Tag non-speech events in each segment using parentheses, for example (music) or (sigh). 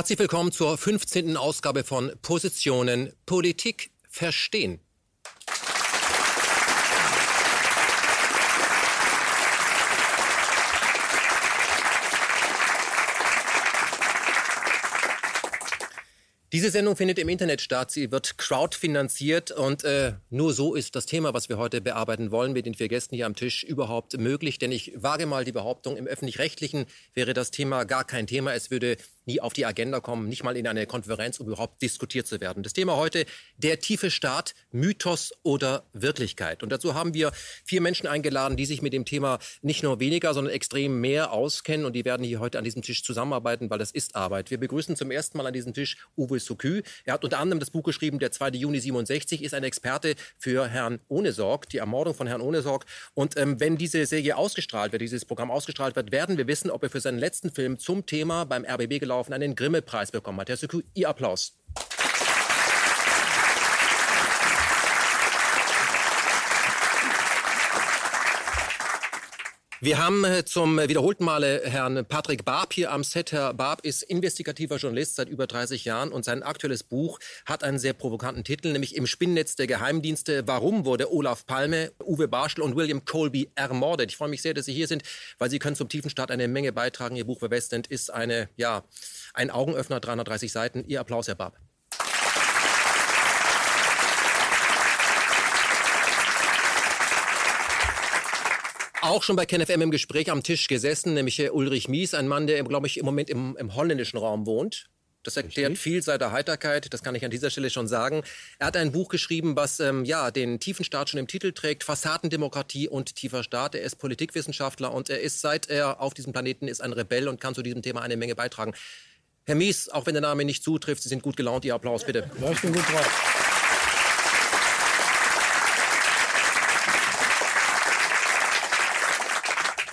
Herzlich willkommen zur 15. Ausgabe von Positionen Politik verstehen. Diese Sendung findet im Internet statt. Sie wird crowdfinanziert und äh, nur so ist das Thema, was wir heute bearbeiten wollen, mit den vier Gästen hier am Tisch überhaupt möglich. Denn ich wage mal die Behauptung, im öffentlich-rechtlichen wäre das Thema gar kein Thema. Es würde nie auf die Agenda kommen, nicht mal in eine Konferenz, um überhaupt diskutiert zu werden. Das Thema heute, der tiefe Staat, Mythos oder Wirklichkeit. Und dazu haben wir vier Menschen eingeladen, die sich mit dem Thema nicht nur weniger, sondern extrem mehr auskennen. Und die werden hier heute an diesem Tisch zusammenarbeiten, weil das ist Arbeit. Wir begrüßen zum ersten Mal an diesem Tisch Uwe Sukü. Er hat unter anderem das Buch geschrieben, der 2. Juni 67, ist ein Experte für Herrn Ohnesorg, die Ermordung von Herrn Ohnesorg. Und ähm, wenn diese Serie ausgestrahlt wird, dieses Programm ausgestrahlt wird, werden wir wissen, ob er für seinen letzten Film zum Thema beim RBB gelaufen gelaufen, einen Grimme-Preis bekommen hat. Herr Suku, Ihr Applaus. Wir haben äh, zum wiederholten Male Herrn Patrick Barb hier am Set. Herr Barb ist investigativer Journalist seit über 30 Jahren und sein aktuelles Buch hat einen sehr provokanten Titel, nämlich Im Spinnennetz der Geheimdienste. Warum wurde Olaf Palme, Uwe Barschel und William Colby ermordet? Ich freue mich sehr, dass Sie hier sind, weil Sie können zum tiefen Start eine Menge beitragen. Ihr Buch für Westend ist eine, ja, ein Augenöffner, 330 Seiten. Ihr Applaus, Herr Barb. Auch schon bei KenFM im Gespräch am Tisch gesessen, nämlich Ulrich Mies, ein Mann, der, glaube ich, im Moment im, im holländischen Raum wohnt. Das erklärt Richtig. viel seiner Heiterkeit, das kann ich an dieser Stelle schon sagen. Er hat ein Buch geschrieben, was ähm, ja den tiefen Staat schon im Titel trägt, Fassadendemokratie und tiefer Staat. Er ist Politikwissenschaftler und er ist, seit er auf diesem Planeten ist, ein Rebell und kann zu diesem Thema eine Menge beitragen. Herr Mies, auch wenn der Name nicht zutrifft, Sie sind gut gelaunt, Ihr Applaus bitte. Ja, ich bin gut drauf.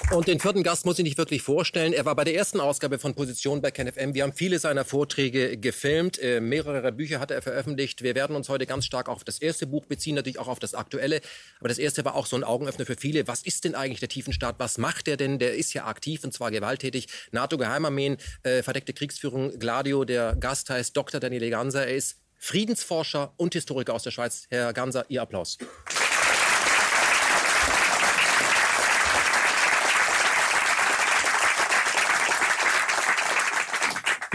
Und den vierten Gast muss ich nicht wirklich vorstellen. Er war bei der ersten Ausgabe von Position bei KenFM. Wir haben viele seiner Vorträge gefilmt. Äh, mehrere Bücher hat er veröffentlicht. Wir werden uns heute ganz stark auf das erste Buch beziehen, natürlich auch auf das aktuelle. Aber das erste war auch so ein Augenöffner für viele. Was ist denn eigentlich der Tiefenstaat? Was macht er denn? Der ist ja aktiv und zwar gewalttätig. NATO-Geheimarmeen, äh, verdeckte Kriegsführung, Gladio. Der Gast heißt Dr. Daniele Ganser. Er ist Friedensforscher und Historiker aus der Schweiz. Herr Ganser, Ihr Applaus.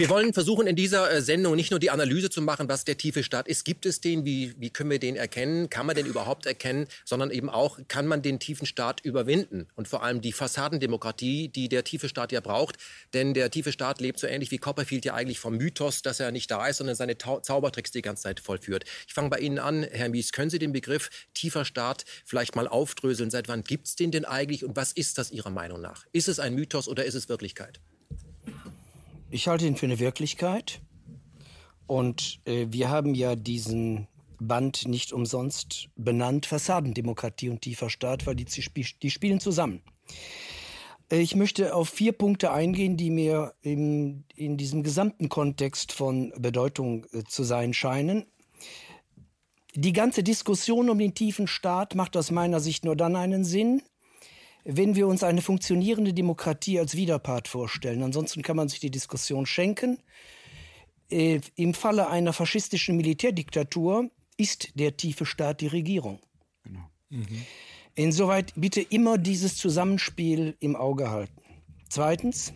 Wir wollen versuchen, in dieser äh, Sendung nicht nur die Analyse zu machen, was der tiefe Staat ist. Gibt es den? Wie, wie können wir den erkennen? Kann man den überhaupt erkennen? Sondern eben auch, kann man den tiefen Staat überwinden? Und vor allem die Fassadendemokratie, die der tiefe Staat ja braucht. Denn der tiefe Staat lebt so ähnlich wie Copperfield ja eigentlich vom Mythos, dass er nicht da ist, sondern seine Tau Zaubertricks die ganze Zeit vollführt. Ich fange bei Ihnen an, Herr Mies. Können Sie den Begriff tiefer Staat vielleicht mal aufdröseln? Seit wann gibt es den denn eigentlich? Und was ist das Ihrer Meinung nach? Ist es ein Mythos oder ist es Wirklichkeit? Ich halte ihn für eine Wirklichkeit. Und äh, wir haben ja diesen Band nicht umsonst benannt, Fassadendemokratie und tiefer Staat, weil die, die spielen zusammen. Äh, ich möchte auf vier Punkte eingehen, die mir in, in diesem gesamten Kontext von Bedeutung äh, zu sein scheinen. Die ganze Diskussion um den tiefen Staat macht aus meiner Sicht nur dann einen Sinn, wenn wir uns eine funktionierende Demokratie als Widerpart vorstellen. Ansonsten kann man sich die Diskussion schenken. Äh, Im Falle einer faschistischen Militärdiktatur ist der tiefe Staat die Regierung. Genau. Mhm. Insoweit bitte immer dieses Zusammenspiel im Auge halten. Zweitens,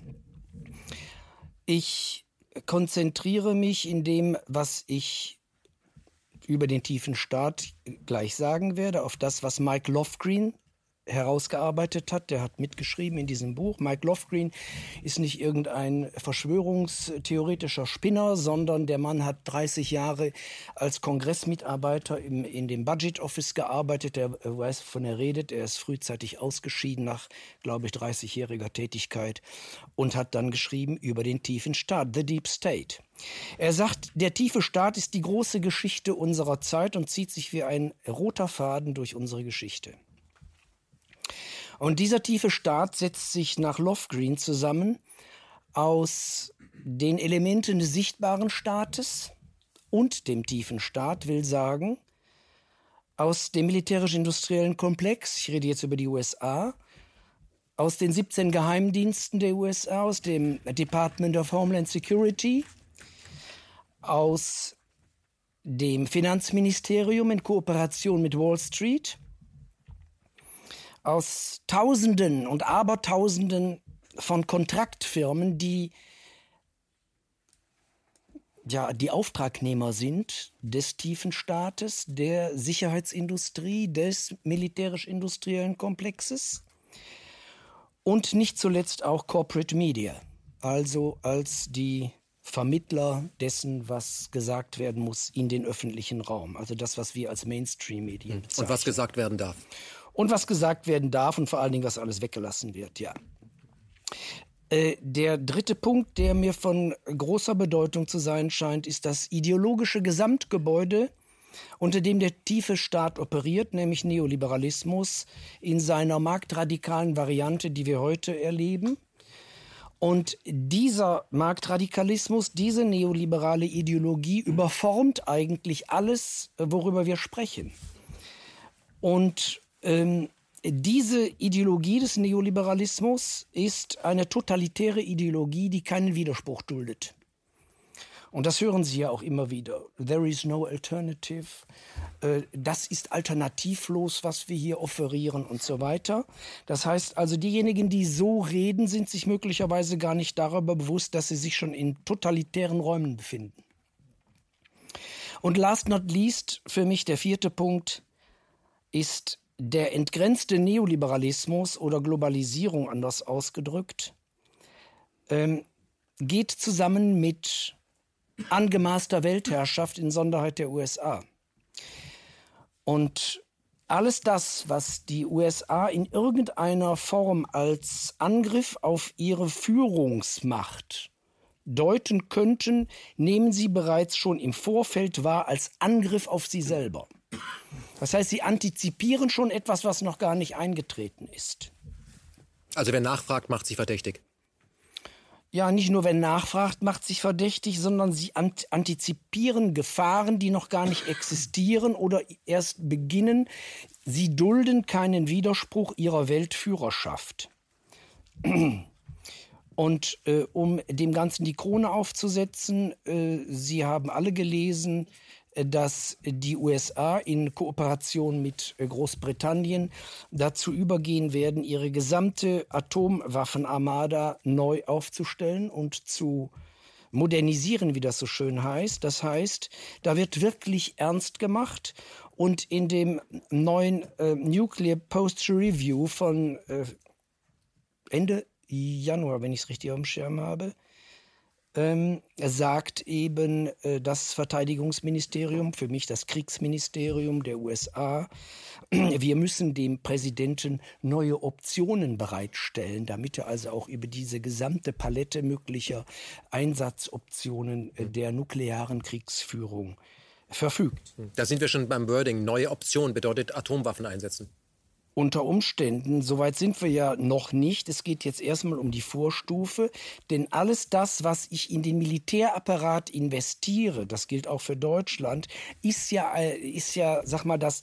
ich konzentriere mich in dem, was ich über den tiefen Staat gleich sagen werde, auf das, was Mike Lofgren herausgearbeitet hat. Der hat mitgeschrieben in diesem Buch. Mike Lofgren ist nicht irgendein verschwörungstheoretischer Spinner, sondern der Mann hat 30 Jahre als Kongressmitarbeiter im, in dem Budget Office gearbeitet. Er weiß, wovon er redet. Er ist frühzeitig ausgeschieden nach, glaube ich, 30-jähriger Tätigkeit und hat dann geschrieben über den tiefen Staat, The Deep State. Er sagt, der tiefe Staat ist die große Geschichte unserer Zeit und zieht sich wie ein roter Faden durch unsere Geschichte. Und dieser tiefe Staat setzt sich nach Lofgren zusammen aus den Elementen des sichtbaren Staates und dem tiefen Staat, will sagen, aus dem militärisch-industriellen Komplex, ich rede jetzt über die USA, aus den 17 Geheimdiensten der USA, aus dem Department of Homeland Security, aus dem Finanzministerium in Kooperation mit Wall Street, aus Tausenden und Abertausenden von Kontraktfirmen, die ja die Auftragnehmer sind des tiefen Staates, der Sicherheitsindustrie, des militärisch-industriellen Komplexes und nicht zuletzt auch Corporate Media, also als die Vermittler dessen, was gesagt werden muss in den öffentlichen Raum. Also das, was wir als Mainstream-Medien bezeichnen. Und was gesagt werden darf. Und was gesagt werden darf und vor allen Dingen, was alles weggelassen wird, ja. Äh, der dritte Punkt, der mir von großer Bedeutung zu sein scheint, ist das ideologische Gesamtgebäude, unter dem der tiefe Staat operiert, nämlich Neoliberalismus in seiner marktradikalen Variante, die wir heute erleben. Und dieser Marktradikalismus, diese neoliberale Ideologie überformt eigentlich alles, worüber wir sprechen. Und ähm, diese Ideologie des Neoliberalismus ist eine totalitäre Ideologie, die keinen Widerspruch duldet. Und das hören Sie ja auch immer wieder. There is no alternative. Äh, das ist alternativlos, was wir hier offerieren und so weiter. Das heißt also, diejenigen, die so reden, sind sich möglicherweise gar nicht darüber bewusst, dass sie sich schon in totalitären Räumen befinden. Und last not least, für mich der vierte Punkt ist der entgrenzte Neoliberalismus oder Globalisierung anders ausgedrückt, ähm, geht zusammen mit angemaßter Weltherrschaft in Sonderheit der USA. Und alles das, was die USA in irgendeiner Form als Angriff auf ihre Führungsmacht deuten könnten, nehmen sie bereits schon im Vorfeld wahr als Angriff auf sie selber. Das heißt, sie antizipieren schon etwas, was noch gar nicht eingetreten ist. Also wer nachfragt, macht sich verdächtig ja, nicht nur wenn nachfragt, macht sich verdächtig, sondern sie antizipieren Gefahren, die noch gar nicht existieren oder erst beginnen. Sie dulden keinen Widerspruch ihrer Weltführerschaft. Und äh, um dem Ganzen die Krone aufzusetzen, äh, Sie haben alle gelesen, dass die USA in Kooperation mit Großbritannien dazu übergehen werden, ihre gesamte Atomwaffenarmada neu aufzustellen und zu modernisieren, wie das so schön heißt. Das heißt, da wird wirklich ernst gemacht. Und in dem neuen äh, Nuclear Post Review von äh, Ende Januar, wenn ich es richtig auf dem Schirm habe, ähm, sagt eben äh, das Verteidigungsministerium, für mich das Kriegsministerium der USA, (clears throat) wir müssen dem Präsidenten neue Optionen bereitstellen, damit er also auch über diese gesamte Palette möglicher Einsatzoptionen äh, der nuklearen Kriegsführung verfügt. Da sind wir schon beim Wording. Neue Option bedeutet Atomwaffen einsetzen unter Umständen, soweit sind wir ja noch nicht. Es geht jetzt erstmal um die Vorstufe, denn alles das, was ich in den Militärapparat investiere, das gilt auch für Deutschland, ist ja, ist ja, sag mal, das,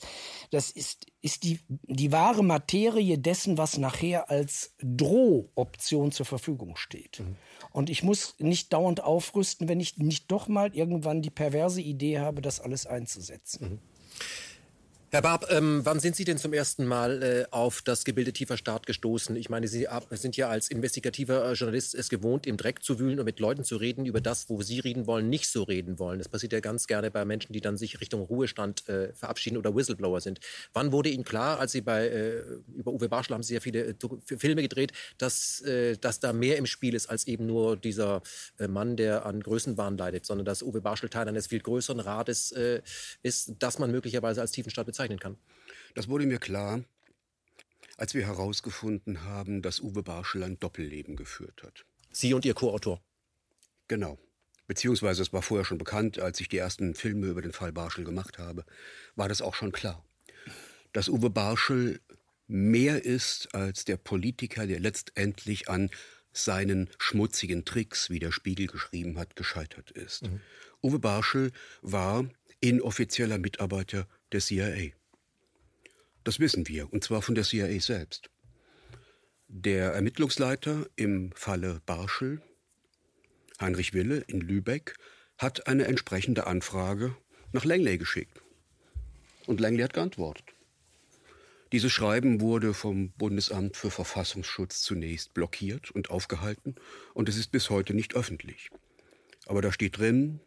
das ist, ist die, die wahre Materie dessen, was nachher als Drohoption zur Verfügung steht. Mhm. Und ich muss nicht dauernd aufrüsten, wenn ich nicht doch mal irgendwann die perverse Idee habe, das alles einzusetzen. Mhm. Herr Barb, ähm, wann sind Sie denn zum ersten Mal äh, auf das Gebilde tiefer Staat gestoßen? Ich meine, Sie sind ja als investigativer äh, Journalist es gewohnt, im Dreck zu wühlen und mit Leuten zu reden, über das, wo Sie reden wollen, nicht so reden wollen. Das passiert ja ganz gerne bei Menschen, die dann sich Richtung Ruhestand äh, verabschieden oder Whistleblower sind. Wann wurde Ihnen klar, als Sie bei, äh, über Uwe Barschel haben Sie ja viele äh, Filme gedreht, dass, äh, dass da mehr im Spiel ist als eben nur dieser Mann, der an Größenwahn leidet, sondern dass Uwe Barschel Teil eines viel größeren Rates ist, das man möglicherweise als tiefen Staat bezeichnet bezeichnen kann. Das wurde mir klar, als wir herausgefunden haben, dass Uwe Barschel ein Doppelleben geführt hat. Sie und Ihr Co-Autor? Genau. Beziehungsweise es war vorher schon bekannt, als ich die ersten Filme über den Fall Barschel gemacht habe, war das auch schon klar. Dass Uwe Barschel mehr ist als der Politiker, der letztendlich an seinen schmutzigen Tricks, wie der Spiegel geschrieben hat, gescheitert ist. Mhm. Uwe Barschel war inoffizieller Mitarbeiter der CIA. Das wissen wir, und zwar von der CIA selbst. Der Ermittlungsleiter im Falle Barschel, Heinrich Wille in Lübeck, hat eine entsprechende Anfrage nach Langley geschickt. Und Langley hat geantwortet. Dieses Schreiben wurde vom Bundesamt für Verfassungsschutz zunächst blockiert und aufgehalten und es ist bis heute nicht öffentlich. Aber da steht drin,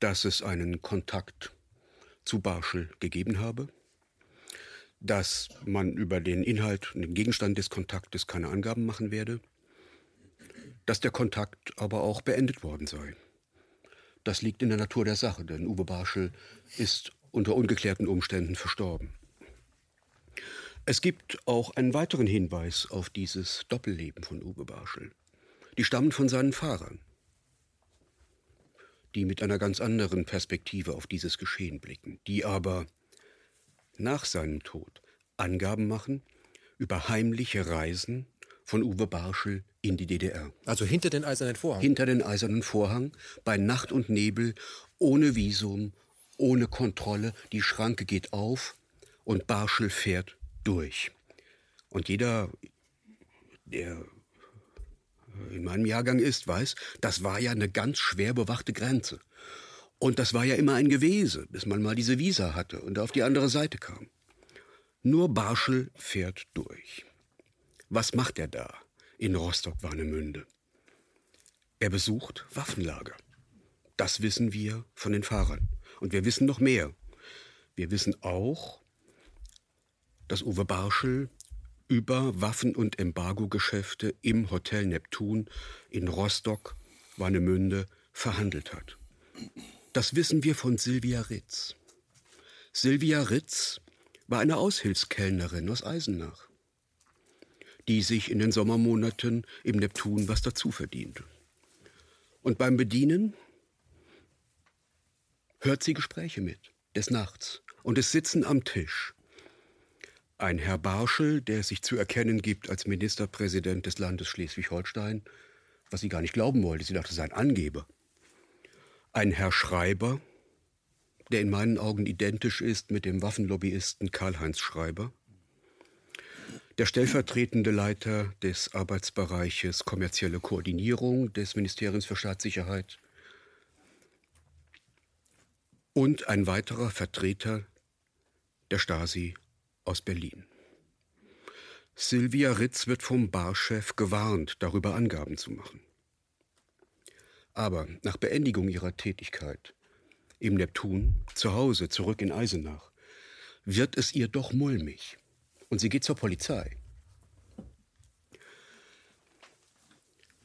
dass es einen Kontakt zu Barschel gegeben habe, dass man über den Inhalt und den Gegenstand des Kontaktes keine Angaben machen werde, dass der Kontakt aber auch beendet worden sei. Das liegt in der Natur der Sache, denn Uwe Barschel ist unter ungeklärten Umständen verstorben. Es gibt auch einen weiteren Hinweis auf dieses Doppelleben von Uwe Barschel. Die stammen von seinen Fahrern, die mit einer ganz anderen Perspektive auf dieses Geschehen blicken, die aber nach seinem Tod Angaben machen über heimliche Reisen von Uwe Barschel in die DDR. Also hinter den eisernen Vorhang? Hinter den eisernen Vorhang, bei Nacht und Nebel, ohne Visum, ohne Kontrolle. Die Schranke geht auf und Barschel fährt durch. Und jeder, der in meinem Jahrgang ist, weiß, das war ja eine ganz schwer bewachte Grenze. Und das war ja immer ein Gewese, bis man mal diese Visa hatte und auf die andere Seite kam. Nur Barschel fährt durch. Was macht er da in Rostock-Warnemünde? Er besucht Waffenlager. Das wissen wir von den Fahrern. Und wir wissen noch mehr. Wir wissen auch, dass Uwe Barschel über Waffen- und Embargo-Geschäfte im Hotel Neptun in Rostock, Warnemünde verhandelt hat. Das wissen wir von Silvia Ritz. Silvia Ritz war eine Aushilfskellnerin aus Eisenach, die sich in den Sommermonaten im Neptun was dazu verdiente. Und beim Bedienen hört sie Gespräche mit, des Nachts. Und es sitzen am Tisch ein Herr Barschel, der sich zu erkennen gibt als Ministerpräsident des Landes Schleswig-Holstein, was sie gar nicht glauben wollte. Sie dachte, es sei ein Angeber. Ein Herr Schreiber, der in meinen Augen identisch ist mit dem Waffenlobbyisten Karl-Heinz Schreiber. Der stellvertretende Leiter des Arbeitsbereiches kommerzielle Koordinierung des Ministeriums für Staatssicherheit und ein weiterer Vertreter der Stasi aus Berlin. Silvia Ritz wird vom Barchef gewarnt, darüber Angaben zu machen. Aber nach Beendigung ihrer Tätigkeit im Neptun, zu Hause, zurück in Eisenach, wird es ihr doch mulmig und sie geht zur Polizei.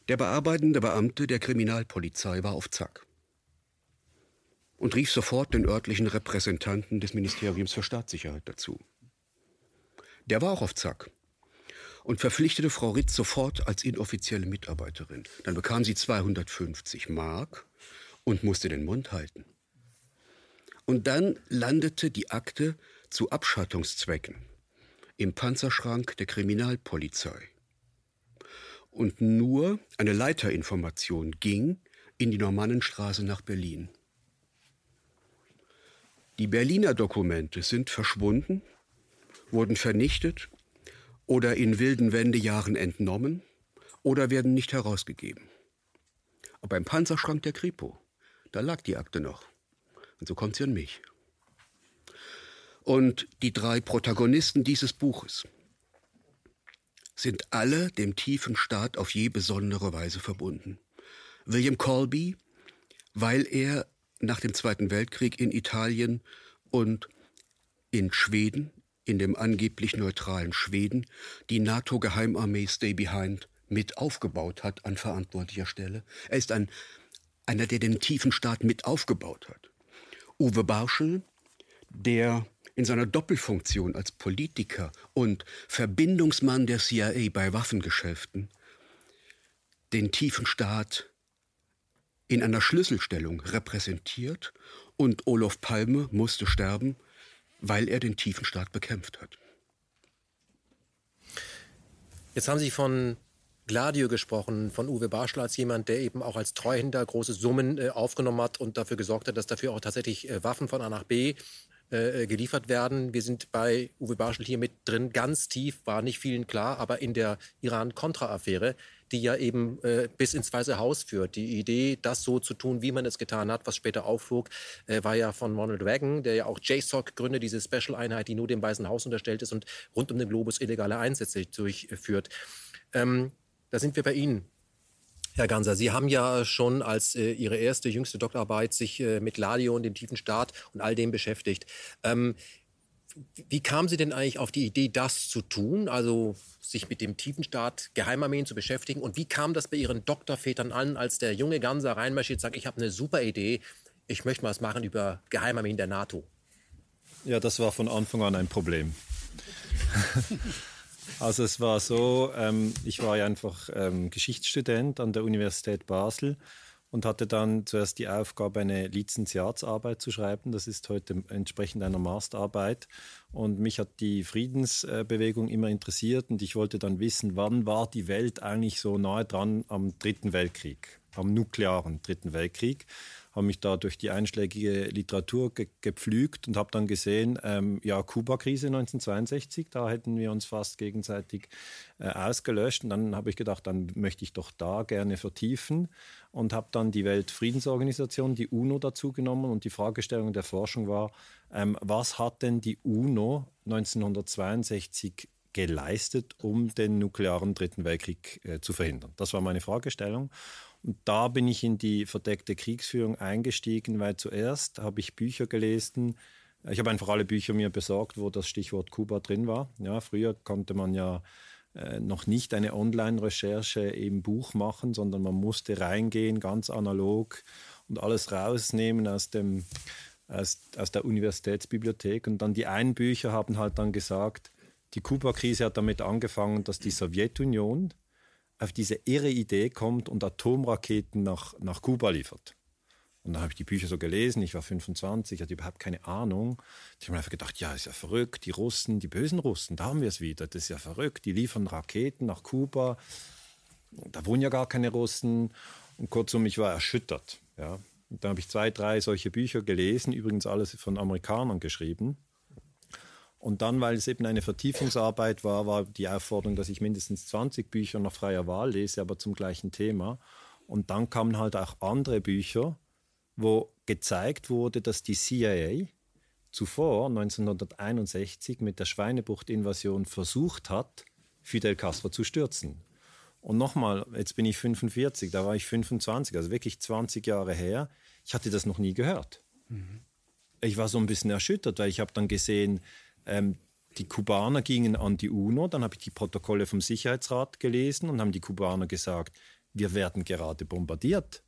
Der bearbeitende Beamte der Kriminalpolizei war auf Zack und rief sofort den örtlichen Repräsentanten des Ministeriums für Staatssicherheit dazu. Der war auch auf Zack und verpflichtete Frau Ritz sofort als inoffizielle Mitarbeiterin. Dann bekam sie 250 Mark und musste den Mund halten. Und dann landete die Akte zu Abschattungszwecken im Panzerschrank der Kriminalpolizei. Und nur eine Leiterinformation ging in die Normannenstraße nach Berlin. Die Berliner Dokumente sind verschwunden wurden vernichtet oder in wilden Wendejahren entnommen oder werden nicht herausgegeben. Aber im Panzerschrank der Kripo, da lag die Akte noch. Und so kommt sie an mich. Und die drei Protagonisten dieses Buches sind alle dem tiefen Staat auf je besondere Weise verbunden. William Colby, weil er nach dem Zweiten Weltkrieg in Italien und in Schweden in dem angeblich neutralen Schweden die NATO-Geheimarmee Stay Behind mit aufgebaut hat an verantwortlicher Stelle. Er ist ein, einer, der den tiefen Staat mit aufgebaut hat. Uwe Barschel, der in seiner Doppelfunktion als Politiker und Verbindungsmann der CIA bei Waffengeschäften den tiefen Staat in einer Schlüsselstellung repräsentiert und Olof Palme musste sterben, weil er den tiefen Staat bekämpft hat. Jetzt haben Sie von Gladio gesprochen, von Uwe Barschel als jemand, der eben auch als Treuhänder große Summen äh, aufgenommen hat und dafür gesorgt hat, dass dafür auch tatsächlich äh, Waffen von A nach B äh, geliefert werden. Wir sind bei Uwe Barschel hier mit drin. Ganz tief war nicht vielen klar, aber in der Iran-Contra-Affäre, die ja eben äh, bis ins Weiße Haus führt. Die Idee, das so zu tun, wie man es getan hat, was später aufflog, äh, war ja von Ronald Reagan, der ja auch JSOC gründet, diese Special-Einheit, die nur dem Weißen Haus unterstellt ist und rund um den Globus illegale Einsätze durchführt. Ähm, da sind wir bei Ihnen. Herr Ganser, Sie haben ja schon als äh, Ihre erste, jüngste Doktorarbeit sich äh, mit Ladion, dem tiefen Staat und all dem beschäftigt. Ähm, wie kamen Sie denn eigentlich auf die Idee, das zu tun, also sich mit dem tiefen Staat Geheimarmeen zu beschäftigen? Und wie kam das bei Ihren Doktorvätern an, als der junge Ganser reinmarschiert und sagt, ich habe eine super Idee, ich möchte mal was machen über Geheimarmeen der NATO? Ja, das war von Anfang an ein Problem. (laughs) Also es war so, ähm, ich war ja einfach ähm, Geschichtsstudent an der Universität Basel und hatte dann zuerst die Aufgabe, eine Lizenziatsarbeit zu schreiben. Das ist heute entsprechend einer Masterarbeit. Und mich hat die Friedensbewegung immer interessiert und ich wollte dann wissen, wann war die Welt eigentlich so nahe dran am Dritten Weltkrieg, am nuklearen Dritten Weltkrieg habe mich da durch die einschlägige Literatur ge gepflügt und habe dann gesehen, ähm, ja, Kuba-Krise 1962, da hätten wir uns fast gegenseitig äh, ausgelöscht. Und dann habe ich gedacht, dann möchte ich doch da gerne vertiefen und habe dann die Weltfriedensorganisation, die UNO, dazu genommen. Und die Fragestellung der Forschung war, ähm, was hat denn die UNO 1962 geleistet, um den nuklearen Dritten Weltkrieg äh, zu verhindern? Das war meine Fragestellung. Und da bin ich in die verdeckte Kriegsführung eingestiegen, weil zuerst habe ich Bücher gelesen. Ich habe einfach alle Bücher mir besorgt, wo das Stichwort Kuba drin war. Ja, früher konnte man ja noch nicht eine Online-Recherche im Buch machen, sondern man musste reingehen, ganz analog und alles rausnehmen aus dem aus, aus der Universitätsbibliothek. Und dann die einen Bücher haben halt dann gesagt, die Kuba-Krise hat damit angefangen, dass die Sowjetunion auf diese irre Idee kommt und Atomraketen nach, nach Kuba liefert. Und dann habe ich die Bücher so gelesen, ich war 25, hatte überhaupt keine Ahnung. Ich habe mir einfach gedacht, ja, ist ja verrückt, die Russen, die bösen Russen, da haben wir es wieder, das ist ja verrückt, die liefern Raketen nach Kuba, da wohnen ja gar keine Russen. Und kurzum, ich war erschüttert. Ja. Und dann habe ich zwei, drei solche Bücher gelesen, übrigens alles von Amerikanern geschrieben. Und dann, weil es eben eine Vertiefungsarbeit war, war die Aufforderung, dass ich mindestens 20 Bücher nach freier Wahl lese, aber zum gleichen Thema. Und dann kamen halt auch andere Bücher, wo gezeigt wurde, dass die CIA zuvor 1961 mit der Schweinebucht-Invasion versucht hat, Fidel Castro zu stürzen. Und nochmal, jetzt bin ich 45, da war ich 25, also wirklich 20 Jahre her. Ich hatte das noch nie gehört. Mhm. Ich war so ein bisschen erschüttert, weil ich habe dann gesehen, ähm, die Kubaner gingen an die UNO, dann habe ich die Protokolle vom Sicherheitsrat gelesen und haben die Kubaner gesagt, wir werden gerade bombardiert.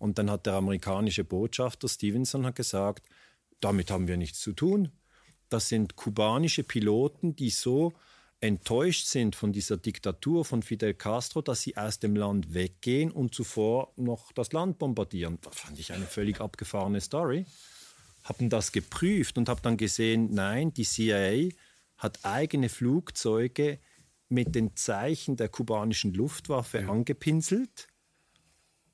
Und dann hat der amerikanische Botschafter Stevenson hat gesagt, damit haben wir nichts zu tun. Das sind kubanische Piloten, die so enttäuscht sind von dieser Diktatur von Fidel Castro, dass sie aus dem Land weggehen und zuvor noch das Land bombardieren. Das fand ich eine völlig abgefahrene Story haben das geprüft und habe dann gesehen, nein, die CIA hat eigene Flugzeuge mit den Zeichen der kubanischen Luftwaffe ja. angepinselt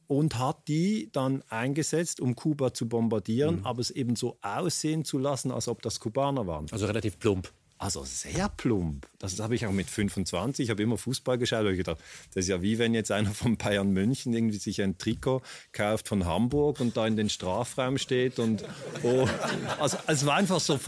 und hat die dann eingesetzt, um Kuba zu bombardieren, mhm. aber es eben so aussehen zu lassen, als ob das Kubaner waren. Also relativ plump. Also sehr plump. Das habe ich auch mit 25. Ich habe immer Fußball geschaut. Ich gedacht, das ist ja wie wenn jetzt einer von Bayern München irgendwie sich ein Trikot kauft von Hamburg und da in den Strafraum steht und oh, also es war einfach so.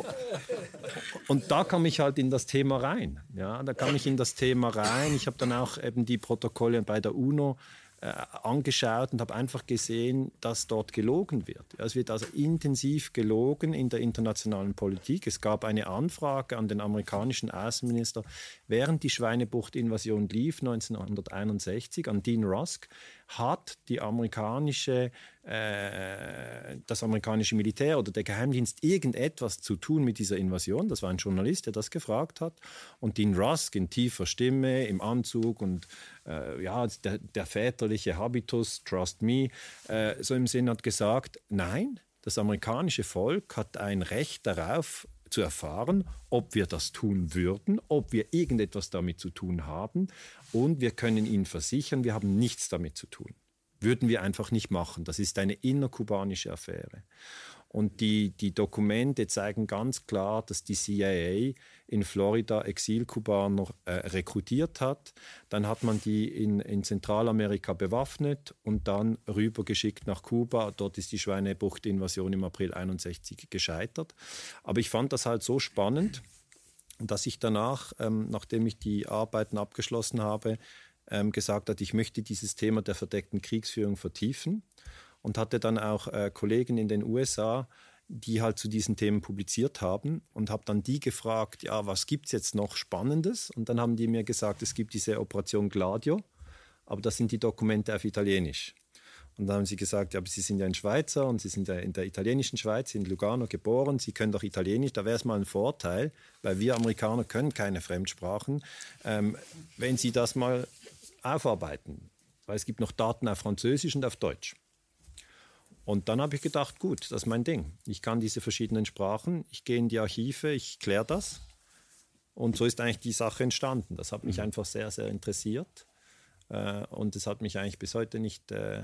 Und da kam ich halt in das Thema rein. Ja, da kam ich in das Thema rein. Ich habe dann auch eben die Protokolle bei der UNO äh, angeschaut und habe einfach gesehen, dass dort gelogen wird. Es wird also intensiv gelogen in der internationalen Politik. Es gab eine Anfrage an den amerikanischen Außenminister, während die Schweinebucht-Invasion lief 1961 an Dean Rusk, hat die amerikanische, äh, das amerikanische Militär oder der Geheimdienst irgendetwas zu tun mit dieser Invasion? Das war ein Journalist, der das gefragt hat. Und Dean Rusk in tiefer Stimme, im Anzug und äh, ja, der, der, väterliche Habitus, trust me, äh, so im Sinn hat gesagt, nein, das amerikanische Volk hat ein Recht darauf, zu erfahren, ob wir das tun würden, ob wir irgendetwas damit zu tun haben. Und wir können Ihnen versichern, wir haben nichts damit zu tun. Würden wir einfach nicht machen. Das ist eine innerkubanische Affäre. Und die, die Dokumente zeigen ganz klar, dass die CIA in Florida Exilkubaner äh, rekrutiert hat. Dann hat man die in, in Zentralamerika bewaffnet und dann rübergeschickt nach Kuba. Dort ist die Schweinebucht-Invasion im April 61 gescheitert. Aber ich fand das halt so spannend, dass ich danach, ähm, nachdem ich die Arbeiten abgeschlossen habe, ähm, gesagt hat, ich möchte dieses Thema der verdeckten Kriegsführung vertiefen und hatte dann auch äh, Kollegen in den USA, die halt zu diesen Themen publiziert haben und habe dann die gefragt, ja, was gibt es jetzt noch Spannendes? Und dann haben die mir gesagt, es gibt diese Operation Gladio, aber das sind die Dokumente auf Italienisch. Und dann haben sie gesagt, ja, aber Sie sind ja ein Schweizer und Sie sind ja in der italienischen Schweiz, in Lugano geboren, Sie können doch Italienisch, da wäre es mal ein Vorteil, weil wir Amerikaner können keine Fremdsprachen, ähm, wenn Sie das mal aufarbeiten. Weil es gibt noch Daten auf Französisch und auf Deutsch. Und dann habe ich gedacht, gut, das ist mein Ding. Ich kann diese verschiedenen Sprachen, ich gehe in die Archive, ich kläre das. Und so ist eigentlich die Sache entstanden. Das hat mich mhm. einfach sehr, sehr interessiert. Äh, und es hat mich eigentlich bis heute nicht, äh,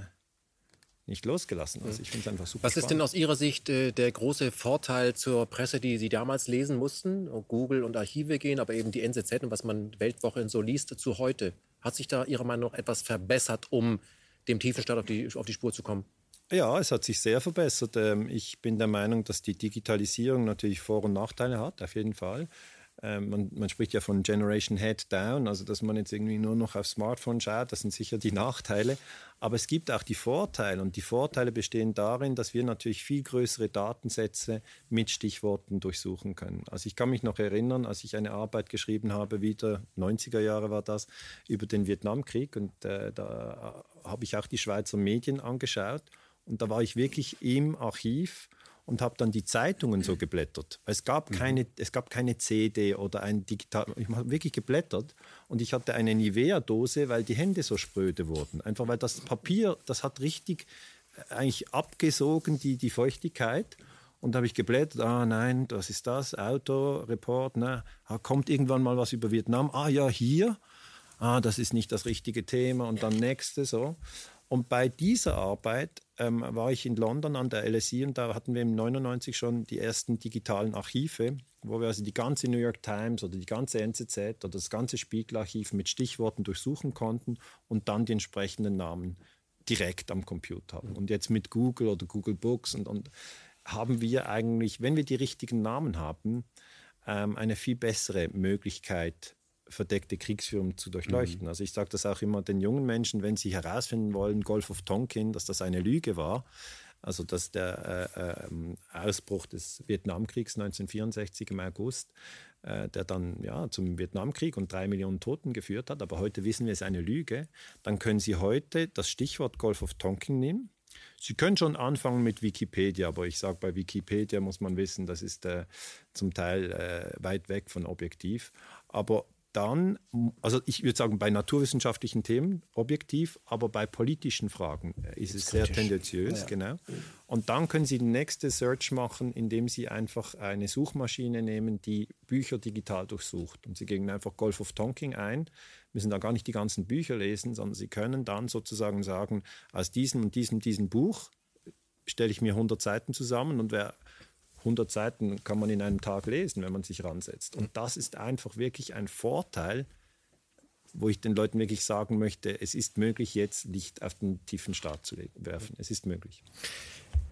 nicht losgelassen. Also ich finde es einfach super. Was ist denn aus Ihrer Sicht äh, der große Vorteil zur Presse, die Sie damals lesen mussten? Google und Archive gehen, aber eben die NZZ und was man Weltwoche so liest, zu heute? Hat sich da Ihrer Meinung nach etwas verbessert, um dem Tiefenstaat auf die, auf die Spur zu kommen? Ja, es hat sich sehr verbessert. Ähm, ich bin der Meinung, dass die Digitalisierung natürlich Vor- und Nachteile hat, auf jeden Fall. Ähm, man, man, spricht ja von Generation Head Down, also dass man jetzt irgendwie nur noch auf Smartphone schaut, das sind sicher die Nachteile. Aber es gibt auch die Vorteile und die Vorteile bestehen darin, dass wir natürlich viel größere Datensätze mit Stichworten durchsuchen können. Also ich kann mich noch erinnern, als ich eine Arbeit geschrieben habe, wieder 90er Jahre war das, über den Vietnamkrieg und äh, da habe ich auch die Schweizer Medien angeschaut und da war ich wirklich im Archiv und habe dann die Zeitungen so geblättert. Es gab mhm. keine, es gab keine CD oder ein digital. Ich habe wirklich geblättert und ich hatte eine Nivea-Dose, weil die Hände so spröde wurden. Einfach weil das Papier, das hat richtig äh, eigentlich abgesogen die, die Feuchtigkeit. Und da habe ich geblättert, ah nein, das ist das, Autoreport, ne? Ah, kommt irgendwann mal was über Vietnam, ah ja, hier, ah, das ist nicht das richtige Thema und dann nächste so. Und bei dieser Arbeit ähm, war ich in London an der LSI und da hatten wir im 99 schon die ersten digitalen Archive, wo wir also die ganze New York Times oder die ganze NZZ oder das ganze Spiegelarchiv mit Stichworten durchsuchen konnten und dann die entsprechenden Namen direkt am Computer haben. Und jetzt mit Google oder Google Books und, und haben wir eigentlich, wenn wir die richtigen Namen haben, ähm, eine viel bessere Möglichkeit, verdeckte Kriegsführung zu durchleuchten. Mhm. Also ich sage das auch immer den jungen Menschen, wenn sie herausfinden wollen, Golf of Tonkin, dass das eine Lüge war, also dass der äh, ähm, Ausbruch des Vietnamkriegs 1964 im August, äh, der dann ja, zum Vietnamkrieg und drei Millionen Toten geführt hat, aber heute wissen wir, es ist eine Lüge, dann können Sie heute das Stichwort Golf of Tonkin nehmen. Sie können schon anfangen mit Wikipedia, aber ich sage, bei Wikipedia muss man wissen, das ist äh, zum Teil äh, weit weg von objektiv. Aber dann, also ich würde sagen, bei naturwissenschaftlichen Themen objektiv, aber bei politischen Fragen ist es sehr tendenziös, ja. genau. Und dann können Sie die nächste Search machen, indem Sie einfach eine Suchmaschine nehmen, die Bücher digital durchsucht. Und Sie geben einfach Golf of Tonking ein, müssen da gar nicht die ganzen Bücher lesen, sondern Sie können dann sozusagen sagen, aus diesem und diesem, diesem Buch stelle ich mir 100 Seiten zusammen und wer 100 Seiten kann man in einem Tag lesen, wenn man sich ransetzt. Und das ist einfach wirklich ein Vorteil, wo ich den Leuten wirklich sagen möchte, es ist möglich, jetzt Licht auf den tiefen Start zu werfen. Es ist möglich.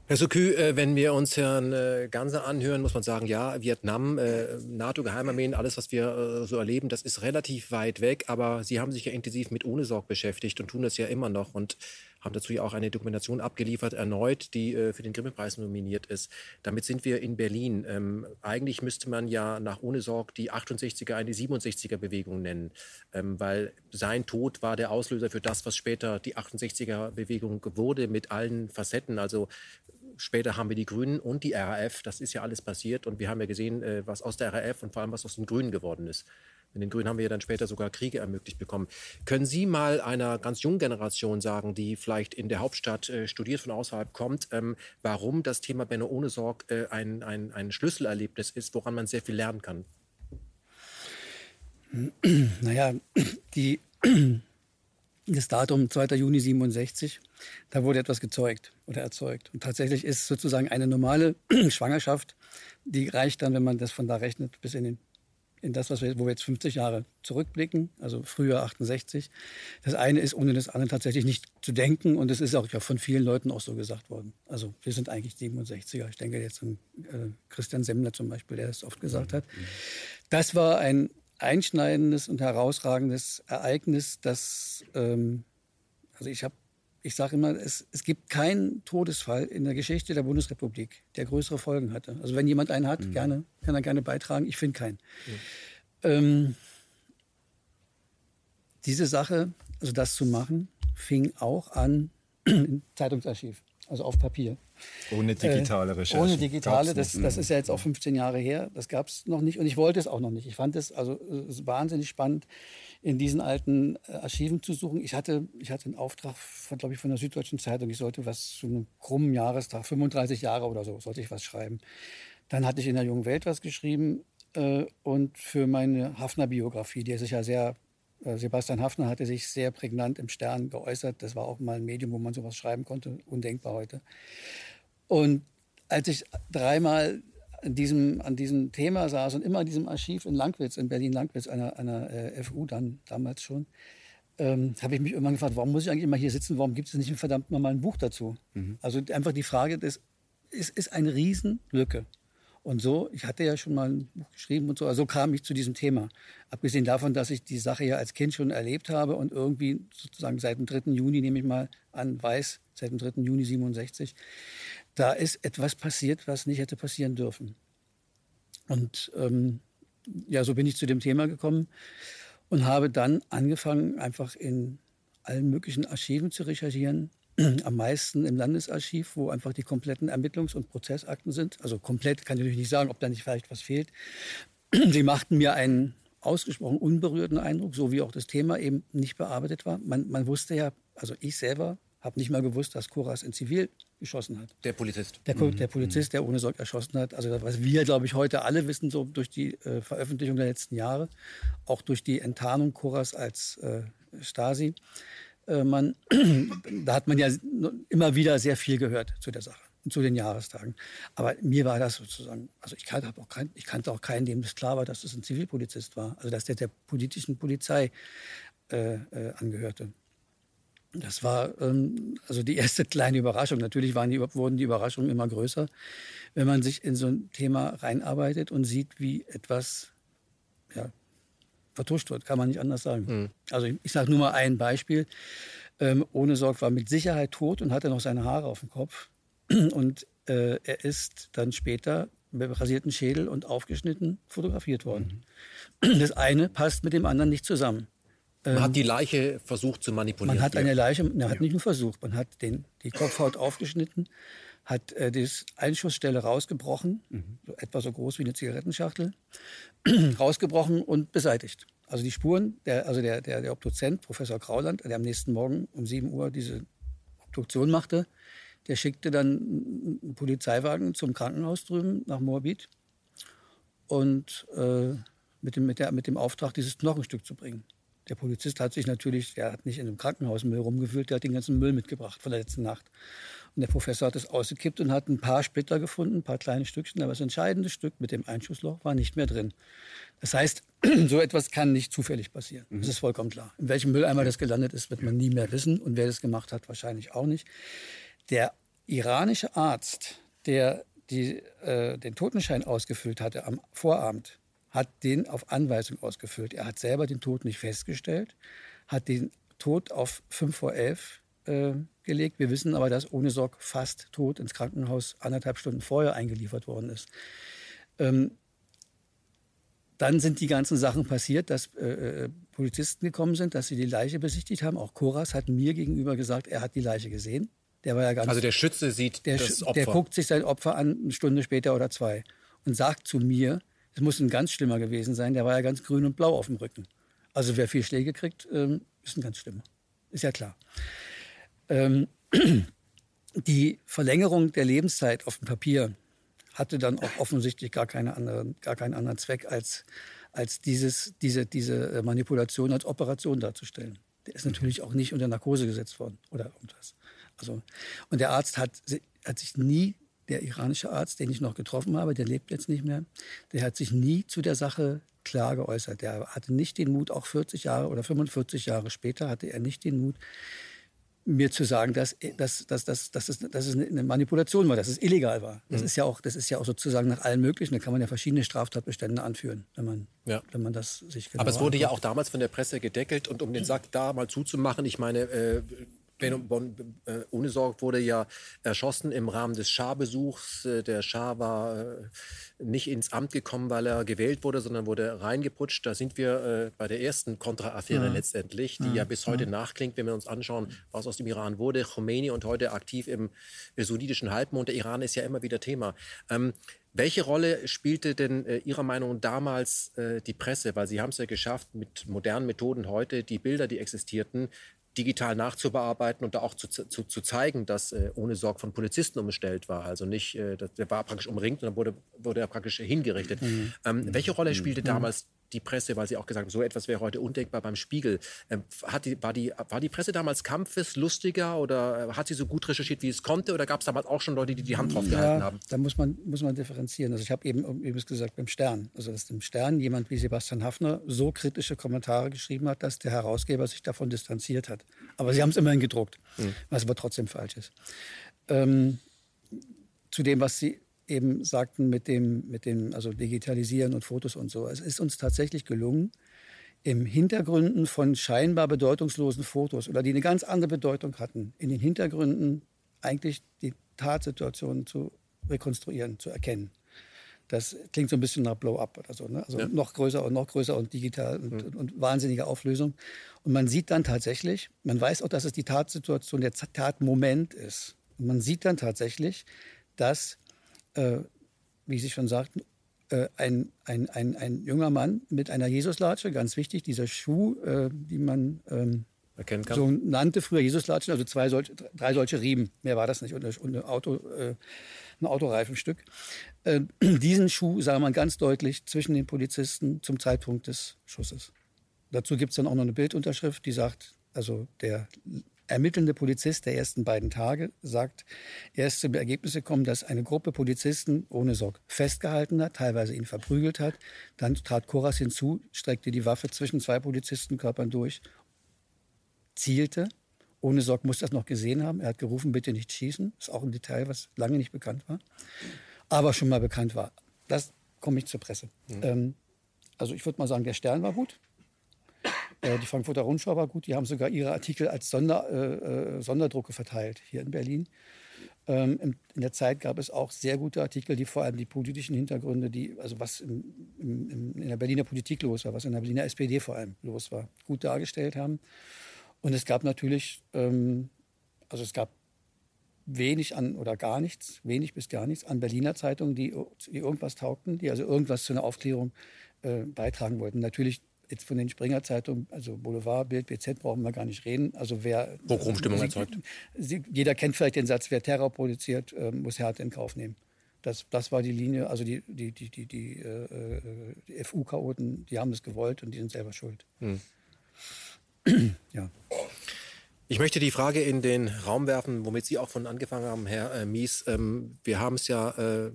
Herr Sokü, äh, wenn wir uns Herrn äh, Ganser anhören, muss man sagen, ja, Vietnam, äh, NATO-Geheimarmeen, alles, was wir so erleben, das ist relativ weit weg. Aber Sie haben sich ja intensiv mit Ohne beschäftigt und tun das ja immer noch. Und haben dazu ja auch eine Dokumentation abgeliefert, erneut, die äh, für den Grimme-Preis nominiert ist. Damit sind wir in Berlin. Ähm, eigentlich müsste man ja nach Ohne Sorg die 68er eine 67er-Bewegung nennen, ähm, weil sein Tod war der Auslöser für das, was später die 68er-Bewegung wurde, mit allen Facetten. Also später haben wir die Grünen und die RAF. Das ist ja alles passiert. Und wir haben ja gesehen, äh, was aus der RAF und vor allem was aus den Grünen geworden ist. Mit den Grünen haben wir ja dann später sogar Kriege ermöglicht bekommen. Können Sie mal einer ganz jungen Generation sagen, die vielleicht in der Hauptstadt äh, studiert, von außerhalb kommt, ähm, warum das Thema Benno ohne Sorg äh, ein, ein, ein Schlüsselerlebnis ist, woran man sehr viel lernen kann? (clears throat) Naja, (clears throat) die, (clears throat) das Datum 2. Juni 67, da wurde etwas gezeugt oder erzeugt. Und tatsächlich ist sozusagen eine normale Schwangerschaft, die reicht dann, wenn man das von da rechnet, bis in den in das, was wir, wo wir jetzt 50 Jahre zurückblicken, also früher 68. Das eine ist, ohne das andere tatsächlich nicht zu denken. Und es ist auch ja von vielen Leuten auch so gesagt worden. Also wir sind eigentlich 67er. Ich denke jetzt an äh, Christian Semmler zum Beispiel, der das oft gesagt hat. Das war ein einschneidendes und herausragendes Ereignis, das, ähm, also ich habe ich sage immer, es, es gibt keinen Todesfall in der Geschichte der Bundesrepublik, der größere Folgen hatte. Also wenn jemand einen hat, mhm. gerne, kann er gerne beitragen. Ich finde keinen. Mhm. Ähm, diese Sache, also das zu machen, fing auch an (clears throat) im Zeitungsarchiv, also auf Papier. Ohne digitale Recherche. Äh, ohne digitale, das, das ist ja jetzt auch 15 Jahre her. Das gab es noch nicht und ich wollte es auch noch nicht. Ich fand es also äh, wahnsinnig spannend, in diesen alten äh, Archiven zu suchen. Ich hatte, ich hatte einen Auftrag, von, glaube ich, von der Süddeutschen Zeitung. Ich sollte was zu einem krummen Jahrestag, 35 Jahre oder so, sollte ich was schreiben. Dann hatte ich in der Jungen Welt was geschrieben äh, und für meine Hafner-Biografie, die sich ja sehr äh, Sebastian Hafner hatte sich sehr prägnant im Stern geäußert. Das war auch mal ein Medium, wo man sowas schreiben konnte. Undenkbar heute. Und als ich dreimal an diesem, an diesem Thema saß und immer in diesem Archiv in Langwitz, in Berlin-Langwitz, einer, einer äh, FU dann damals schon, ähm, habe ich mich irgendwann gefragt, warum muss ich eigentlich immer hier sitzen, warum gibt es nicht ein verdammt nochmal ein Buch dazu? Mhm. Also einfach die Frage, das ist, ist eine Riesenlücke. Und so, ich hatte ja schon mal ein Buch geschrieben und so, also kam ich zu diesem Thema. Abgesehen davon, dass ich die Sache ja als Kind schon erlebt habe und irgendwie sozusagen seit dem 3. Juni, nehme ich mal an, weiß, seit dem 3. Juni 67, da ist etwas passiert, was nicht hätte passieren dürfen. Und ähm, ja, so bin ich zu dem Thema gekommen und habe dann angefangen, einfach in allen möglichen Archiven zu recherchieren, (clears throat) am meisten im Landesarchiv, wo einfach die kompletten Ermittlungs- und Prozessakten sind. Also komplett kann ich natürlich nicht sagen, ob da nicht vielleicht was fehlt. (clears throat) Sie machten mir einen ausgesprochen unberührten Eindruck, so wie auch das Thema eben nicht bearbeitet war. Man, man wusste ja, also ich selber habe nicht mal gewusst, dass Koras in Zivil geschossen hat. Der Polizist. Der, mhm. der Polizist, der ohne Sorg erschossen hat. Also was wir, glaube ich, heute alle wissen, so durch die äh, Veröffentlichung der letzten Jahre, auch durch die Enttarnung Koras als äh, Stasi. Äh, man, (clears throat) da hat man ja immer wieder sehr viel gehört zu der Sache und zu den Jahrestagen. Aber mir war das sozusagen, also ich kannte auch, kein, ich kannte auch keinen, dem das klar war, dass es das ein Zivilpolizist war. Also dass der der politischen Polizei äh, äh, angehörte. Das war ähm, also die erste (laughs) kleine Überraschung. Natürlich waren die, wurden die Überraschungen immer größer, wenn man sich in so ein Thema reinarbeitet und sieht, wie etwas ja, vertuscht wird, kann man nicht anders sagen. Mhm. Also ich, ich sage nur mal ein Beispiel. Ähm, ohne Sorg war mit Sicherheit tot und hatte noch seine Haare auf dem Kopf. (clears throat) Und äh, er ist dann später mit rasierten Schädel und aufgeschnitten fotografiert worden. Mhm. Das eine passt mit dem anderen nicht zusammen. Man ähm, hat die Leiche versucht zu manipulieren. Man hat eine Leiche, man hat nicht nur versucht, man hat den, die Kopfhaut aufgeschnitten, hat äh, die Einschussstelle rausgebrochen, mhm. so etwa so groß wie eine Zigarettenschachtel, (clears throat) rausgebrochen und beseitigt. Also die Spuren, der, also der, der, der Obduzent, Professor Krauland, der am nächsten Morgen um 7 Uhr diese Obduktion machte, der schickte dann einen Polizeiwagen zum Krankenhaus drüben nach Moabit und äh, mit, dem, mit, der, mit dem Auftrag, dieses Knochenstück zu bringen. Der Polizist hat sich natürlich, der hat nicht in einem Krankenhausmüll rumgefühlt, der hat den ganzen Müll mitgebracht von der letzten Nacht. Und der Professor hat es ausgekippt und hat ein paar Splitter gefunden, ein paar kleine Stückchen, aber das entscheidende Stück mit dem Einschussloch war nicht mehr drin. Das heißt, (clears throat) so etwas kann nicht zufällig passieren. Das ist vollkommen klar. In welchem Mülleimer das gelandet ist, wird man nie mehr wissen und wer das gemacht hat, wahrscheinlich auch nicht. Der iranische Arzt, der die, äh, den Totenschein ausgefüllt hatte am Vorabend, hat den auf Anweisung ausgefüllt. Er hat selber den Tod nicht festgestellt, hat den Tod auf 5 vor 11 äh, gelegt. Wir wissen aber, dass ohne Sorg fast tot ins Krankenhaus anderthalb Stunden vorher eingeliefert worden ist. Ähm, dann sind die ganzen Sachen passiert, dass äh, äh Polizisten gekommen sind, dass sie die Leiche besichtigt haben. Auch Koras hat mir gegenüber gesagt, er hat die Leiche gesehen. Der war ja ganz, also der Schütze sieht der, das Opfer. Der guckt sich sein Opfer an, eine Stunde später oder zwei, und sagt zu mir, es muss ein ganz schlimmer gewesen sein. Der war ja ganz grün und blau auf dem Rücken. Also wer viel Schläge kriegt, ähm, ist ein ganz schlimmer. Ist ja klar. Ähm, (clears throat) die Verlängerung der Lebenszeit auf dem Papier hatte dann auch offensichtlich gar, keine andere, gar keinen anderen Zweck, als, als dieses, diese, diese Manipulation als Operation darzustellen. der ist natürlich auch nicht unter Narkose gesetzt worden oder irgendwas. Also, und der Arzt hat, hat sich nie, der iranische Arzt, den ich noch getroffen habe, der lebt jetzt nicht mehr, der hat sich nie zu der Sache klar geäußert. Der hatte nicht den Mut, auch 40 Jahre oder 45 Jahre später hatte er nicht den Mut, mir zu sagen, dass, dass, dass, dass, dass, es, dass es eine Manipulation war, dass es illegal war. Das, mhm. ist ja auch, das ist ja auch sozusagen nach allen möglichen, da kann man ja verschiedene Straftatbestände anführen, wenn man, ja. wenn man das sich genau Aber es wurde anguckt. ja auch damals von der Presse gedeckelt und um den Sack da mal zuzumachen, ich meine, äh, Benno Bon äh, Ohnesorg wurde ja erschossen im Rahmen des Schah-Besuchs. Äh, der Schah war äh, nicht ins Amt gekommen, weil er gewählt wurde, sondern wurde reingeputscht. Da sind wir äh, bei der ersten Kontra-Affäre ja. letztendlich, die ja, ja bis heute ja. nachklingt, wenn wir uns anschauen, was aus dem Iran wurde. Khomeini und heute aktiv im sunnitischen Halbmond. Der Iran ist ja immer wieder Thema. Ähm, welche Rolle spielte denn äh, Ihrer Meinung nach damals äh, die Presse? Weil Sie haben es ja geschafft, mit modernen Methoden heute die Bilder, die existierten, digital nachzubearbeiten und da auch zu, zu, zu zeigen, dass äh, ohne Sorg von Polizisten umgestellt war. Also nicht, äh, der war praktisch umringt und dann wurde, wurde er praktisch hingerichtet. Mhm. Ähm, welche Rolle spielte mhm. damals die Presse, weil Sie auch gesagt haben, so etwas wäre heute undenkbar beim Spiegel. Ähm, hat die, war, die, war die Presse damals kampfeslustiger oder äh, hat sie so gut recherchiert, wie es konnte? Oder gab es damals auch schon Leute, die die Hand drauf gehalten ja, haben? Da muss man, muss man differenzieren. Also ich habe eben, eben gesagt, beim Stern. Also dass im Stern jemand wie Sebastian Hafner so kritische Kommentare geschrieben hat, dass der Herausgeber sich davon distanziert hat. Aber sie haben es immerhin gedruckt, mhm. was aber trotzdem falsch ist. Ähm, zu dem, was Sie eben sagten mit dem, mit dem also Digitalisieren und Fotos und so. Es ist uns tatsächlich gelungen, im Hintergründen von scheinbar bedeutungslosen Fotos oder die eine ganz andere Bedeutung hatten, in den Hintergründen eigentlich die Tatsituation zu rekonstruieren, zu erkennen. Das klingt so ein bisschen nach Blow-up oder so. Ne? Also ja. noch größer und noch größer und digital und, mhm. und, wahnsinnige Auflösung. Und man sieht dann tatsächlich, man weiß auch, dass es die Tatsituation, der Tatmoment ist. Und man sieht dann tatsächlich, dass äh, wie Sie schon sagten, äh, ein, ein, ein, ein junger Mann mit einer Jesuslatsche, ganz wichtig, dieser Schuh, äh, die man ähm, erkennen kann. So nannte früher Jesuslatschen, also zwei solche, drei solche Riemen, mehr war das nicht, und, und ein, Auto, äh, ein Autoreifenstück. Äh, (clears throat) diesen Schuh sah man ganz deutlich zwischen den Polizisten zum Zeitpunkt des Schusses. Dazu gibt es dann auch noch eine Bildunterschrift, die sagt, also der ermittelnde Polizist der ersten beiden Tage sagt, er ist zum Ergebnis gekommen, dass eine Gruppe Polizisten ohne Sorg festgehalten hat, teilweise ihn verprügelt hat. Dann trat Koras hinzu, streckte die Waffe zwischen zwei Polizistenkörpern durch, zielte. Ohne Sorg muss das noch gesehen haben. Er hat gerufen, bitte nicht schießen. Das ist auch ein Detail, was lange nicht bekannt war, aber schon mal bekannt war. Das komme ich zur Presse. Mhm. Ähm, also ich würde mal sagen, der Stern war gut. Äh, die Frankfurter Rundschau war gut. Die haben sogar ihre Artikel als Sonder, äh, äh, Sonderdrucke verteilt hier in Berlin. Ähm, in, der Zeit gab es auch sehr gute Artikel, die vor allem die politischen Hintergründe, die, also was im, im, in der Berliner Politik los war, was in der Berliner SPD vor allem los war, gut dargestellt haben. Und es gab natürlich, ähm, also es gab wenig an oder gar nichts, wenig bis gar nichts an Berliner Zeitungen, die, die irgendwas taugten, die also irgendwas zu einer Aufklärung äh, beitragen wollten. Natürlich jetzt von den Springer-Zeitungen, also Boulevard, Bild, BZ, brauchen wir gar nicht reden. Also wer Pogromstimmung erzeugt. Sie, jeder kennt vielleicht den Satz, wer Terror produziert, äh, muss Härte in Kauf nehmen. Das, das war die Linie, also die, die, die, die, die, äh, die FU-Chaoten, die haben das gewollt und die sind selber schuld. Hm. (clears throat) ja. Ich möchte die Frage in den Raum werfen, womit Sie auch von angefangen haben, Herr äh, Mies. Ähm, wir haben es ja äh,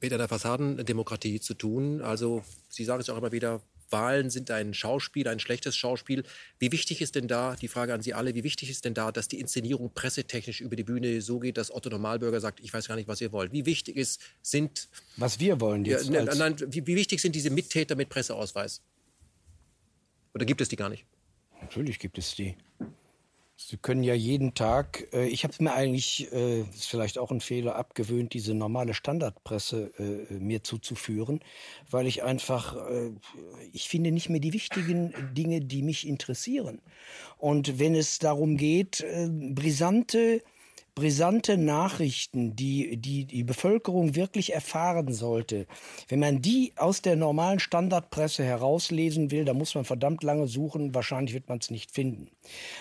mit einer Fassadendemokratie zu tun. Also Sie sagen es auch immer wieder, Wahlen sind ein Schauspiel, ein schlechtes Schauspiel. Wie wichtig ist denn da, die Frage an Sie alle, wie wichtig ist denn da, dass die Inszenierung pressetechnisch über die Bühne so geht, dass Otto Normalbürger sagt, ich weiß gar nicht, was ihr wollt? Wie wichtig ist, sind... Was wir wollen jetzt. Ja, nein, wie, wie wichtig sind diese Mittäter mit Presseausweis? Oder gibt es die gar nicht? Natürlich gibt es die. Sie können ja jeden Tag, äh, ich habe mir eigentlich, äh, ist vielleicht auch ein Fehler, abgewöhnt, diese normale Standardpresse äh, mir zuzuführen, weil ich einfach, äh, ich finde nicht mehr die wichtigen Dinge, die mich interessieren. Und wenn es darum geht, äh, brisante brisante Nachrichten, die, die die Bevölkerung wirklich erfahren sollte, wenn man die aus der normalen Standardpresse herauslesen will, dann muss man verdammt lange suchen. Wahrscheinlich wird man es nicht finden.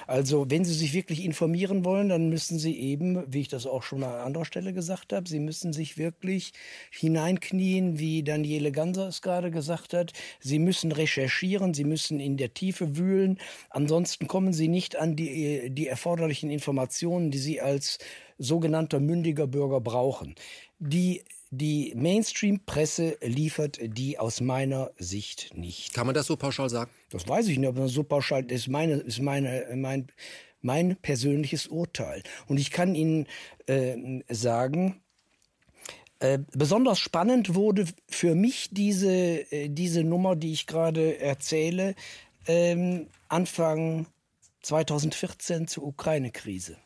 Also wenn Sie sich wirklich informieren wollen, dann müssen Sie eben, wie ich das auch schon an anderer Stelle gesagt habe, Sie müssen sich wirklich hineinknien, wie Daniele Ganser es gerade gesagt hat. Sie müssen recherchieren, Sie müssen in der Tiefe wühlen. Ansonsten kommen Sie nicht an die, die erforderlichen Informationen, die Sie als sogenannter mündiger Bürger brauchen. Die die Mainstream-Presse liefert die aus meiner Sicht nicht. Kann man das so pauschal sagen? Das weiß ich nicht, man so pauschal das ist meine ist meine mein mein persönliches Urteil und ich kann Ihnen äh, sagen, äh, besonders spannend wurde für mich diese, äh, diese Nummer, die ich gerade erzähle, ähm, Anfang 2014 zur Ukraine-Krise.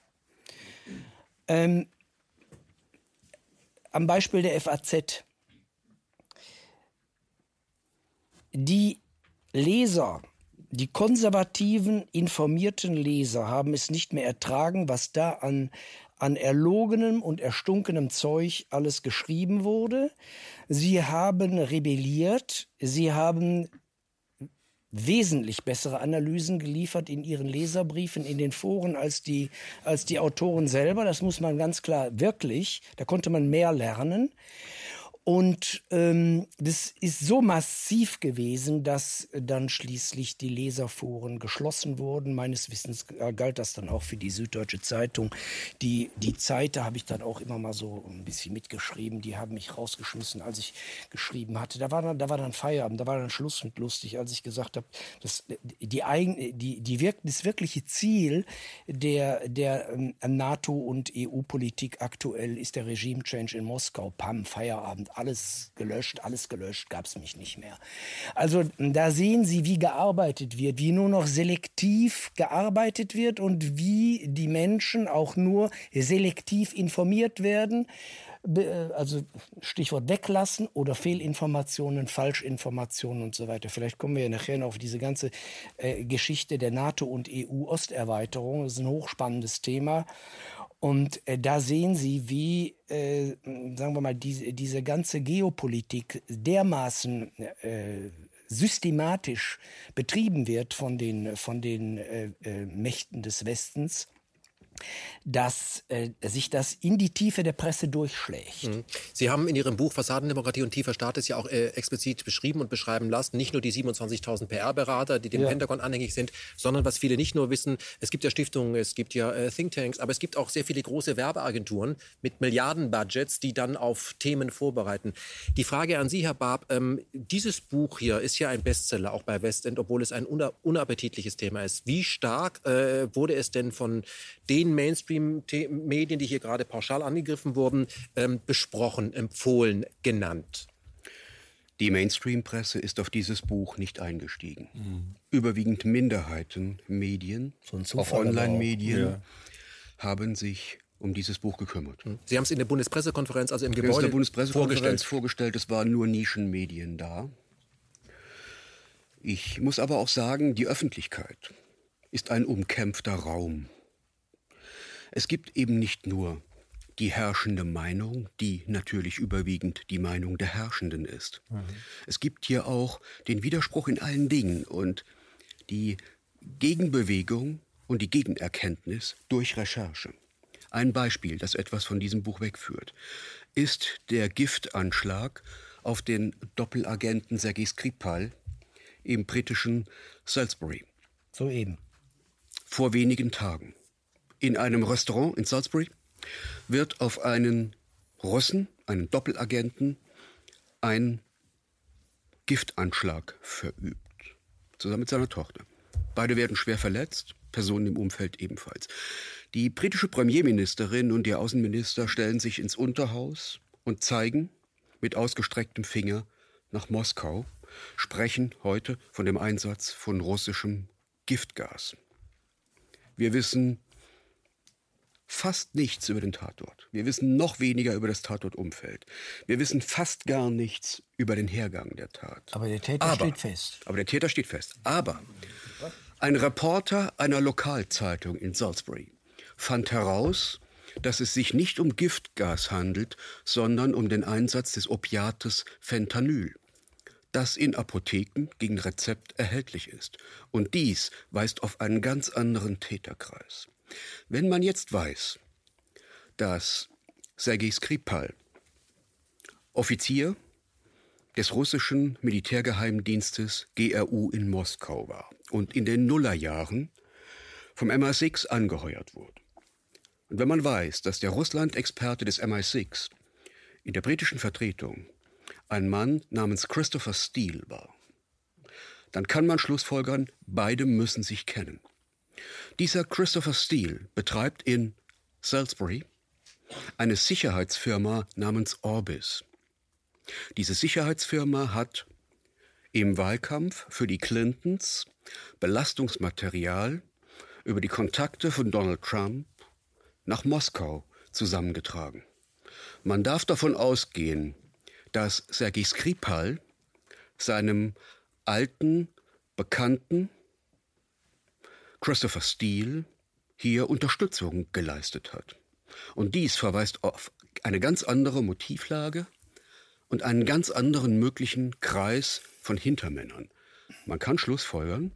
Ähm, am Beispiel der FAZ. Die Leser, die konservativen, informierten Leser haben es nicht mehr ertragen, was da an, an erlogenem und erstunkenem Zeug alles geschrieben wurde. Sie haben rebelliert, sie haben wesentlich bessere Analysen geliefert in ihren Leserbriefen, in den Foren als die, als die Autoren selber. Das muss man ganz klar wirklich, da konnte man mehr lernen. Und ähm, das ist so massiv gewesen, dass dann schließlich die Leserforen geschlossen wurden. Meines Wissens galt das dann auch für die Süddeutsche Zeitung. Die, die Zeit, da habe ich dann auch immer mal so ein bisschen mitgeschrieben. Die haben mich rausgeschmissen, als ich geschrieben hatte. Da war dann, da war dann Feierabend, da war dann Schluss mit lustig, als ich gesagt habe, dass die eigen, die, die wirk das wirkliche Ziel der, der ähm, NATO- und EU-Politik aktuell ist der Regime-Change in Moskau. Pam, Feierabend alles gelöscht, alles gelöscht, gab es mich nicht mehr. Also da sehen Sie, wie gearbeitet wird, wie nur noch selektiv gearbeitet wird und wie die Menschen auch nur selektiv informiert werden also Stichwort weglassen oder Fehlinformationen, Falschinformationen und so weiter. Vielleicht kommen wir ja nachher noch auf diese ganze äh, Geschichte der NATO- und EU-Osterweiterung. Das ist ein hochspannendes Thema. Und äh, da sehen Sie, wie, äh, sagen wir mal, diese, diese ganze Geopolitik dermaßen äh, systematisch betrieben wird von den, von den äh, äh, Mächten des Westens dass äh, sich das in die Tiefe der Presse durchschlägt. Mhm. Sie haben in Ihrem Buch Fassadendemokratie und tiefer Staat es ja auch äh, explizit beschrieben und beschreiben lassen, nicht nur die 27.000 PR-Berater, die dem ja. Pentagon anhängig sind, sondern was viele nicht nur wissen, es gibt ja Stiftungen, es gibt ja äh, Thinktanks, aber es gibt auch sehr viele große Werbeagenturen mit Milliardenbudgets, die dann auf Themen vorbereiten. Die Frage an Sie, Herr Barb, ähm, dieses Buch hier ist ja ein Bestseller, auch bei Westend, obwohl es ein unappetitliches Thema ist. Wie stark äh, wurde es denn von den Mainstream-Medien, die hier gerade pauschal angegriffen wurden, ähm, besprochen, empfohlen, genannt? Die Mainstream-Presse ist auf dieses Buch nicht eingestiegen. Mhm. Überwiegend Minderheiten, Medien, so auch Online-Medien, ja. haben sich um dieses Buch gekümmert. Mhm. Sie haben es in der Bundespressekonferenz, also im Gebäude, in der Bundespressekonferenz vorgestellt. vorgestellt. Es waren nur Nischenmedien da. Ich muss aber auch sagen, die Öffentlichkeit ist ein umkämpfter Raum. Es gibt eben nicht nur die herrschende Meinung, die natürlich überwiegend die Meinung der Herrschenden ist. Mhm. Es gibt hier auch den Widerspruch in allen Dingen und die Gegenbewegung und die Gegenerkenntnis durch Recherche. Ein Beispiel, das etwas von diesem Buch wegführt, ist der Giftanschlag auf den Doppelagenten Sergei Skripal im britischen Salisbury. Soeben. Vor wenigen Tagen in einem Restaurant in Salisbury wird auf einen Russen, einen Doppelagenten, ein Giftanschlag verübt, zusammen mit seiner Tochter. Beide werden schwer verletzt, Personen im Umfeld ebenfalls. Die britische Premierministerin und der Außenminister stellen sich ins Unterhaus und zeigen mit ausgestrecktem Finger nach Moskau, sprechen heute von dem Einsatz von russischem Giftgas. Wir wissen fast nichts über den Tatort. Wir wissen noch weniger über das Tatortumfeld. Wir wissen fast gar nichts über den Hergang der Tat. Aber der Täter aber, steht fest. Aber der Täter steht fest. Aber ein Reporter einer Lokalzeitung in Salisbury fand heraus, dass es sich nicht um Giftgas handelt, sondern um den Einsatz des Opiates Fentanyl, das in Apotheken gegen Rezept erhältlich ist. Und dies weist auf einen ganz anderen Täterkreis. Wenn man jetzt weiß, dass Sergei Skripal Offizier des russischen Militärgeheimdienstes GRU in Moskau war und in den Nullerjahren vom MI6 angeheuert wurde. Und wenn man weiß, dass der Russland-Experte des MI6 in der britischen Vertretung ein Mann namens Christopher Steele war, dann kann man schlussfolgern, beide müssen sich kennen. Dieser Christopher Steele betreibt in Salisbury eine Sicherheitsfirma namens Orbis. Diese Sicherheitsfirma hat im Wahlkampf für die Clintons Belastungsmaterial über die Kontakte von Donald Trump nach Moskau zusammengetragen. Man darf davon ausgehen, dass Sergei Skripal seinem alten Bekannten Christopher Steele hier Unterstützung geleistet hat. Und dies verweist auf eine ganz andere Motivlage und einen ganz anderen möglichen Kreis von Hintermännern. Man kann schlussfolgern,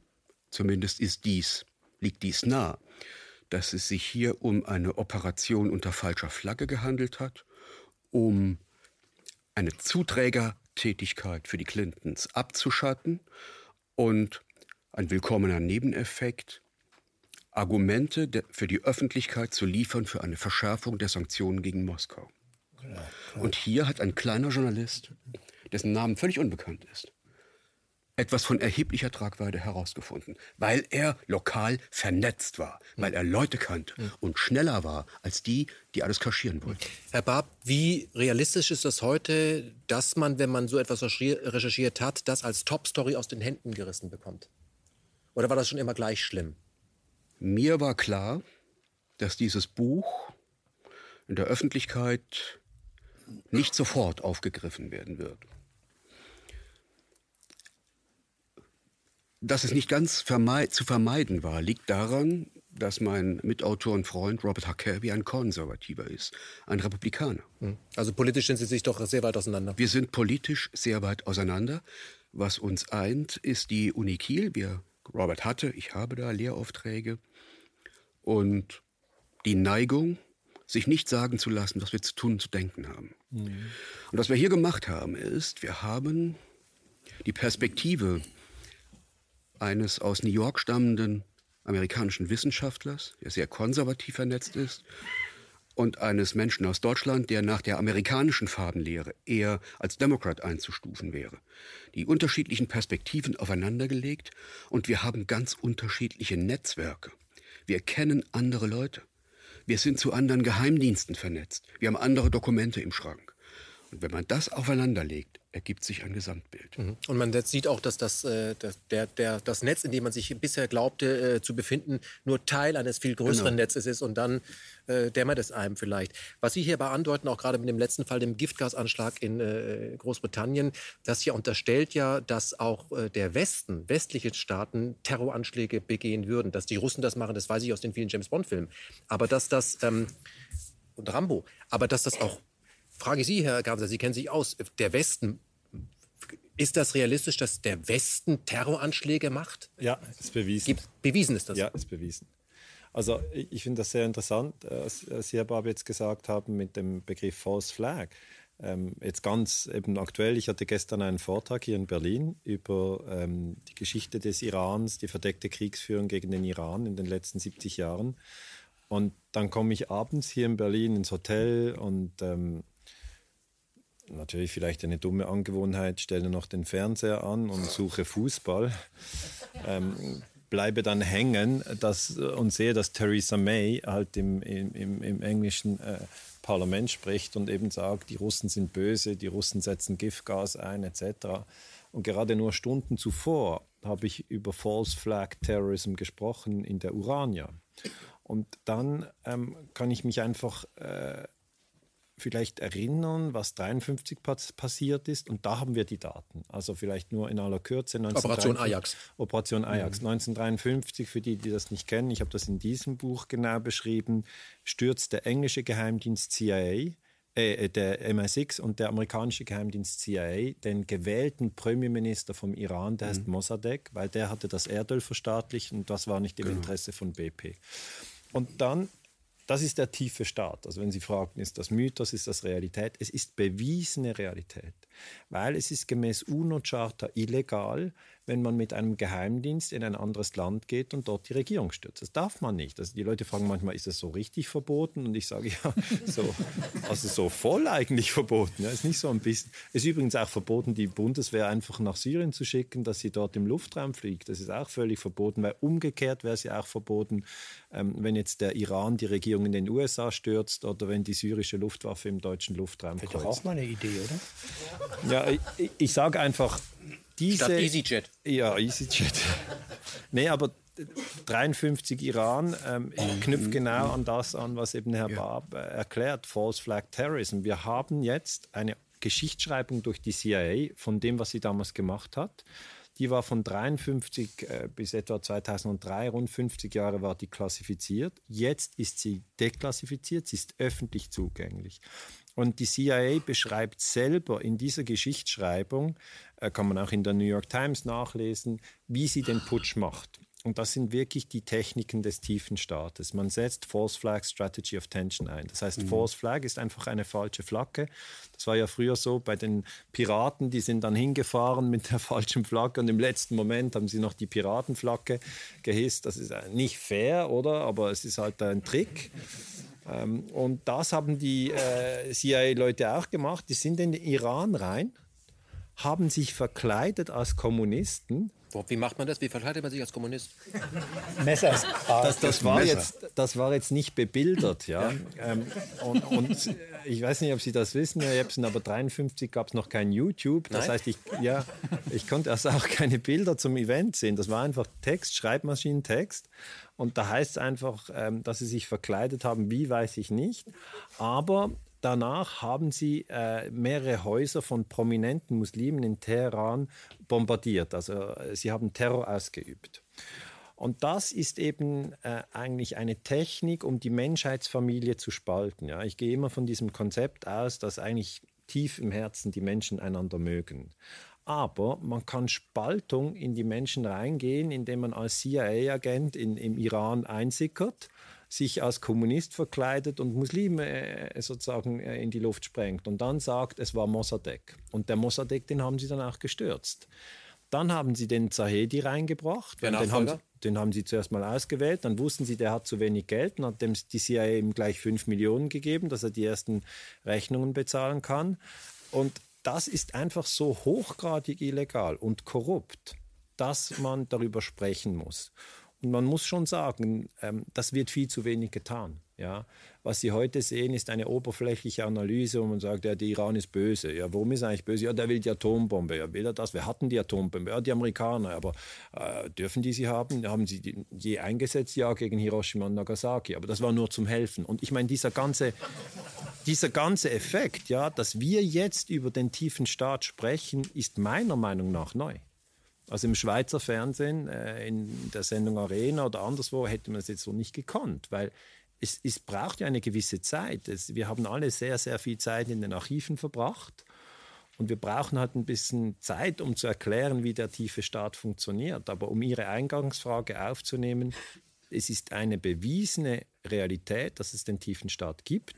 zumindest ist dies, liegt dies nah, dass es sich hier um eine Operation unter falscher Flagge gehandelt hat, um eine Zuträgertätigkeit für die Clintons abzuschatten und ein willkommener Nebeneffekt, Argumente für die Öffentlichkeit zu liefern für eine Verschärfung der Sanktionen gegen Moskau. Und hier hat ein kleiner Journalist, dessen Namen völlig unbekannt ist, etwas von erheblicher Tragweite herausgefunden, weil er lokal vernetzt war, weil er Leute kannte und schneller war als die, die alles kaschieren wollten. Herr Barb, wie realistisch ist das heute, dass man, wenn man so etwas recherchiert hat, das als Top-Story aus den Händen gerissen bekommt? Oder war das schon immer gleich schlimm? Mir war klar, dass dieses Buch in der Öffentlichkeit nicht sofort aufgegriffen werden wird. Dass es nicht ganz vermeid zu vermeiden war, liegt daran, dass mein Mitautor und Freund Robert H. Kirby ein Konservativer ist, ein Republikaner. Hm. Also politisch sind Sie sich doch sehr weit auseinander. Wir sind politisch sehr weit auseinander. Was uns eint, ist die Uni Kiel. Wir, Robert hatte, ich habe da Lehraufträge. Und die Neigung, sich nicht sagen zu lassen, was wir zu tun, zu denken haben. Mhm. Und was wir hier gemacht haben, ist, wir haben die Perspektive eines aus New York stammenden amerikanischen Wissenschaftlers, der sehr konservativ vernetzt ist, und eines Menschen aus Deutschland, der nach der amerikanischen Farbenlehre eher als Demokrat einzustufen wäre. Die unterschiedlichen Perspektiven aufeinandergelegt und wir haben ganz unterschiedliche Netzwerke. Wir kennen andere Leute. Wir sind zu anderen Geheimdiensten vernetzt. Wir haben andere Dokumente im Schrank. Und wenn man das aufeinander legt, ergibt sich ein Gesamtbild. Mhm. Und man sieht auch, dass das, äh, das, der, der, das Netz, in dem man sich bisher glaubte äh, zu befinden, nur Teil eines viel größeren genau. Netzes ist und dann äh, dämmert es einem vielleicht. Was Sie hierbei andeuten, auch gerade mit dem letzten Fall, dem Giftgasanschlag in äh, Großbritannien, das hier unterstellt ja, dass auch äh, der Westen, westliche Staaten Terroranschläge begehen würden. Dass die Russen das machen, das weiß ich aus den vielen James-Bond-Filmen. Aber dass das, ähm, und Rambo, aber dass das auch frage Sie, Herr Gamser, Sie kennen sich aus, der Westen, ist das realistisch, dass der Westen Terroranschläge macht? Ja, ist bewiesen. Gibt, bewiesen ist das? Ja, ist bewiesen. Also ich finde das sehr interessant, was Sie, Herr Barb, jetzt gesagt haben mit dem Begriff False Flag. Ähm, jetzt ganz eben aktuell, ich hatte gestern einen Vortrag hier in Berlin über ähm, die Geschichte des Irans, die verdeckte Kriegsführung gegen den Iran in den letzten 70 Jahren. Und dann komme ich abends hier in Berlin ins Hotel und ähm, natürlich vielleicht eine dumme Angewohnheit, stelle noch den Fernseher an und suche Fußball. Ähm, bleibe dann hängen dass, und sehe, dass Theresa May halt im, im, im englischen äh, Parlament spricht und eben sagt, die Russen sind böse, die Russen setzen Giftgas ein etc. Und gerade nur Stunden zuvor habe ich über False Flag Terrorism gesprochen in der Urania. Und dann ähm, kann ich mich einfach äh, vielleicht erinnern, was 53 passiert ist. Und da haben wir die Daten. Also vielleicht nur in aller Kürze. Operation Ajax. Operation Ajax. Mhm. 1953, für die, die das nicht kennen, ich habe das in diesem Buch genau beschrieben, stürzt der englische Geheimdienst CIA äh, äh der MI6 und der amerikanische Geheimdienst CIA den gewählten Premierminister vom Iran, der mhm. heißt Mossadegh, weil der hatte das Erdöl verstaatlicht und das war nicht im genau. Interesse von BP. Und dann das ist der tiefe Staat. Also wenn Sie fragen, ist das Mythos, ist das Realität? Es ist bewiesene Realität, weil es ist gemäß UNO-Charta illegal, wenn man mit einem Geheimdienst in ein anderes Land geht und dort die Regierung stürzt. Das darf man nicht. Also die Leute fragen manchmal, ist das so richtig verboten? Und ich sage ja, so, also so voll eigentlich verboten. Ja, ist nicht so ein bisschen. Es ist übrigens auch verboten, die Bundeswehr einfach nach Syrien zu schicken, dass sie dort im Luftraum fliegt. Das ist auch völlig verboten, weil umgekehrt wäre es ja auch verboten, ähm, wenn jetzt der Iran die Regierung in den USA stürzt oder wenn die syrische Luftwaffe im deutschen Luftraum kreuzt. Das ist doch auch mal eine Idee, oder? Ja, ich, ich sage einfach, diese, Statt EasyJet. Ja, EasyJet. (laughs) nee, aber 53 Iran ähm, knüpft genau an das an, was eben Herr ja. Barb äh, erklärt, False Flag Terrorism. Wir haben jetzt eine Geschichtsschreibung durch die CIA von dem, was sie damals gemacht hat. Die war von 53 äh, bis etwa 2003, rund 50 Jahre war die klassifiziert. Jetzt ist sie deklassifiziert, sie ist öffentlich zugänglich. Und die CIA beschreibt selber in dieser Geschichtsschreibung, kann man auch in der New York Times nachlesen, wie sie den Putsch macht. Und das sind wirklich die Techniken des tiefen Staates. Man setzt False Flag Strategy of Tension ein. Das heißt, mhm. False Flag ist einfach eine falsche Flagge. Das war ja früher so bei den Piraten, die sind dann hingefahren mit der (laughs) falschen Flagge und im letzten Moment haben sie noch die Piratenflagge gehisst. Das ist nicht fair, oder? Aber es ist halt ein Trick. Ähm, und das haben die äh, CIA-Leute auch gemacht. Die sind in den Iran rein, haben sich verkleidet als Kommunisten wie macht man das? Wie verkleidet man sich als Kommunist? (laughs) Messer das, das, war jetzt, das war jetzt nicht bebildert, ja. Ähm, und, und, ich weiß nicht, ob Sie das wissen, Herr Jepsen, aber 53 gab es noch kein YouTube. Das Nein? heißt, ich, ja, ich konnte also auch keine Bilder zum Event sehen. Das war einfach Text, Schreibmaschinentext. Und da heißt es einfach, ähm, dass sie sich verkleidet haben, wie weiß ich nicht. Aber Danach haben sie äh, mehrere Häuser von prominenten Muslimen in Teheran bombardiert. Also äh, sie haben Terror ausgeübt. Und das ist eben äh, eigentlich eine Technik, um die Menschheitsfamilie zu spalten. Ja? Ich gehe immer von diesem Konzept aus, dass eigentlich tief im Herzen die Menschen einander mögen. Aber man kann Spaltung in die Menschen reingehen, indem man als CIA-Agent im Iran einsickert sich als Kommunist verkleidet und Muslime äh, sozusagen äh, in die Luft sprengt und dann sagt, es war Mossadegh. Und der Mossadegh, den haben sie dann auch gestürzt. Dann haben sie den Zahedi reingebracht. Den haben, sie, den haben sie zuerst mal ausgewählt. Dann wussten sie, der hat zu wenig Geld. Dann hat dem die CIA ihm gleich 5 Millionen gegeben, dass er die ersten Rechnungen bezahlen kann. Und das ist einfach so hochgradig illegal und korrupt, dass man darüber sprechen muss. Man muss schon sagen, ähm, das wird viel zu wenig getan. Ja? Was Sie heute sehen, ist eine oberflächliche Analyse, wo man sagt, ja, der Iran ist böse. Ja, warum ist er eigentlich böse? Ja, der will die Atombombe. Ja, will er das? Wir hatten die Atombombe. Ja, die Amerikaner. Aber äh, dürfen die sie haben? Haben sie die je eingesetzt? Ja, gegen Hiroshima und Nagasaki. Aber das war nur zum Helfen. Und ich meine, dieser ganze, dieser ganze Effekt, ja, dass wir jetzt über den tiefen Staat sprechen, ist meiner Meinung nach neu. Also im Schweizer Fernsehen, äh, in der Sendung Arena oder anderswo, hätte man es jetzt so nicht gekonnt, weil es, es braucht ja eine gewisse Zeit. Es, wir haben alle sehr, sehr viel Zeit in den Archiven verbracht. Und wir brauchen halt ein bisschen Zeit, um zu erklären, wie der tiefe Staat funktioniert. Aber um Ihre Eingangsfrage aufzunehmen, es ist eine bewiesene Realität, dass es den tiefen Staat gibt.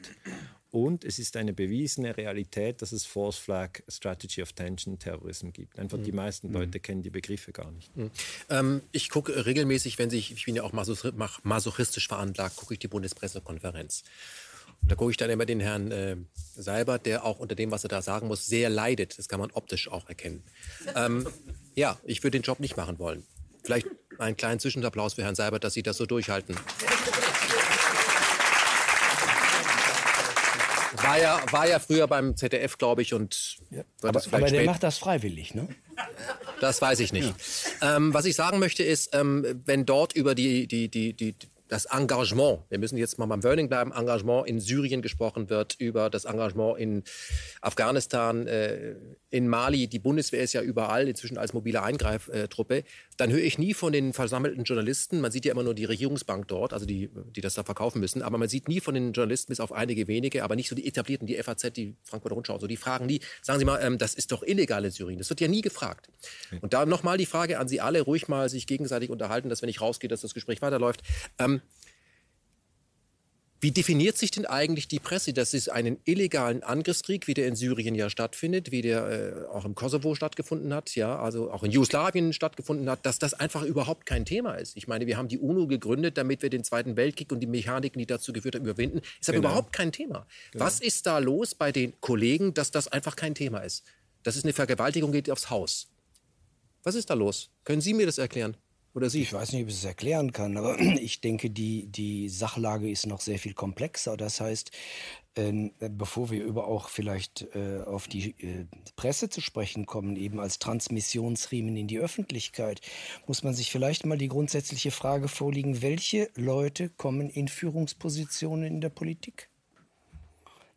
Und es ist eine bewiesene Realität, dass es Force Flag Strategy of Tension Terrorism gibt. Einfach die mhm. meisten Leute mhm. kennen die Begriffe gar nicht. Mhm. Ähm, ich gucke regelmäßig, wenn sich, ich bin ja auch masochistisch veranlagt, gucke ich die Bundespressekonferenz. Und da gucke ich dann immer den Herrn äh, Seibert, der auch unter dem, was er da sagen muss, sehr leidet. Das kann man optisch auch erkennen. Ähm, ja, ich würde den Job nicht machen wollen. Vielleicht einen kleinen Zwischenapplaus für Herrn Seibert, dass Sie das so durchhalten. War ja, war ja früher beim ZDF, glaube ich, und ja. aber, aber der macht das freiwillig, ne? Das weiß ich nicht. Ja. Ähm, was ich sagen möchte ist, ähm, wenn dort über die, die, die, die, das Engagement, wir müssen jetzt mal beim Wording bleiben, Engagement in Syrien gesprochen wird, über das Engagement in Afghanistan, äh, in Mali, die Bundeswehr ist ja überall inzwischen als mobile Eingreiftruppe, dann höre ich nie von den versammelten Journalisten, man sieht ja immer nur die Regierungsbank dort, also die, die das da verkaufen müssen, aber man sieht nie von den Journalisten bis auf einige wenige, aber nicht so die etablierten, die FAZ, die Frankfurter Rundschau, so die fragen nie, sagen Sie mal, ähm, das ist doch illegal in Syrien, das wird ja nie gefragt. Und da nochmal die Frage an Sie alle, ruhig mal sich gegenseitig unterhalten, dass wenn ich rausgehe, dass das Gespräch weiterläuft. Ähm, wie definiert sich denn eigentlich die Presse, dass es einen illegalen Angriffskrieg, wie der in Syrien ja stattfindet, wie der äh, auch im Kosovo stattgefunden hat, ja, also auch in Jugoslawien stattgefunden hat, dass das einfach überhaupt kein Thema ist? Ich meine, wir haben die UNO gegründet, damit wir den Zweiten Weltkrieg und die Mechaniken, die dazu geführt haben, überwinden. Ist aber genau. überhaupt kein Thema. Genau. Was ist da los bei den Kollegen, dass das einfach kein Thema ist? Das ist eine Vergewaltigung, geht aufs Haus. Was ist da los? Können Sie mir das erklären? Oder Sie? Ich weiß nicht, ob ich es erklären kann, aber (clears throat) ich denke, die, die Sachlage ist noch sehr viel komplexer. Das heißt, äh, bevor wir über auch vielleicht äh, auf die äh, Presse zu sprechen kommen, eben als Transmissionsriemen in die Öffentlichkeit, muss man sich vielleicht mal die grundsätzliche Frage vorlegen, welche Leute kommen in Führungspositionen in der Politik?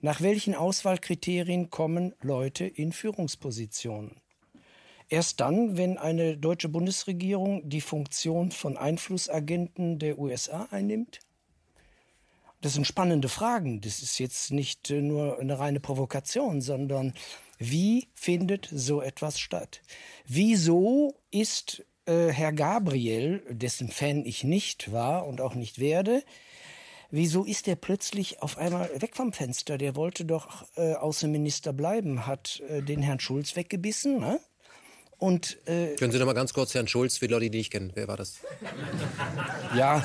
Nach welchen Auswahlkriterien kommen Leute in Führungspositionen? Erst dann, wenn eine deutsche Bundesregierung die Funktion von Einflussagenten der USA einnimmt? Das sind spannende Fragen. Das ist jetzt nicht äh, nur eine reine Provokation, sondern wie findet so etwas statt? Wieso ist äh, Herr Gabriel, dessen Fan ich nicht war und auch nicht werde, wieso ist er plötzlich auf einmal weg vom Fenster? Der wollte doch äh, Außenminister bleiben, hat äh, den Herrn Schulz weggebissen. Ne? Und, äh, Können Sie noch mal ganz kurz Herrn Schulz für Leute, die nicht kennen, wer war das? Ja,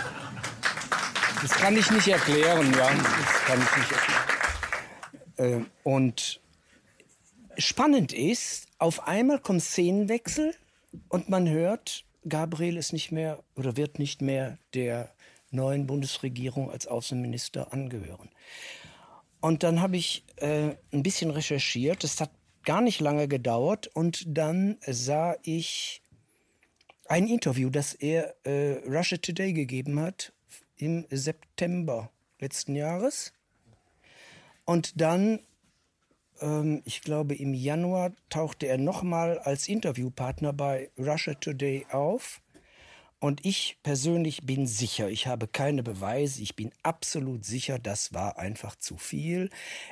das kann ich nicht erklären. Ja, das kann ich nicht erklären. Äh, und spannend ist, auf einmal kommt Szenenwechsel und man hört, Gabriel ist nicht mehr oder wird nicht mehr der neuen Bundesregierung als Außenminister angehören. Und dann habe ich äh, ein bisschen recherchiert. Das hat gar nicht lange gedauert und dann sah ich ein Interview, das er äh, Russia Today gegeben hat im September letzten Jahres. Und dann, ähm, ich glaube im Januar, tauchte er nochmal als Interviewpartner bei Russia Today auf. Und ich persönlich bin sicher, ich habe keine Beweise, ich bin absolut sicher, das war einfach zu viel.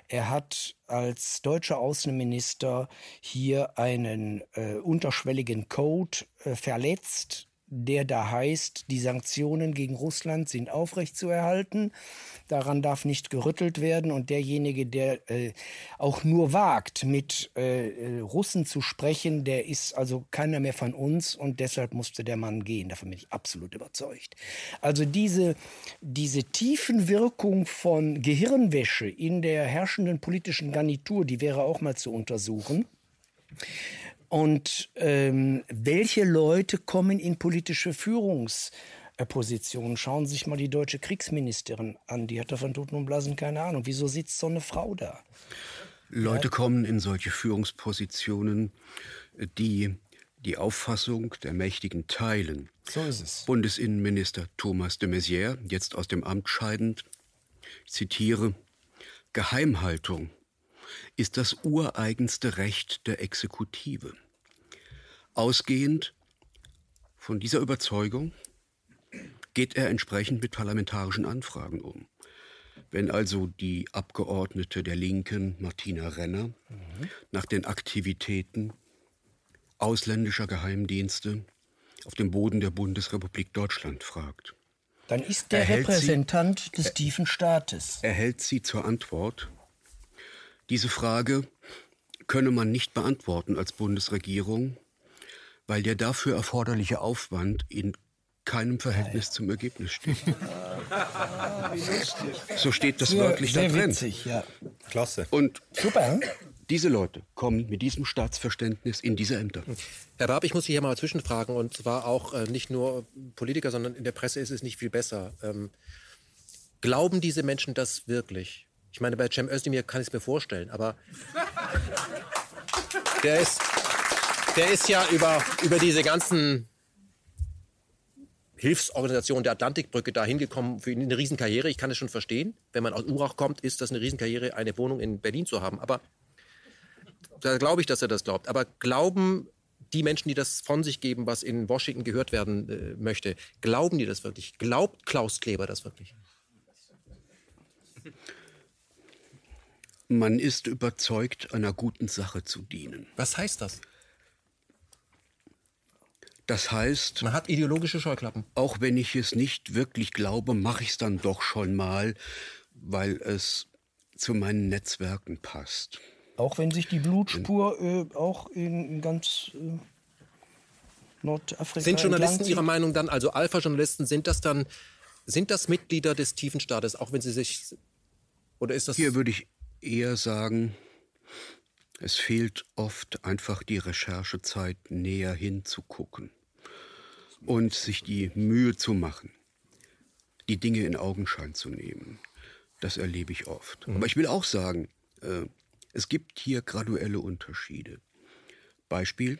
Er hat als deutscher Außenminister hier einen äh, unterschwelligen Code äh, verletzt, der da heißt, die Sanktionen gegen Russland sind aufrechtzuerhalten. Daran darf nicht gerüttelt werden. Und derjenige, der äh, auch nur wagt, mit äh, äh, Russen zu sprechen, der ist also keiner mehr von uns. Und deshalb musste der Mann gehen. Davon bin ich absolut überzeugt. Also diese, diese Tiefenwirkung von Gehirnwäsche in der herrschenden politischen Garnitur, die wäre auch mal zu untersuchen. Und ähm, welche Leute kommen in politische Führungspositionen? Schauen Sie sich mal die deutsche Kriegsministerin an. Die hat davon Toten und Blasen keine Ahnung. Wieso sitzt so eine Frau da? Leute kommen in solche Führungspositionen, die die Auffassung der Mächtigen teilen. So ist es. Bundesinnenminister Thomas de Maizière, jetzt aus dem Amt scheidend, ich zitiere, Geheimhaltung ist das ureigenste Recht der Exekutive. Ausgehend von dieser Überzeugung geht er entsprechend mit parlamentarischen Anfragen um. Wenn also die Abgeordnete der Linken, Martina Renner, mhm. nach den Aktivitäten ausländischer Geheimdienste auf dem Boden der Bundesrepublik Deutschland fragt, dann ist der Repräsentant sie, des tiefen Staates. Erhält sie zur Antwort, diese Frage könne man nicht beantworten als Bundesregierung, weil der dafür erforderliche Aufwand in keinem Verhältnis zum Ergebnis steht. (laughs) so steht das sehr, wörtlich sehr da drin. Witzig, ja. Klasse. Und Super. diese Leute kommen mit diesem Staatsverständnis in diese Ämter. Herr Barb, ich muss Sie hier mal zwischenfragen. Und zwar auch äh, nicht nur Politiker, sondern in der Presse ist es nicht viel besser. Ähm, glauben diese Menschen das wirklich? Ich meine, bei Cem Özdemir kann ich es mir vorstellen, aber (laughs) der ist, der ist ja über, über diese ganzen Hilfsorganisation der Atlantikbrücke da hingekommen für eine Riesenkarriere. Ich kann es schon verstehen. Wenn man aus Urach kommt, ist das eine Riesenkarriere, eine Wohnung in Berlin zu haben. Aber da glaube ich, dass er das glaubt. Aber glauben die Menschen, die das von sich geben, was in Washington gehört werden äh, möchte, glauben die das wirklich? Glaubt Klaus Kleber das wirklich? (laughs) Man ist überzeugt, einer guten Sache zu dienen. Was heißt das? Das heißt, man hat ideologische Scheuklappen. Auch wenn ich es nicht wirklich glaube, mache ich es dann doch schon mal, weil es zu meinen Netzwerken passt. Auch wenn sich die Blutspur äh, auch in, ganz äh, Nordafrika. Sind Journalisten Ihrer Meinung dann, also Alpha-Journalisten, sind das dann, sind das Mitglieder des tiefen Staates, auch wenn sie sich oder ist das? Hier würde ich eher sagen, es fehlt oft einfach die Recherchezeit, näher hinzugucken und sich die Mühe zu machen, die Dinge in Augenschein zu nehmen. Das erlebe ich oft. Mhm. Aber ich will auch sagen, äh, es gibt hier graduelle Unterschiede. Beispiel.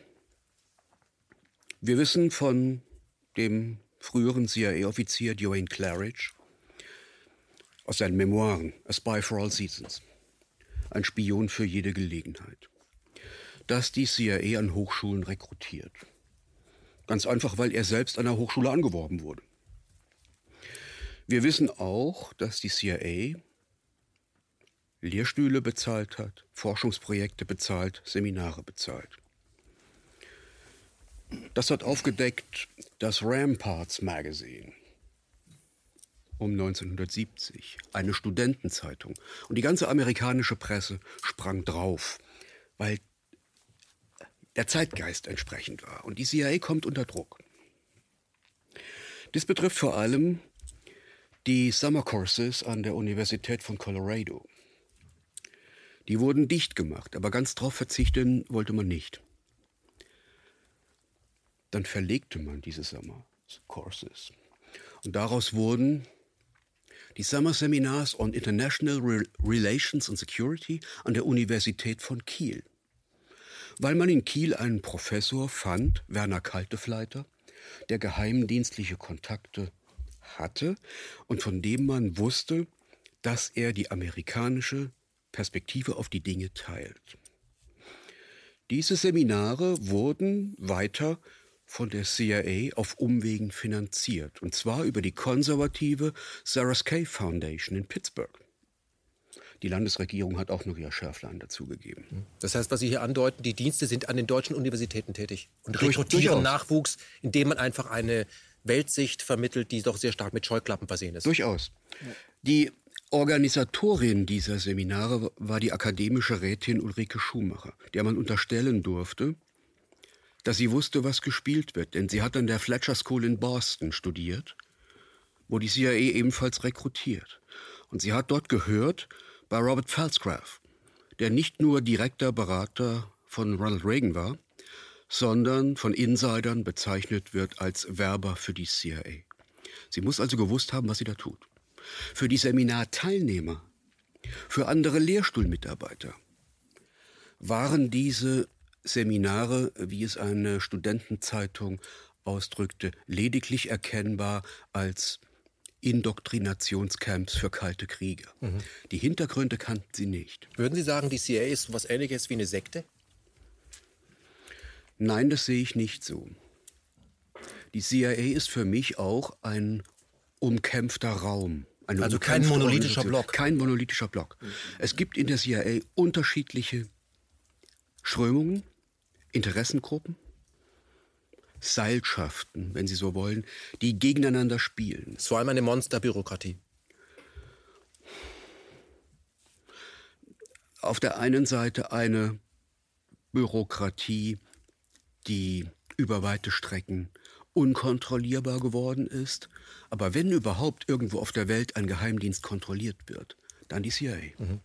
Wir wissen von dem früheren CIA-Offizier Dwayne Claridge aus seinen Memoiren A Spy for All Seasons, ein Spion für jede Gelegenheit, dass die CIA an Hochschulen rekrutiert. Ganz einfach, weil er selbst an der Hochschule angeworben wurde. Wir wissen auch, dass die CIA Lehrstühle bezahlt hat, Forschungsprojekte bezahlt, Seminare bezahlt. Das hat aufgedeckt das Ramparts Magazine um 1970, eine Studentenzeitung. Und die ganze amerikanische Presse sprang drauf, weil der Zeitgeist entsprechend war. Und die CIA kommt unter Druck. Dies betrifft vor allem die Summer Courses an der Universität von Colorado. Die wurden dicht gemacht, aber ganz drauf verzichten wollte man nicht. Dann verlegte man diese Summer Courses. Und daraus wurden die Summer Seminars on International Relations and Security an der Universität von Kiel weil man in Kiel einen Professor fand, Werner Kaltefleiter, der geheimdienstliche Kontakte hatte und von dem man wusste, dass er die amerikanische Perspektive auf die Dinge teilt. Diese Seminare wurden weiter von der CIA auf Umwegen finanziert, und zwar über die konservative Sarah Kay Foundation in Pittsburgh. Die Landesregierung hat auch noch ihr Schärflein dazugegeben. Das heißt, was Sie hier andeuten, die Dienste sind an den deutschen Universitäten tätig und rekrutieren Nachwuchs, indem man einfach eine Weltsicht vermittelt, die doch sehr stark mit Scheuklappen versehen ist. Durchaus. Die Organisatorin dieser Seminare war die akademische Rätin Ulrike Schumacher, der man unterstellen durfte, dass sie wusste, was gespielt wird, denn sie hat an der Fletcher School in Boston studiert, wo die CIA ebenfalls rekrutiert. Und sie hat dort gehört, bei Robert Falsgraf, der nicht nur direkter Berater von Ronald Reagan war, sondern von Insidern bezeichnet wird als Werber für die CIA. Sie muss also gewusst haben, was sie da tut. Für die Seminarteilnehmer, für andere Lehrstuhlmitarbeiter waren diese Seminare, wie es eine Studentenzeitung ausdrückte, lediglich erkennbar als Indoktrinationscamps für kalte Kriege. Mhm. Die Hintergründe kannten sie nicht. Würden Sie sagen, die CIA ist etwas Ähnliches wie eine Sekte? Nein, das sehe ich nicht so. Die CIA ist für mich auch ein umkämpfter Raum. also kein monolithischer Block. Kein monolithischer Block. Mhm. Es gibt in der CIA unterschiedliche Strömungen, Interessengruppen, Seilschaften, wenn Sie so wollen, die gegeneinander spielen. Es war allem eine Monsterbürokratie. Auf der einen Seite eine Bürokratie, die über weite Strecken unkontrollierbar geworden ist. Aber wenn überhaupt irgendwo auf der Welt ein Geheimdienst kontrolliert wird, dann die CIA. Mhm.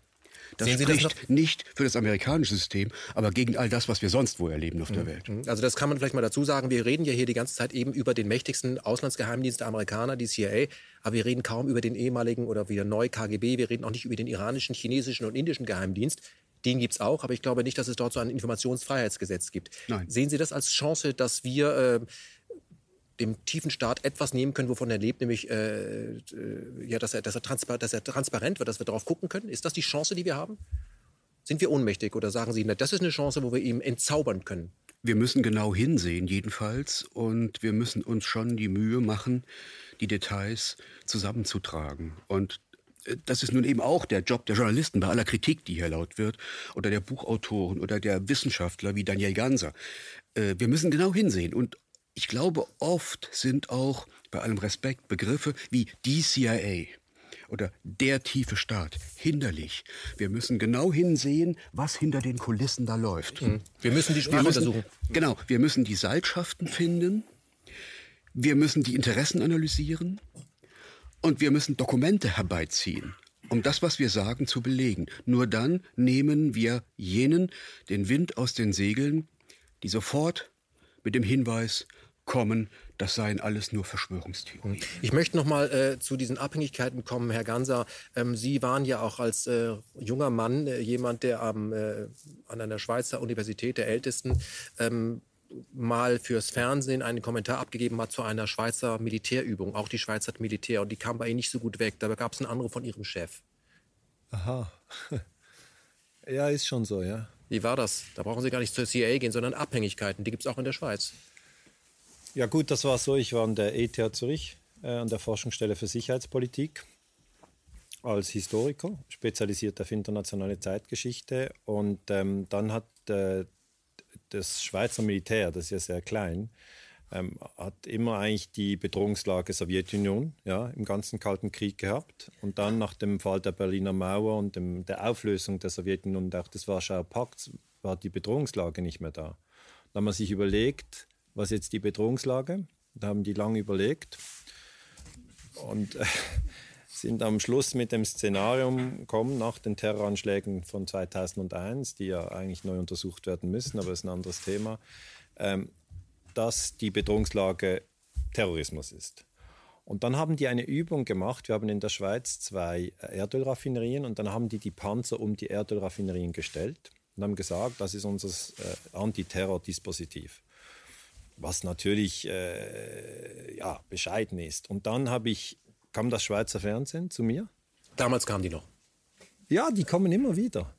Das Sehen spricht das nicht für das amerikanische System, aber gegen all das, was wir sonst wo erleben auf der mhm. Welt. Mhm. Also das kann man vielleicht mal dazu sagen. Wir reden ja hier die ganze Zeit eben über den mächtigsten Auslandsgeheimdienst der Amerikaner, die CIA. Aber wir reden kaum über den ehemaligen oder wieder neu KGB. Wir reden auch nicht über den iranischen, chinesischen und indischen Geheimdienst. Den gibt es auch, aber ich glaube nicht, dass es dort so ein Informationsfreiheitsgesetz gibt. Nein. Sehen Sie das als Chance, dass wir äh, dem tiefen Staat etwas nehmen können, wovon er lebt, nämlich äh, äh, ja, dass, er, dass, er dass er transparent wird, dass wir darauf gucken können? Ist das die Chance, die wir haben? Sind wir ohnmächtig oder sagen Sie, na, das ist eine Chance, wo wir ihm entzaubern können? Wir müssen genau hinsehen, jedenfalls, und wir müssen uns schon die Mühe machen, die Details zusammenzutragen. Und äh, das ist nun eben auch der Job der Journalisten bei aller Kritik, die hier laut wird, oder der Buchautoren oder der Wissenschaftler wie Daniel Ganser. Äh, wir müssen genau hinsehen. Und ich glaube, oft sind auch, bei allem Respekt, Begriffe wie die CIA oder der tiefe Staat hinderlich. Wir müssen genau hinsehen, was hinter den Kulissen da läuft. Mhm. Wir müssen die Sprache müssen, untersuchen. Genau, wir müssen die Seilschaften finden. Wir müssen die Interessen analysieren. Und wir müssen Dokumente herbeiziehen, um das, was wir sagen, zu belegen. Nur dann nehmen wir jenen den Wind aus den Segeln, die sofort mit dem Hinweis kommen, das seien alles nur Verschwörungstheorien. Ich möchte noch mal äh, zu diesen Abhängigkeiten kommen, Herr Ganser. Ähm, Sie waren ja auch als äh, junger Mann äh, jemand, der am, äh, an einer Schweizer Universität der Ältesten ähm, mal fürs Fernsehen einen Kommentar abgegeben hat zu einer Schweizer Militärübung. Auch die Schweiz hat Militär und die kam bei Ihnen nicht so gut weg. Da gab es einen Anruf von Ihrem Chef. Aha. (laughs) Ja, ist schon so, ja. Wie war das? Da brauchen Sie gar nicht zur CIA gehen, sondern Abhängigkeiten. Die gibt es auch in der Schweiz. Ja gut, das war so. Ich war an der ETH Zürich, äh, an der Forschungsstelle für Sicherheitspolitik als Historiker, spezialisiert auf internationale Zeitgeschichte. Und ähm, dann hat äh, das Schweizer Militär, das ist ja sehr klein, ähm, hat immer eigentlich die Bedrohungslage Sowjetunion ja, im ganzen Kalten Krieg gehabt. Und dann nach dem Fall der Berliner Mauer und dem, der Auflösung der Sowjetunion und auch des Warschauer Pakts war die Bedrohungslage nicht mehr da. Da man sich überlegt, was jetzt die Bedrohungslage? Da haben die lange überlegt und äh, sind am Schluss mit dem Szenarium gekommen, nach den Terroranschlägen von 2001, die ja eigentlich neu untersucht werden müssen, aber das ist ein anderes Thema, ähm, dass die Bedrohungslage Terrorismus ist. Und dann haben die eine Übung gemacht. Wir haben in der Schweiz zwei Erdölraffinerien und dann haben die die Panzer um die Erdölraffinerien gestellt und haben gesagt, das ist unser äh, Antiterror-Dispositiv was natürlich äh, ja, bescheiden ist. Und dann habe ich, kam das Schweizer Fernsehen zu mir. Damals kamen die noch. Ja, die kommen immer wieder.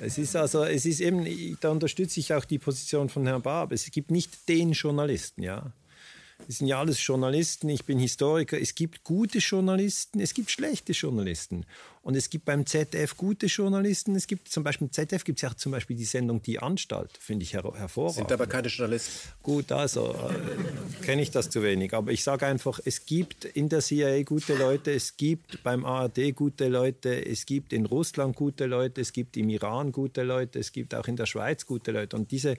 Es ist also, es ist eben, da unterstütze ich auch die Position von Herrn Barb. Es gibt nicht den Journalisten, ja. Das sind ja alles Journalisten, ich bin Historiker. Es gibt gute Journalisten, es gibt schlechte Journalisten. Und es gibt beim ZDF gute Journalisten. Es gibt zum Beispiel im ZDF gibt es ja zum Beispiel die Sendung Die Anstalt, finde ich her hervorragend. Sind aber keine Journalisten. Gut, also äh, kenne ich das zu wenig. Aber ich sage einfach, es gibt in der CIA gute Leute, es gibt beim ARD gute Leute, es gibt in Russland gute Leute, es gibt im Iran gute Leute, es gibt auch in der Schweiz gute Leute. Und diese,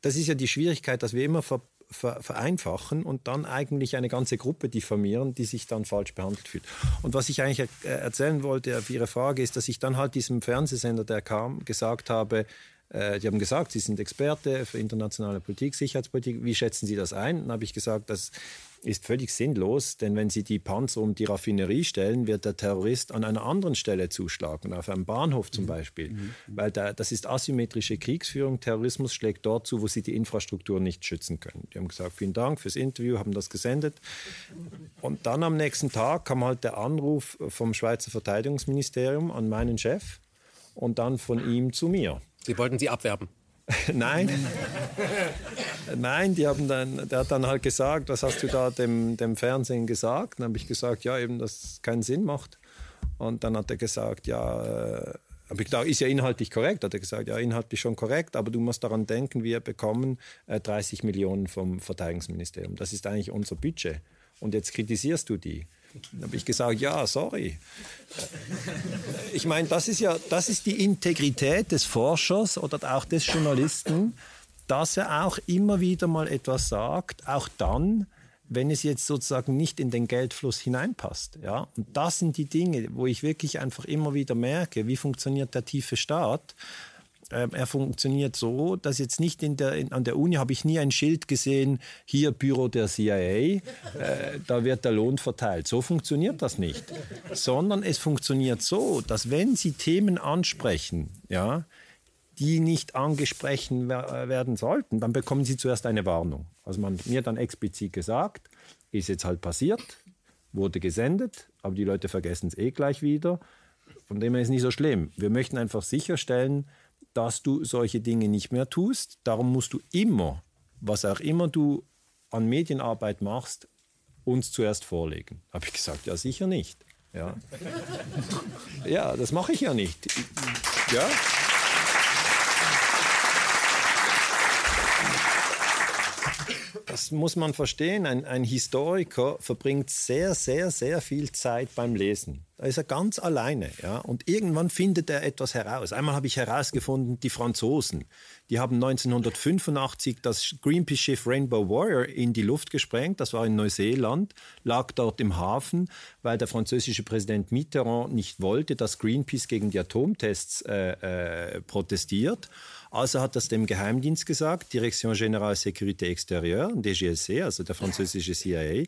das ist ja die Schwierigkeit, dass wir immer ver vereinfachen und dann eigentlich eine ganze Gruppe diffamieren, die sich dann falsch behandelt fühlt. Und was ich eigentlich äh, erzählen wollte auf Ihre Frage ist, dass ich dann halt diesem Fernsehsender, der kam, gesagt habe, äh, die haben gesagt, Sie sind Experte für internationale Politik, Sicherheitspolitik. Wie schätzen Sie das ein? Dann habe ich gesagt, dass ist völlig sinnlos, denn wenn Sie die Panzer um die Raffinerie stellen, wird der Terrorist an einer anderen Stelle zuschlagen, auf einem Bahnhof zum mhm. Beispiel. Mhm. Weil da, das ist asymmetrische Kriegsführung. Terrorismus schlägt dort zu, wo Sie die Infrastruktur nicht schützen können. Die haben gesagt, vielen Dank fürs Interview, haben das gesendet. Und dann am nächsten Tag kam halt der Anruf vom Schweizer Verteidigungsministerium an meinen Chef und dann von ihm zu mir. Sie wollten Sie abwerben? (laughs) Nein. Nein, die haben dann, der hat dann halt gesagt, was hast du da dem, dem Fernsehen gesagt? Dann habe ich gesagt, ja, eben, dass es keinen Sinn macht. Und dann hat er gesagt, ja, äh, habe ist ja inhaltlich korrekt. Hat er gesagt, ja, inhaltlich schon korrekt, aber du musst daran denken, wir bekommen äh, 30 Millionen vom Verteidigungsministerium. Das ist eigentlich unser Budget. Und jetzt kritisierst du die. Dann habe ich gesagt, ja, sorry. Ich meine, das ist ja, das ist die Integrität des Forschers oder auch des Journalisten, dass er auch immer wieder mal etwas sagt, auch dann, wenn es jetzt sozusagen nicht in den Geldfluss hineinpasst. Ja? Und das sind die Dinge, wo ich wirklich einfach immer wieder merke, wie funktioniert der tiefe Staat. Ähm, er funktioniert so, dass jetzt nicht in der, in, an der Uni habe ich nie ein Schild gesehen, hier Büro der CIA, äh, da wird der Lohn verteilt. So funktioniert das nicht. Sondern es funktioniert so, dass wenn Sie Themen ansprechen, ja, die nicht angesprochen werden sollten, dann bekommen sie zuerst eine Warnung. Also man mir dann explizit gesagt, ist jetzt halt passiert, wurde gesendet, aber die Leute vergessen es eh gleich wieder. Von dem her ist es nicht so schlimm. Wir möchten einfach sicherstellen, dass du solche Dinge nicht mehr tust. Darum musst du immer, was auch immer du an Medienarbeit machst, uns zuerst vorlegen. Habe ich gesagt, ja sicher nicht. Ja, (laughs) ja das mache ich ja nicht. Ja. Das muss man verstehen. Ein, ein, Historiker verbringt sehr, sehr, sehr viel Zeit beim Lesen. Da ist er ganz alleine. Ja? Und irgendwann findet er etwas heraus. Einmal habe ich herausgefunden, die Franzosen, die haben 1985 das Greenpeace-Schiff Rainbow Warrior in die Luft gesprengt. Das war in Neuseeland, lag dort im Hafen, weil der französische Präsident Mitterrand nicht wollte, dass Greenpeace gegen die Atomtests äh, äh, protestiert. Also hat das dem Geheimdienst gesagt, Direction Générale Sécurité Extérieure, DGSC, also der französische CIA.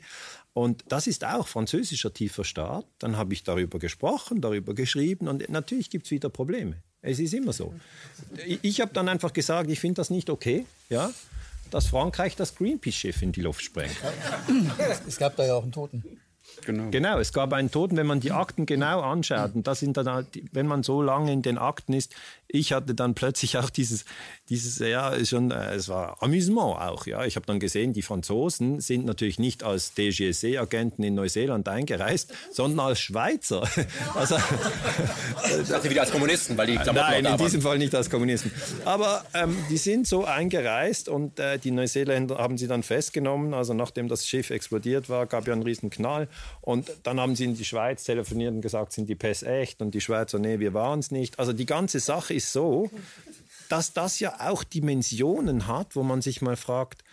Und das ist auch französischer tiefer Staat. Dann habe ich darüber gesprochen, darüber geschrieben und natürlich gibt es wieder Probleme. Es ist immer so. Ich habe dann einfach gesagt, ich finde das nicht okay, ja, dass Frankreich das Greenpeace-Schiff in die Luft sprengt. Es gab da ja auch einen Toten. Genau. genau, es gab einen Toten, wenn man die Akten genau anschaut. Und das sind dann, halt, wenn man so lange in den Akten ist, ich hatte dann plötzlich auch dieses, dieses ja, schon, äh, es war Amüsement auch. Ja. Ich habe dann gesehen, die Franzosen sind natürlich nicht als DGSE-Agenten in Neuseeland eingereist, (laughs) sondern als Schweizer. (laughs) Also, ich dachte wieder als Kommunisten, weil die Klamotten Nein, in diesem Fall nicht als Kommunisten. Aber ähm, die sind so eingereist und äh, die Neuseeländer haben sie dann festgenommen. Also nachdem das Schiff explodiert war, gab ja einen riesen Knall. Und dann haben sie in die Schweiz telefoniert und gesagt, sind die Pässe echt? Und die Schweizer, nee, wir waren es nicht. Also die ganze Sache ist so, dass das ja auch Dimensionen hat, wo man sich mal fragt,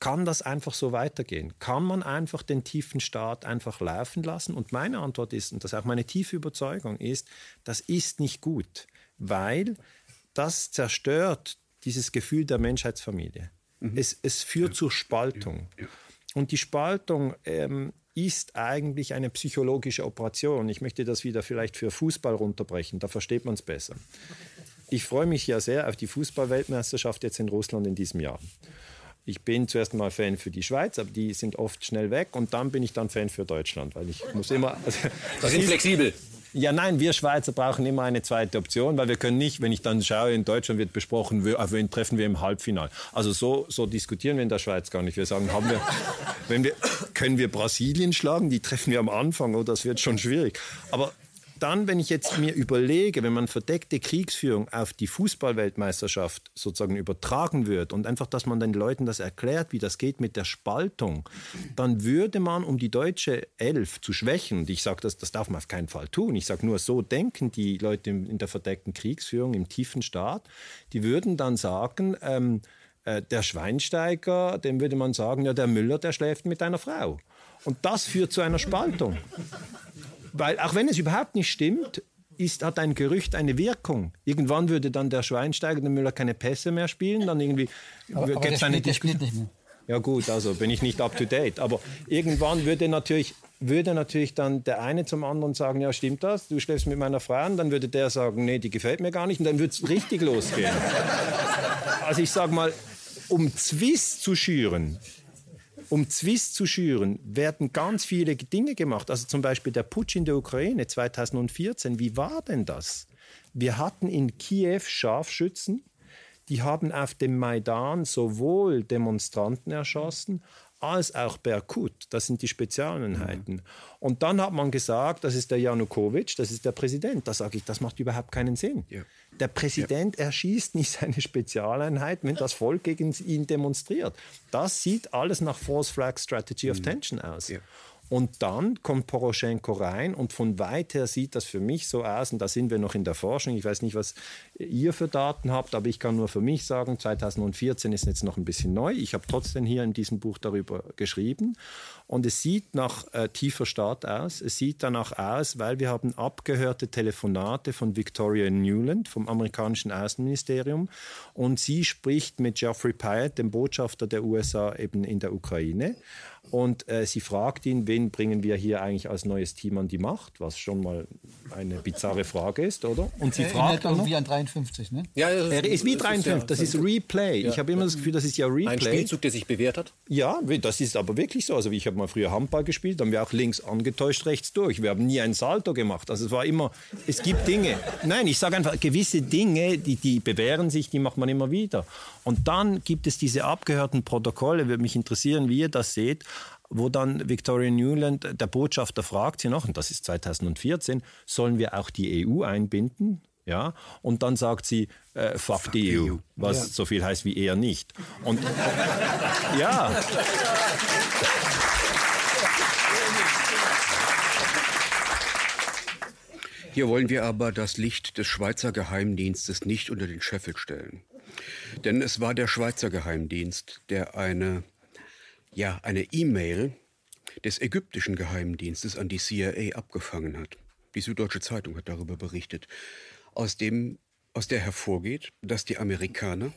kann das einfach so weitergehen? Kann man einfach den tiefen Staat einfach laufen lassen? Und meine Antwort ist, und das ist auch meine tiefe Überzeugung, ist, das ist nicht gut, weil das zerstört dieses Gefühl der Menschheitsfamilie. Mhm. Es, es, führt ja. zur Spaltung. Ja. Ja. Und die Spaltung ähm, ist eigentlich eine psychologische Operation. Ich möchte das wieder vielleicht für Fußball runterbrechen, da versteht man es besser. Ich freue mich ja sehr auf die Fußballweltmeisterschaft jetzt in Russland in diesem Jahr. Ich bin zuerst mal Fan für die Schweiz, aber die sind oft schnell weg und dann bin ich dann Fan für Deutschland, weil ich muss immer. Also, das sind flexibel. Ja, nein, wir Schweizer brauchen immer eine zweite Option, weil wir können nicht, wenn ich dann schaue, in Deutschland wird besprochen, auf wen treffen wir im Halbfinale. Also so, so diskutieren wir in der Schweiz gar nicht. Wir sagen, haben wir, wenn wir, können wir Brasilien schlagen? Die treffen wir am Anfang, oh, das wird schon schwierig. Aber dann, wenn ich jetzt mir überlege, wenn man verdeckte Kriegsführung auf die Fußballweltmeisterschaft sozusagen übertragen wird und einfach, dass man den Leuten das erklärt, wie das geht mit der Spaltung, dann würde man, um die deutsche Elf zu schwächen, und ich sage das, das darf man auf keinen Fall tun, ich sage nur, so denken die Leute in der verdeckten Kriegsführung im tiefen Staat, die würden dann sagen, ähm, äh, der Schweinsteiger, dem würde man sagen, ja, der Müller, der schläft mit einer Frau. Und das führt zu einer Spaltung. Weil auch wenn es überhaupt nicht stimmt, ist, hat ein Gerücht eine Wirkung. Irgendwann würde dann der Schweinsteiger, der Müller keine Pässe mehr spielen, dann irgendwie der spielt nicht mehr. Ja gut, also bin ich nicht up to date. Aber irgendwann würde natürlich, würde natürlich dann der eine zum anderen sagen, ja stimmt das, du schläfst mit meiner Frau und dann würde der sagen, nee, die gefällt mir gar nicht und dann würde es richtig losgehen. (laughs) Also ich sage mal, um Zwist zu schüren, um Zwist zu schüren, werden ganz viele Dinge gemacht. Also zum Beispiel der Putsch in der Ukraine 2014. Wie war denn das? Wir hatten in Kiew Scharfschützen, die haben auf dem Maidan sowohl Demonstranten erschossen als auch Berkut. Das sind die Spezialeinheiten. Mhm. Und dann hat man gesagt, das ist der Janukowitsch, das ist der Präsident. Da sage ich, das macht überhaupt keinen Sinn. Ja. Der Präsident ja. erschießt nicht seine Spezialeinheit, wenn das Volk gegen ihn demonstriert. Das sieht alles nach False Flag Strategy of mhm. Tension aus. Ja. Und dann kommt Poroschenko rein und von weit her sieht das für mich so aus, und da sind wir noch in der Forschung. Ich weiß nicht, was ihr für Daten habt, aber ich kann nur für mich sagen, 2014 ist jetzt noch ein bisschen neu. Ich habe trotzdem hier in diesem Buch darüber geschrieben. Und es sieht nach äh, tiefer Staat aus. Es sieht danach aus, weil wir haben abgehörte Telefonate von Victoria Newland vom amerikanischen Außenministerium. Und sie spricht mit Geoffrey Pyatt, dem Botschafter der USA eben in der Ukraine. Und äh, sie fragt ihn, wen bringen wir hier eigentlich als neues Team an die Macht, was schon mal eine bizarre Frage ist, oder? Und sie Er fragt erinnert auch noch, wie an 53, ne? Ja, er ist wie 53, das ist Replay. Ich habe immer das Gefühl, das ist ja Replay. ein Spielzug, der sich bewährt hat. Ja, das ist aber wirklich so. Also ich habe mal früher Handball gespielt, haben wir auch links angetäuscht, rechts durch. Wir haben nie ein Salto gemacht. Also es war immer, es gibt Dinge. Nein, ich sage einfach, gewisse Dinge, die, die bewähren sich, die macht man immer wieder. Und dann gibt es diese abgehörten Protokolle, würde mich interessieren, wie ihr das seht, wo dann Victoria Newland, der Botschafter, fragt sie noch, und das ist 2014, sollen wir auch die EU einbinden? Ja, und dann sagt sie, äh, fuck, fuck die EU, EU. was ja. so viel heißt wie eher nicht. Und (laughs) ja. Hier wollen wir aber das Licht des Schweizer Geheimdienstes nicht unter den Scheffel stellen. Denn es war der Schweizer Geheimdienst, der eine ja, eine E-Mail des ägyptischen Geheimdienstes an die CIA abgefangen hat. Die Süddeutsche Zeitung hat darüber berichtet, aus, dem, aus der hervorgeht, dass die Amerikaner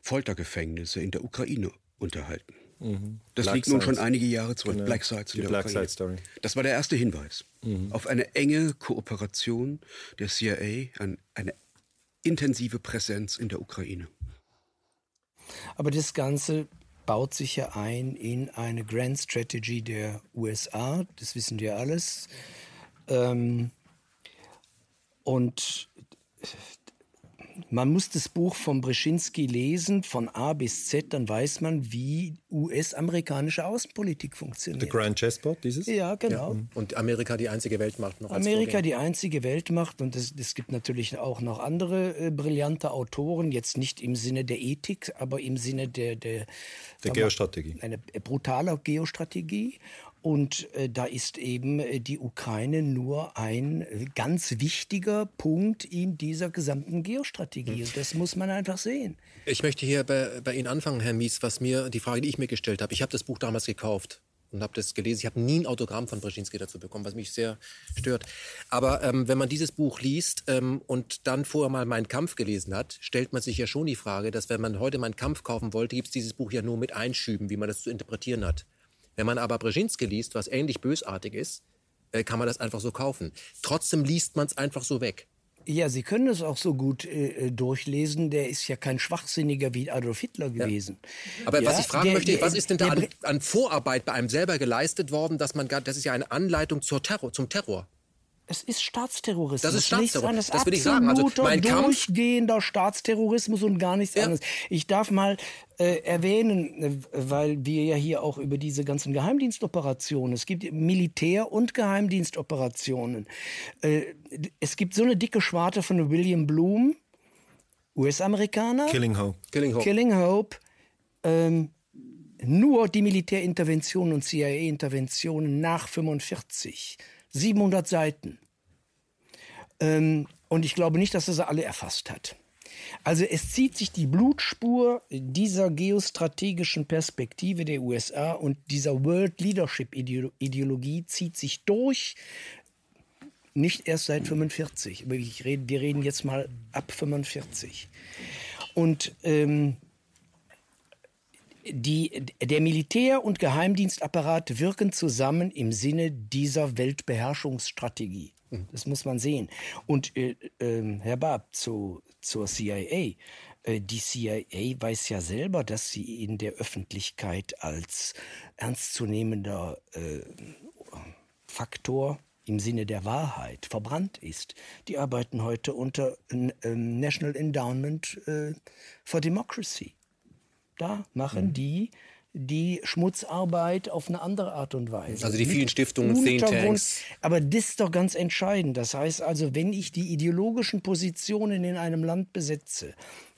Foltergefängnisse in der Ukraine unterhalten. Mhm. Das Black liegt nun schon einige Jahre zurück. Genau. Black Sites in der Black Ukraine. Story. Das war der erste Hinweis mhm. auf eine enge Kooperation der CIA, an eine intensive Präsenz in der Ukraine. Aber das Ganze baut sich ja ein in eine Grand Strategy der USA, das wissen wir alles. Ähm, und man muss das Buch von Brzezinski lesen, von A bis Z, dann weiß man, wie US-amerikanische Außenpolitik funktioniert. The Grand Chessboard, dieses? Ja, genau. Ja, und Amerika die einzige Weltmacht noch. Amerika die einzige Weltmacht und es, es gibt natürlich auch noch andere äh, brillante Autoren, jetzt nicht im Sinne der Ethik, aber im Sinne der, der, der Geostrategie. Eine brutale Geostrategie. Und äh, da ist eben äh, die Ukraine nur ein äh, ganz wichtiger Punkt in dieser gesamten Geostrategie. Und das muss man einfach sehen. Ich möchte hier bei, bei Ihnen anfangen, Herr Mies, was mir die Frage, die ich mir gestellt habe. Ich habe das Buch damals gekauft und habe das gelesen. Ich habe nie ein Autogramm von Brzezinski dazu bekommen, was mich sehr stört. Aber ähm, wenn man dieses Buch liest ähm, und dann vorher mal Mein Kampf gelesen hat, stellt man sich ja schon die Frage, dass wenn man heute Mein Kampf kaufen wollte, gibt es dieses Buch ja nur mit Einschüben, wie man das zu interpretieren hat. Wenn man aber Brzezinski liest, was ähnlich bösartig ist, äh, kann man das einfach so kaufen. Trotzdem liest man es einfach so weg. Ja, Sie können es auch so gut äh, durchlesen. Der ist ja kein Schwachsinniger wie Adolf Hitler gewesen. Ja. Aber ja, was ich fragen der, möchte, was ist denn da an, an, Vorarbeit bei einem selber geleistet worden, dass man, das ist ja eine Anleitung zur Terror, zum Terror. Es ist Staatsterrorismus. Das ist Staatsterrorismus. Das würde ich sagen. Also mein durchgehender Staatsterrorismus und gar nichts ja. anderes. Ich darf mal äh, erwähnen, äh, weil wir ja hier auch über diese ganzen Geheimdienstoperationen, es gibt Militär- und Geheimdienstoperationen. Äh, es gibt so eine dicke Schwarte von William Bloom, US-Amerikaner. Killing Hope. Killing Hope. Killing Hope. Ähm, nur die Militärinterventionen und CIA-Interventionen nach 45 700 Seiten. Ähm, und ich glaube nicht, dass er sie alle erfasst hat. Also es zieht sich die Blutspur dieser geostrategischen Perspektive der USA und dieser World Leadership Ideologie zieht sich durch. Nicht erst seit 45, rede, wir reden jetzt mal ab 45. Und ähm, die, der Militär- und Geheimdienstapparat wirken zusammen im Sinne dieser Weltbeherrschungsstrategie. Das muss man sehen. Und äh, äh, Herr Bab, zu, zur CIA. Äh, die CIA weiß ja selber, dass sie in der Öffentlichkeit als ernstzunehmender äh, Faktor im Sinne der Wahrheit verbrannt ist. Die arbeiten heute unter ähm, National Endowment äh, for Democracy. Da machen mhm. die die Schmutzarbeit auf eine andere Art und Weise. Also die vielen Stiftungen, Thinktanks. Aber das ist doch ganz entscheidend. Das heißt also, wenn ich die ideologischen Positionen in einem Land besetze,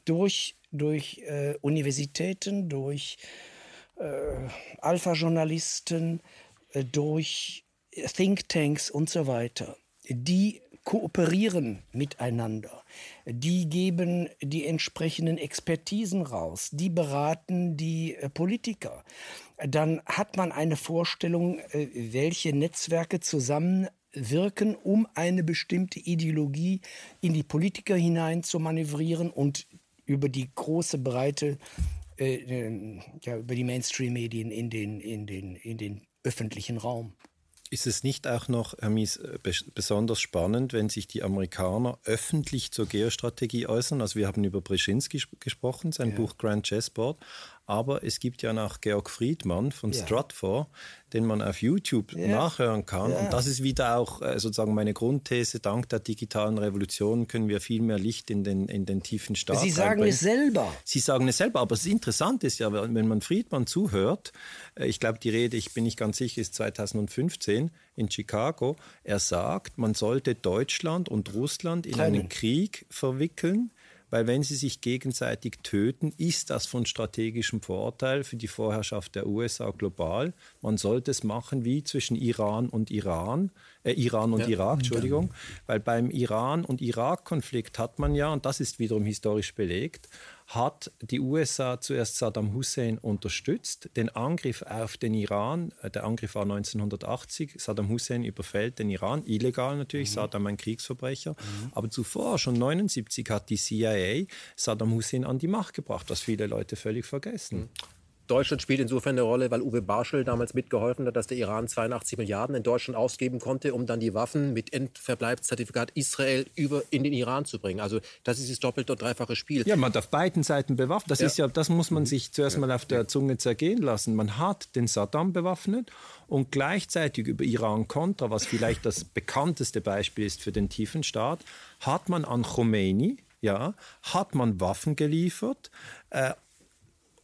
durch, durch äh, Universitäten, durch äh, Alpha-Journalisten, äh, durch Thinktanks und so weiter, die kooperieren miteinander. Die geben die entsprechenden Expertisen raus. Die beraten die äh, Politiker. Dann hat man eine Vorstellung, äh, welche Netzwerke zusammenwirken, um eine bestimmte Ideologie in die Politiker hinein zu manövrieren und über die große Breite äh, äh, ja, über die Mainstream-Medien in den, in, den, in den öffentlichen Raum. Ist es nicht auch noch, Herr Mies, äh, besonders spannend, wenn sich die Amerikaner öffentlich zur Geostrategie äußern? Also wir haben über Brzezinski gesprochen, sein ja. Buch Grand Chessboard, aber es gibt ja noch Georg Friedmann von ja. Stratfor, den man auf YouTube ja. nachhören kann. Ja. Und das ist wieder auch äh, sozusagen meine Grundthese. Dank der digitalen Revolution können wir viel mehr Licht in den, in den tiefen Staat Sie sagen es selber. Sie sagen es selber. Aber das Interessante ist ja, wenn man Friedmann zuhört, äh, ich glaube, die Rede, ich bin nicht ganz sicher, ist 2015 in Chicago. Er sagt, man sollte Deutschland und Russland in Trennen. einen Krieg verwickeln, weil wenn sie sich gegenseitig töten, ist das von strategischem Vorteil für die Vorherrschaft der USA global. Man sollte es machen wie zwischen Iran und Iran, äh, Iran und ja. Irak, Entschuldigung, weil beim Iran- und Irak-Konflikt hat man ja, und das ist wiederum historisch belegt, hat die USA zuerst Saddam Hussein unterstützt. Den Angriff auf den Iran, äh, der Angriff war 1980, Saddam Hussein überfällt den Iran, illegal natürlich, mhm. Saddam ein Kriegsverbrecher. Mhm. Aber zuvor, schon 1979, hat die CIA Saddam Hussein an die Macht gebracht, was viele Leute völlig vergessen. Mhm. Deutschland spielt insofern eine Rolle, weil Uwe Barschel damals mitgeholfen hat, dass der Iran 82 Milliarden in Deutschland ausgeben konnte, um dann die Waffen mit Endverbleibszertifikat Israel über in den Iran zu bringen. Also das ist das doppelte und dreifache Spiel. Ja, man darf beiden Seiten bewaffnen. Das ja. ist ja, das muss man sich zuerst mal auf der Zunge zergehen lassen. Man hat den Saddam bewaffnet und gleichzeitig über Iran-Contra, was vielleicht das (laughs) bekannteste Beispiel ist für den tiefen Staat, hat man an Khomeini ja, hat man Waffen geliefert, äh,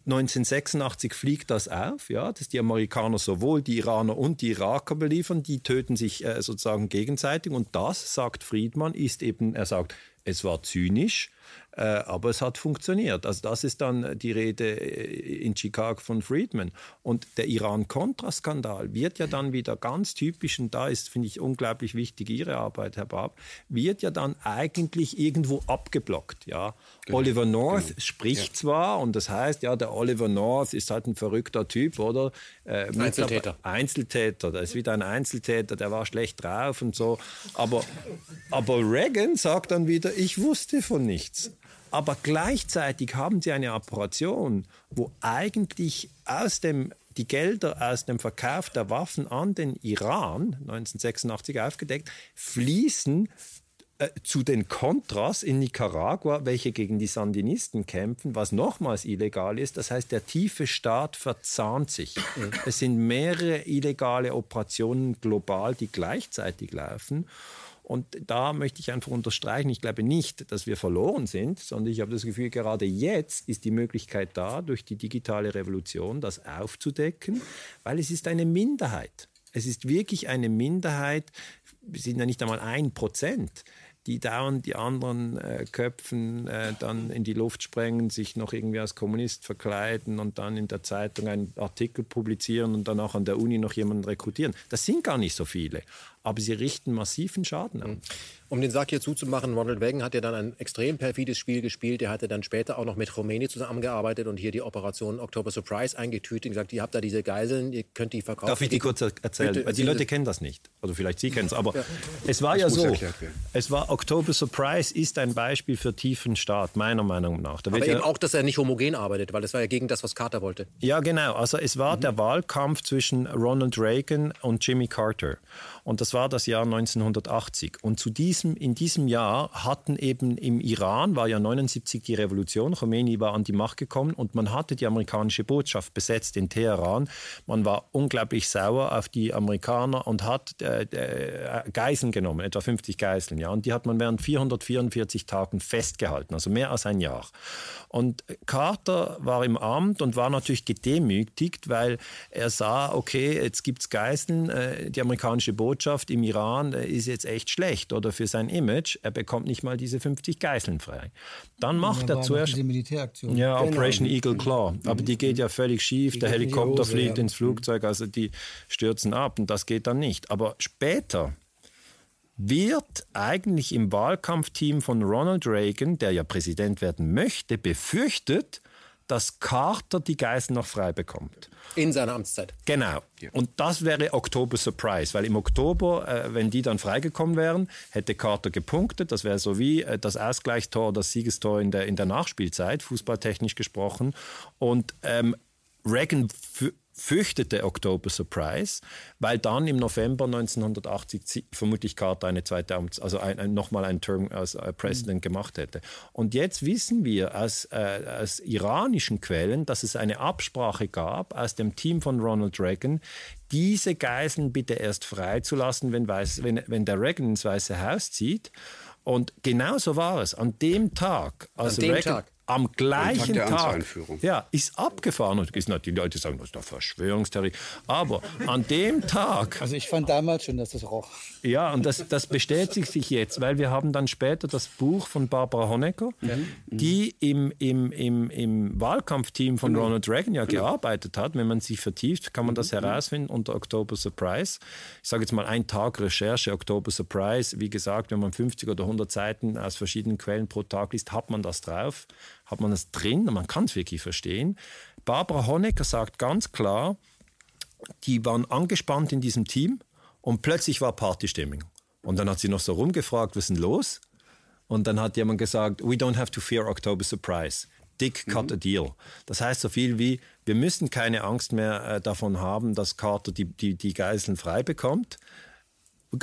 1986 fliegt das auf, ja, dass die Amerikaner sowohl die Iraner und die Iraker beliefern, die töten sich äh, sozusagen gegenseitig. Und das, sagt Friedmann, ist eben, er sagt, es war zynisch, aber es hat funktioniert. Also das ist dann die Rede äh, in Chicago von Friedman. Und der Iran-Contra-Skandal wird ja dann wieder ganz typisch, und da ist, finde ich, unglaublich wichtig Ihre Arbeit, Herr Bab, wird ja dann eigentlich irgendwo abgeblockt. Ja? Genau. Oliver North genau. spricht ja. zwar, und das heißt, ja, der Oliver North ist halt ein verrückter Typ, oder? Äh, Einzeltäter. Einzeltäter, der ist wieder ein Einzeltäter, der war schlecht drauf und so. Aber, aber Reagan sagt dann wieder, ich wusste von nichts. Aber gleichzeitig haben sie eine Operation, wo eigentlich aus dem die Gelder aus dem Verkauf der Waffen an den Iran 1986 aufgedeckt fließen äh, zu den Contras in Nicaragua, welche gegen die Sandinisten kämpfen, was nochmals illegal ist. Das heißt, der tiefe Staat verzahnt sich. Es sind mehrere illegale Operationen global, die gleichzeitig laufen. Und da möchte ich einfach unterstreichen, ich glaube nicht, dass wir verloren sind, sondern ich habe das Gefühl, gerade jetzt ist die Möglichkeit da, durch die digitale Revolution das aufzudecken, weil es ist eine Minderheit. Es ist wirklich eine Minderheit, wir sind ja nicht einmal ein Prozent die dauernd die anderen äh, Köpfen äh, dann in die Luft sprengen, sich noch irgendwie als Kommunist verkleiden und dann in der Zeitung einen Artikel publizieren und dann auch an der Uni noch jemanden rekrutieren. Das sind gar nicht so viele aber sie richten massiven Schaden an. Um den Sack hier zuzumachen, Ronald Reagan hat ja dann ein extrem perfides Spiel gespielt. Er hatte dann später auch noch mit Khomeini zusammengearbeitet und hier die Operation October Surprise eingetütet und gesagt, ihr habt da diese Geiseln, ihr könnt die verkaufen. Darf ich die kurz erzählen? Bitte, Weil die Leute kennen das nicht. Oder vielleicht Sie kennen es. Aber ja. es war ja so, es war October Surprise ist ein Beispiel für tiefen Staat, meiner Meinung nach. Da aber eben ja, auch, dass er nicht homogen arbeitet, weil das war ja gegen das, was Carter wollte. Ja, genau. Also es war mhm. der Wahlkampf zwischen Ronald Reagan und Jimmy Carter. Und das war das Jahr 1980. Und zu diesem, in diesem Jahr hatten eben im Iran, war ja 79 die Revolution, Khomeini war an die Macht gekommen und man hatte die amerikanische Botschaft besetzt in Teheran. Man war unglaublich sauer auf die Amerikaner und hat äh, äh, Geiseln genommen, etwa 50 Geiseln. Ja, und die hat man während 444 Tagen festgehalten, also mehr als ein Jahr. Und Carter war im Amt und war natürlich gedemütigt, weil er sah, okay, jetzt gibt es Geiseln, äh, die amerikanische Botschaft Botschaft im Iran ist jetzt echt schlecht oder für sein Image. Er bekommt nicht mal diese 50 Geiseln frei. Dann macht er zuerst. Diese Militäraktion. Ja, genau. Operation Eagle Claw. Aber die geht ja völlig schief. Die Der Helikopter Hose, fliegt ja. ins Flugzeug, also die stürzen ab und das geht dann nicht. Aber später wird eigentlich im Wahlkampfteam von Ronald Reagan, der ja Präsident werden möchte, befürchtet, dass Carter die Geiseln noch frei bekommt. In seiner Amtszeit. Genau. Und das wäre Oktober Surprise, weil im Oktober, äh, wenn die dann freigekommen wären, hätte Carter gepunktet. Das wäre so wie äh, das Ausgleichstor, das Siegestor in der, in der Nachspielzeit, fußballtechnisch gesprochen. Und ähm, Reagan fürchtete Oktober Surprise, weil dann im November 1980 vermutlich Carter eine zweite Amts-, also ein, ein, nochmal einen Term als äh, President mhm. gemacht hätte. Und jetzt wissen wir aus, äh, aus iranischen Quellen, dass es eine Absprache gab aus dem Team von Ronald Reagan, diese Geiseln bitte erst freizulassen, wenn, weiß, wenn, wenn der Reagan ins Weiße Haus zieht. Und genauso war es. An dem Tag, also An dem Reagan, Tag am gleichen Tag, Tag ja, ist abgefahren. Und ist die Leute sagen, das ist doch Verschwörungstheorie. Aber an dem Tag. (laughs) Also ich fand damals schon, dass das roch. Ja, und das, das bestätigt sich jetzt, weil wir haben dann später das Buch von Barbara Honecker, mhm. die im, im, im, im Wahlkampfteam von genau. Ronald Reagan ja genau. gearbeitet hat. Wenn man sich vertieft, kann man das mhm. herausfinden unter October Surprise. Ich sage jetzt mal ein Tag Recherche, October Surprise. Wie gesagt, wenn man 50 oder 100 Seiten aus verschiedenen Quellen pro Tag liest, hat man das drauf hat man es drin und man kann es wirklich verstehen. Barbara Honecker sagt ganz klar, die waren angespannt in diesem Team und plötzlich war Partystimmung. Und dann hat sie noch so rumgefragt, was ist denn los? Und dann hat jemand gesagt, we don't have to fear October Surprise. Dick cut mhm. a deal. Das heißt so viel wie, wir müssen keine Angst mehr äh, davon haben, dass Carter die, die, die Geiseln frei bekommt.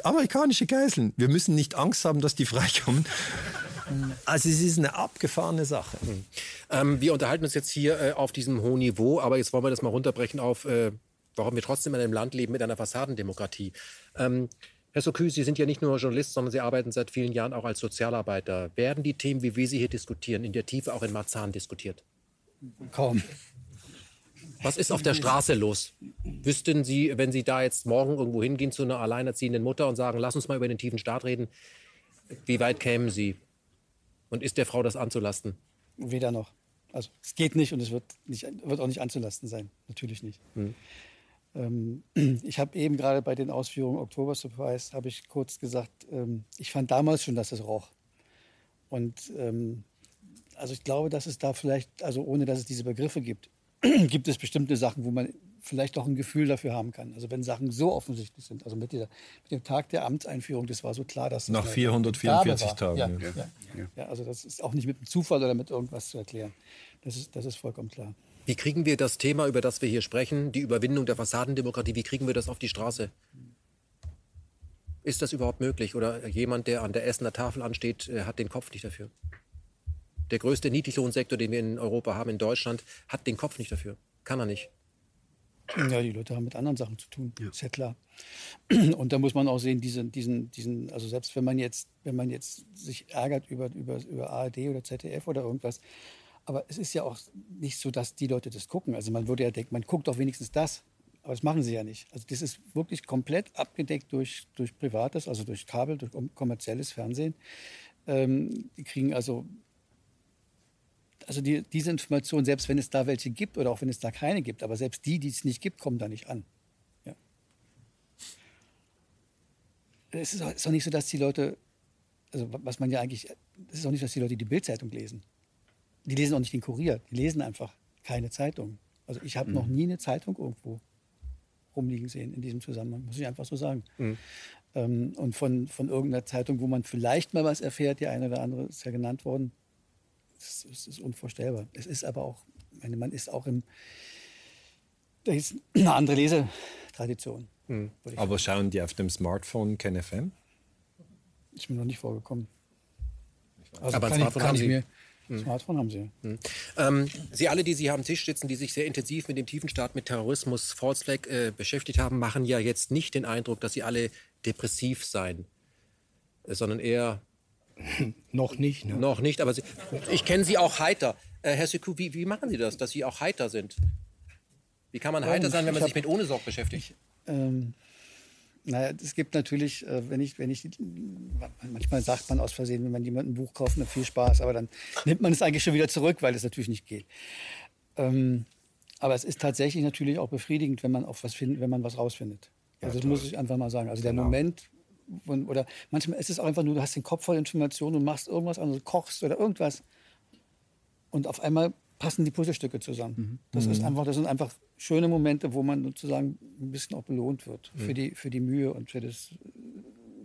Amerikanische Geiseln. Wir müssen nicht Angst haben, dass die freikommen. (laughs) Also es ist eine abgefahrene Sache. Mhm. Ähm, wir unterhalten uns jetzt hier äh, auf diesem hohen Niveau, aber jetzt wollen wir das mal runterbrechen auf, äh, warum wir trotzdem in einem Land leben mit einer Fassadendemokratie. Ähm, Herr Sokü, Sie sind ja nicht nur Journalist, sondern Sie arbeiten seit vielen Jahren auch als Sozialarbeiter. Werden die Themen, wie wir sie hier diskutieren, in der Tiefe auch in Marzahn diskutiert? Kaum. Was ist auf der Straße los? Wüssten Sie, wenn Sie da jetzt morgen irgendwo hingehen zu einer alleinerziehenden Mutter und sagen, lass uns mal über den tiefen Staat reden, wie weit kämen Sie? Und ist der Frau das anzulasten? Weder noch. Also es geht nicht und es wird, nicht, wird auch nicht anzulasten sein. Natürlich nicht. Hm. Ähm, ich habe eben gerade bei den Ausführungen Oktober Surprise, habe ich kurz gesagt, ähm, ich fand damals schon, dass es roch. Und ähm, also ich glaube, dass es da vielleicht, also ohne dass es diese Begriffe gibt, (clears throat) gibt es bestimmte Sachen, wo man vielleicht auch ein Gefühl dafür haben kann. Also wenn Sachen so offensichtlich sind. Also mit, dieser, mit dem Tag der Amtseinführung, das war so klar, dass nach 444 Tagen. Ja, ja. Ja. ja, also das ist auch nicht mit einem Zufall oder mit irgendwas zu erklären. Das ist, das ist vollkommen klar. Wie kriegen wir das Thema, über das wir hier sprechen, die Überwindung der Fassadendemokratie, wie kriegen wir das auf die Straße? Ist das überhaupt möglich? Oder jemand, der an der Essener Tafel ansteht, äh, hat den Kopf nicht dafür? Der größte Niedriglohnsektor, den wir in Europa haben, in Deutschland, hat den Kopf nicht dafür. Kann er nicht. Ja, die Leute haben mit anderen Sachen zu tun, ja. ist ja klar. Und da muss man auch sehen, diesen, diesen, diesen, also selbst wenn man jetzt, wenn man jetzt sich ärgert über, über, über ARD oder ZDF oder irgendwas, aber es ist ja auch nicht so, dass die Leute das gucken. Also man würde ja denken, man guckt doch wenigstens das. Aber das machen sie ja nicht. Also das ist wirklich komplett abgedeckt durch, durch privates, also durch Kabel, durch kommerzielles Fernsehen. Ähm, die kriegen also also die, diese Information, selbst wenn es da welche gibt oder auch wenn es da keine gibt, aber selbst die, die es nicht gibt, kommen da nicht an. Ja. Es ist auch, ist auch nicht so, dass die Leute, also was man ja eigentlich, es ist auch nicht, dass die Leute die Bildzeitung lesen. Die lesen auch nicht den Kurier, die lesen einfach keine Zeitung. Also ich habe mhm. noch nie eine Zeitung irgendwo rumliegen sehen in diesem Zusammenhang, muss ich einfach so sagen. Mhm. Ähm, und von, von irgendeiner Zeitung, wo man vielleicht mal was erfährt, die eine oder andere ist ja genannt worden, das, das ist unvorstellbar. Es ist aber auch, meine, man ist auch im, da ist eine andere Lesetradition. Mhm. Aber schauen die auf dem Smartphone kein FM? Ist mir noch nicht vorgekommen. Also aber ein Smartphone haben Sie. Mir, hm. Smartphone haben Sie. Hm. Ähm, Sie alle, die Sie hier am Tisch sitzen, die sich sehr intensiv mit dem tiefen Staat, mit Terrorismus, False Flag äh, beschäftigt haben, machen ja jetzt nicht den Eindruck, dass Sie alle depressiv seien, äh, sondern eher (laughs) noch nicht. Ne? Noch nicht, aber Sie, ich kenne Sie auch heiter. Äh, Herr Sekou, wie, wie, machen Sie das, dass Sie auch heiter sind? Wie kann man heiter ähm, sein, wenn man sich mit ohne Sorg beschäftigt? Ich, ähm, naja, es gibt natürlich, äh, wenn ich, wenn ich, manchmal sagt man aus Versehen, wenn man jemandem ein Buch kauft, na, viel Spaß, aber dann (laughs) nimmt man es eigentlich schon wieder zurück, weil es natürlich nicht geht. Ähm, aber es ist tatsächlich natürlich auch befriedigend, wenn man auf was findet, wenn man was rausfindet. Also ja, das muss ich einfach mal sagen. Also der genau. Moment, oder manchmal ist es auch einfach nur, du hast den Kopf voll Informationen und machst irgendwas anderes, kochst oder irgendwas. Und auf einmal passen die Puzzlestücke zusammen. Mhm. Das, ist einfach, das sind einfach schöne Momente, wo man sozusagen ein bisschen auch belohnt wird mhm. für, die, für die Mühe und für das,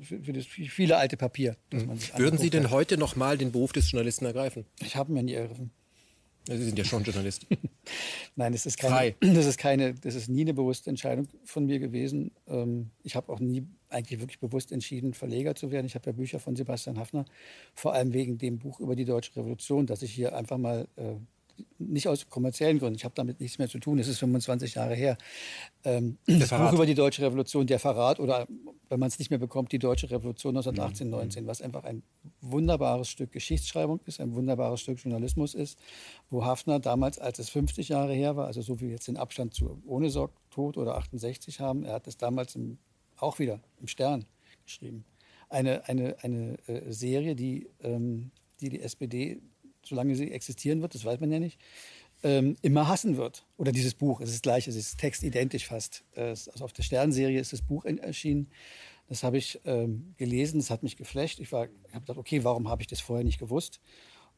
für, für das viele alte Papier. Mhm. Würden Sie denn hat. heute noch mal den Beruf des Journalisten ergreifen? Ich habe mir nie ergriffen. Sie sind ja schon Journalist. (laughs) Nein, das ist, keine, (clears throat) das, ist keine, das ist nie eine bewusste Entscheidung von mir gewesen. Ähm, ich habe auch nie eigentlich wirklich bewusst entschieden, Verleger zu werden. Ich habe ja Bücher von Sebastian Hafner, vor allem wegen dem Buch über die Deutsche Revolution, dass ich hier einfach mal äh, nicht aus kommerziellen Gründen, ich habe damit nichts mehr zu tun, es ist 25 Jahre her. Ähm, das Buch über die Deutsche Revolution, der Verrat oder wenn man es nicht mehr bekommt, die Deutsche Revolution 1918, 19, was einfach ein wunderbares Stück Geschichtsschreibung ist, ein wunderbares Stück Journalismus ist, wo Hafner damals, als es 50 Jahre her war, also so wie wir jetzt den Abstand zu Ohne Sorg Tod oder 68 haben, er hat es damals im, auch wieder im Stern geschrieben. Eine, eine, eine äh, Serie, die, ähm, die die SPD solange sie existieren wird, das weiß man ja nicht, ähm, immer hassen wird. Oder dieses Buch, es ist gleich, es ist textidentisch fast. Äh, also auf der Sternserie ist das Buch erschienen. Das habe ich ähm, gelesen, das hat mich geflasht. Ich habe gedacht, okay, warum habe ich das vorher nicht gewusst?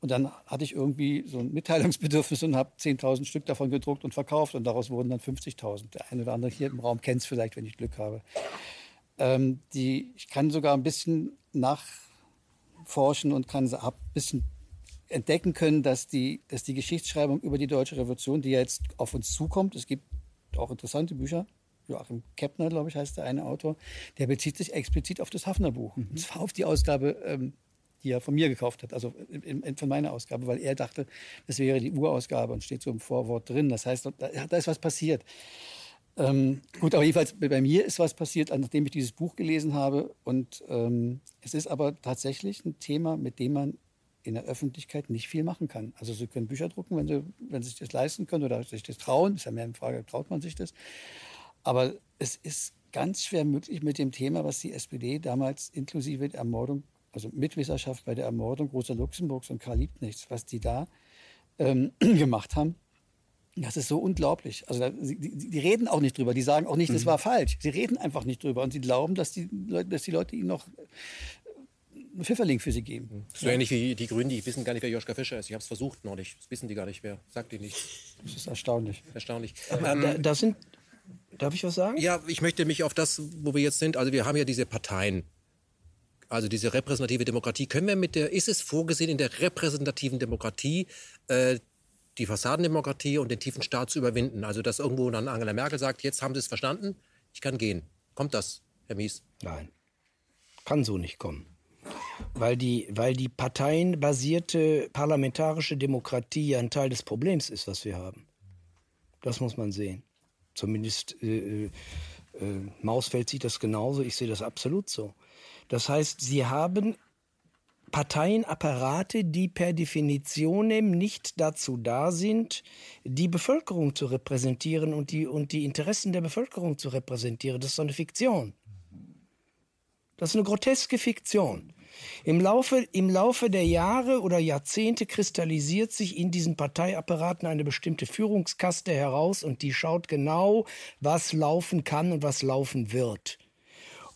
Und dann hatte ich irgendwie so ein Mitteilungsbedürfnis und habe 10.000 Stück davon gedruckt und verkauft. Und daraus wurden dann 50.000. Der eine oder andere hier im Raum kennt es vielleicht, wenn ich Glück habe. Ähm, die, ich kann sogar ein bisschen nachforschen und kann ein bisschen entdecken können, dass die, dass die Geschichtsschreibung über die deutsche Revolution, die ja jetzt auf uns zukommt, es gibt auch interessante Bücher, Joachim Keppner, glaube ich, heißt der eine Autor, der bezieht sich explizit auf das Hafner-Buch. Mhm. Und zwar auf die Ausgabe, ähm, die er von mir gekauft hat, also in, in, von meiner Ausgabe, weil er dachte, das wäre die Urausgabe und steht so im Vorwort drin. Das heißt, da, da ist was passiert. Ähm, gut, aber jedenfalls bei mir ist was passiert, nachdem ich dieses Buch gelesen habe. Und ähm, es ist aber tatsächlich ein Thema, mit dem man in der Öffentlichkeit nicht viel machen kann. Also Sie können Bücher drucken, wenn Sie, wenn Sie sich das leisten können oder sich das trauen. Ist ja mehr eine Frage, traut man sich das? Aber es ist ganz schwer möglich mit dem Thema, was die SPD damals inklusive der Ermordung, also Mitwissenschaft bei der Ermordung Rosa Luxemburgs und Karl Liebknechts, was die da ähm, (clears throat) gemacht haben, das ist so unglaublich. Also da, die, die, reden auch nicht drüber. Die sagen auch nicht, das mhm. war falsch. Sie reden einfach nicht drüber und sie glauben, dass die Leute, dass die Leute ihnen noch Pfifferling für sie geben. So ja. ähnlich wie die Grünen, die wissen gar nicht, wer Joschka Fischer ist. Ich habe es versucht noch nicht. Das wissen die gar nicht, wer. Sagt die nicht. Das ist erstaunlich. Erstaunlich. Ähm, da, da, sind. Darf ich was sagen? Ja, ich möchte mich auf das, wo wir jetzt sind. Also wir haben ja diese Parteien. Also diese repräsentative Demokratie. Können wir mit der, ist es vorgesehen, in der repräsentativen Demokratie äh, die Fassadendemokratie und den tiefen Staat zu überwinden? Also dass irgendwo dann Angela Merkel sagt, jetzt haben Sie es verstanden, ich kann gehen. Kommt das, Herr Mies? Nein, kann so nicht kommen weil die, weil die parteienbasierte parlamentarische Demokratie ja ein Teil des Problems ist, was wir haben. Das muss man sehen. Zumindest äh, äh, Mausfeld sieht das genauso, ich sehe das absolut so. Das heißt, sie haben Parteienapparate, die per Definition nicht dazu da sind, die Bevölkerung zu repräsentieren und die, und die Interessen der Bevölkerung zu repräsentieren. Das ist so eine Fiktion. Das ist eine groteske Fiktion. Im Laufe, Im Laufe der Jahre oder Jahrzehnte kristallisiert sich in diesen Parteiapparaten eine bestimmte Führungskaste heraus und die schaut genau, was laufen kann und was laufen wird.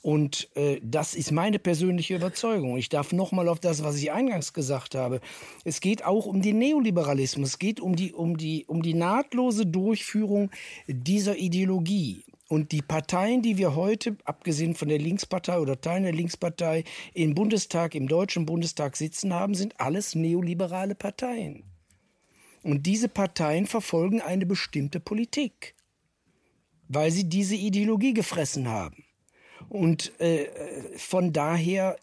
Und äh, das ist meine persönliche Überzeugung. Ich darf nochmal auf das, was ich eingangs gesagt habe. Es geht auch um den Neoliberalismus. Es geht um die, um die, um die nahtlose Durchführung dieser Ideologie. Und die Parteien, die wir heute, abgesehen von der Linkspartei oder Teilen der Linkspartei, im Bundestag, im Deutschen Bundestag sitzen haben, sind alles neoliberale Parteien. Und diese Parteien verfolgen eine bestimmte Politik, weil sie diese Ideologie gefressen haben. Und äh, von daher.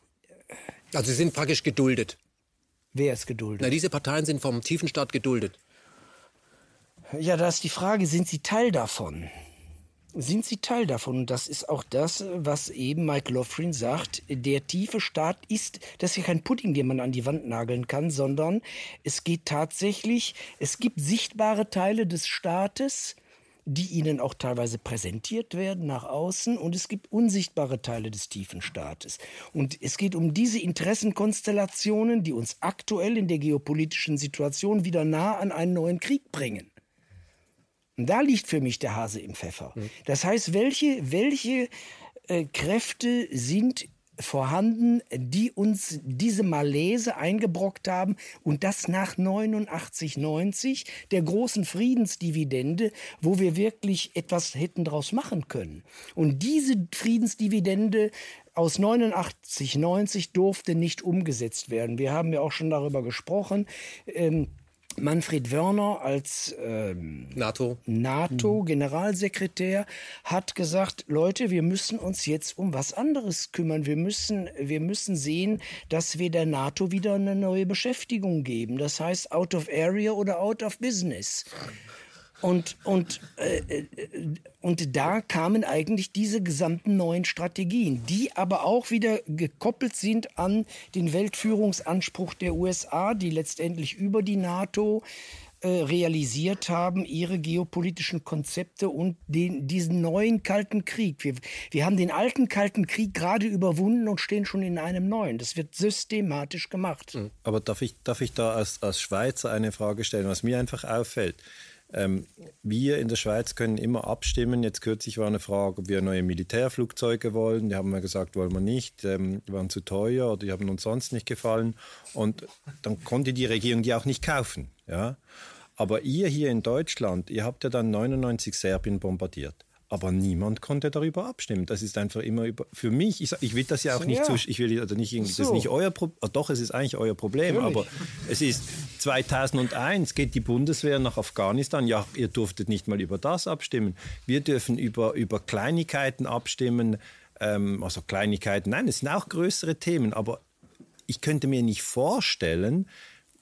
Also sie sind praktisch geduldet. Wer ist geduldet? Na, diese Parteien sind vom tiefen Staat geduldet. Ja, da ist die Frage, sind sie Teil davon? Sind sie Teil davon. Und das ist auch das, was eben Mike Lofrin sagt. Der tiefe Staat ist, das ist ja kein Pudding, den man an die Wand nageln kann, sondern es geht tatsächlich, es gibt sichtbare Teile des Staates, die ihnen auch teilweise präsentiert werden nach außen und es gibt unsichtbare Teile des tiefen Staates. Und es geht um diese Interessenkonstellationen, die uns aktuell in der geopolitischen Situation wieder nah an einen neuen Krieg bringen. Und da liegt für mich der Hase im Pfeffer. Mhm. Das heißt, welche, welche äh, Kräfte sind vorhanden, die uns diese Malaise eingebrockt haben und das nach 89, 90, der großen Friedensdividende, wo wir wirklich etwas hätten daraus machen können. Und diese Friedensdividende aus 89, 90 durfte nicht umgesetzt werden. Wir haben ja auch schon darüber gesprochen. Ähm, Manfred Wörner als ähm, NATO. NATO-Generalsekretär hat gesagt, Leute, wir müssen uns jetzt um was anderes kümmern. Wir müssen, wir müssen sehen, dass wir der NATO wieder eine neue Beschäftigung geben. Das heißt, out of area oder out of business. Und, und, äh, äh, und da kamen eigentlich diese gesamten neuen Strategien, die aber auch wieder gekoppelt sind an den Weltführungsanspruch der USA, die letztendlich über die NATO äh, realisiert haben, ihre geopolitischen Konzepte und den, diesen neuen Kalten Krieg. Wir, wir haben den alten Kalten Krieg gerade überwunden und stehen schon in einem neuen. Das wird systematisch gemacht. Aber darf ich, darf ich da als, als Schweizer eine Frage stellen, was mir einfach auffällt? Ähm, wir in der Schweiz können immer abstimmen. Jetzt kürzlich war eine Frage, ob wir neue Militärflugzeuge wollen. Die haben wir gesagt, wollen wir nicht. Ähm, die waren zu teuer oder die haben uns sonst nicht gefallen. Und dann konnte die Regierung die auch nicht kaufen. Ja? Aber ihr hier in Deutschland, ihr habt ja dann 99 Serbien bombardiert aber niemand konnte darüber abstimmen. Das ist einfach immer über, für mich, ich, ich will das ja auch so, nicht, ja. Zu, ich will also nicht, das ist nicht euer Problem, ah, doch, es ist eigentlich euer Problem, Natürlich. aber es ist 2001 geht die Bundeswehr nach Afghanistan, ja, ihr durftet nicht mal über das abstimmen. Wir dürfen über, über Kleinigkeiten abstimmen, ähm, also Kleinigkeiten, nein, es sind auch größere Themen, aber ich könnte mir nicht vorstellen,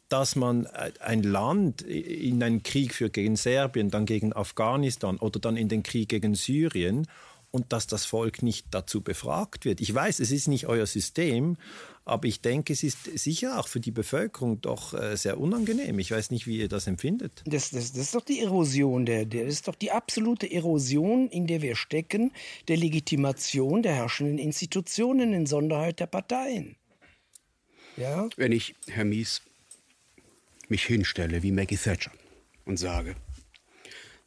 dass man äh, ein Land in einen Krieg führt gegen Serbien, dann gegen Afghanistan oder dann in den Krieg gegen Syrien und dass das Volk nicht dazu befragt wird. Ich weiß, es ist nicht euer System, aber ich denke, es ist sicher auch für die Bevölkerung doch äh, sehr unangenehm. Ich weiß nicht, wie ihr das empfindet. Das, das, das ist doch die Erosion, der, der, das ist doch die absolute Erosion, in der wir stecken, der Legitimation der herrschenden Institutionen, in Sonderheit der Parteien. Ja? Wenn ich, Herr Mies, mich hinstelle wie Maggie Thatcher und sage,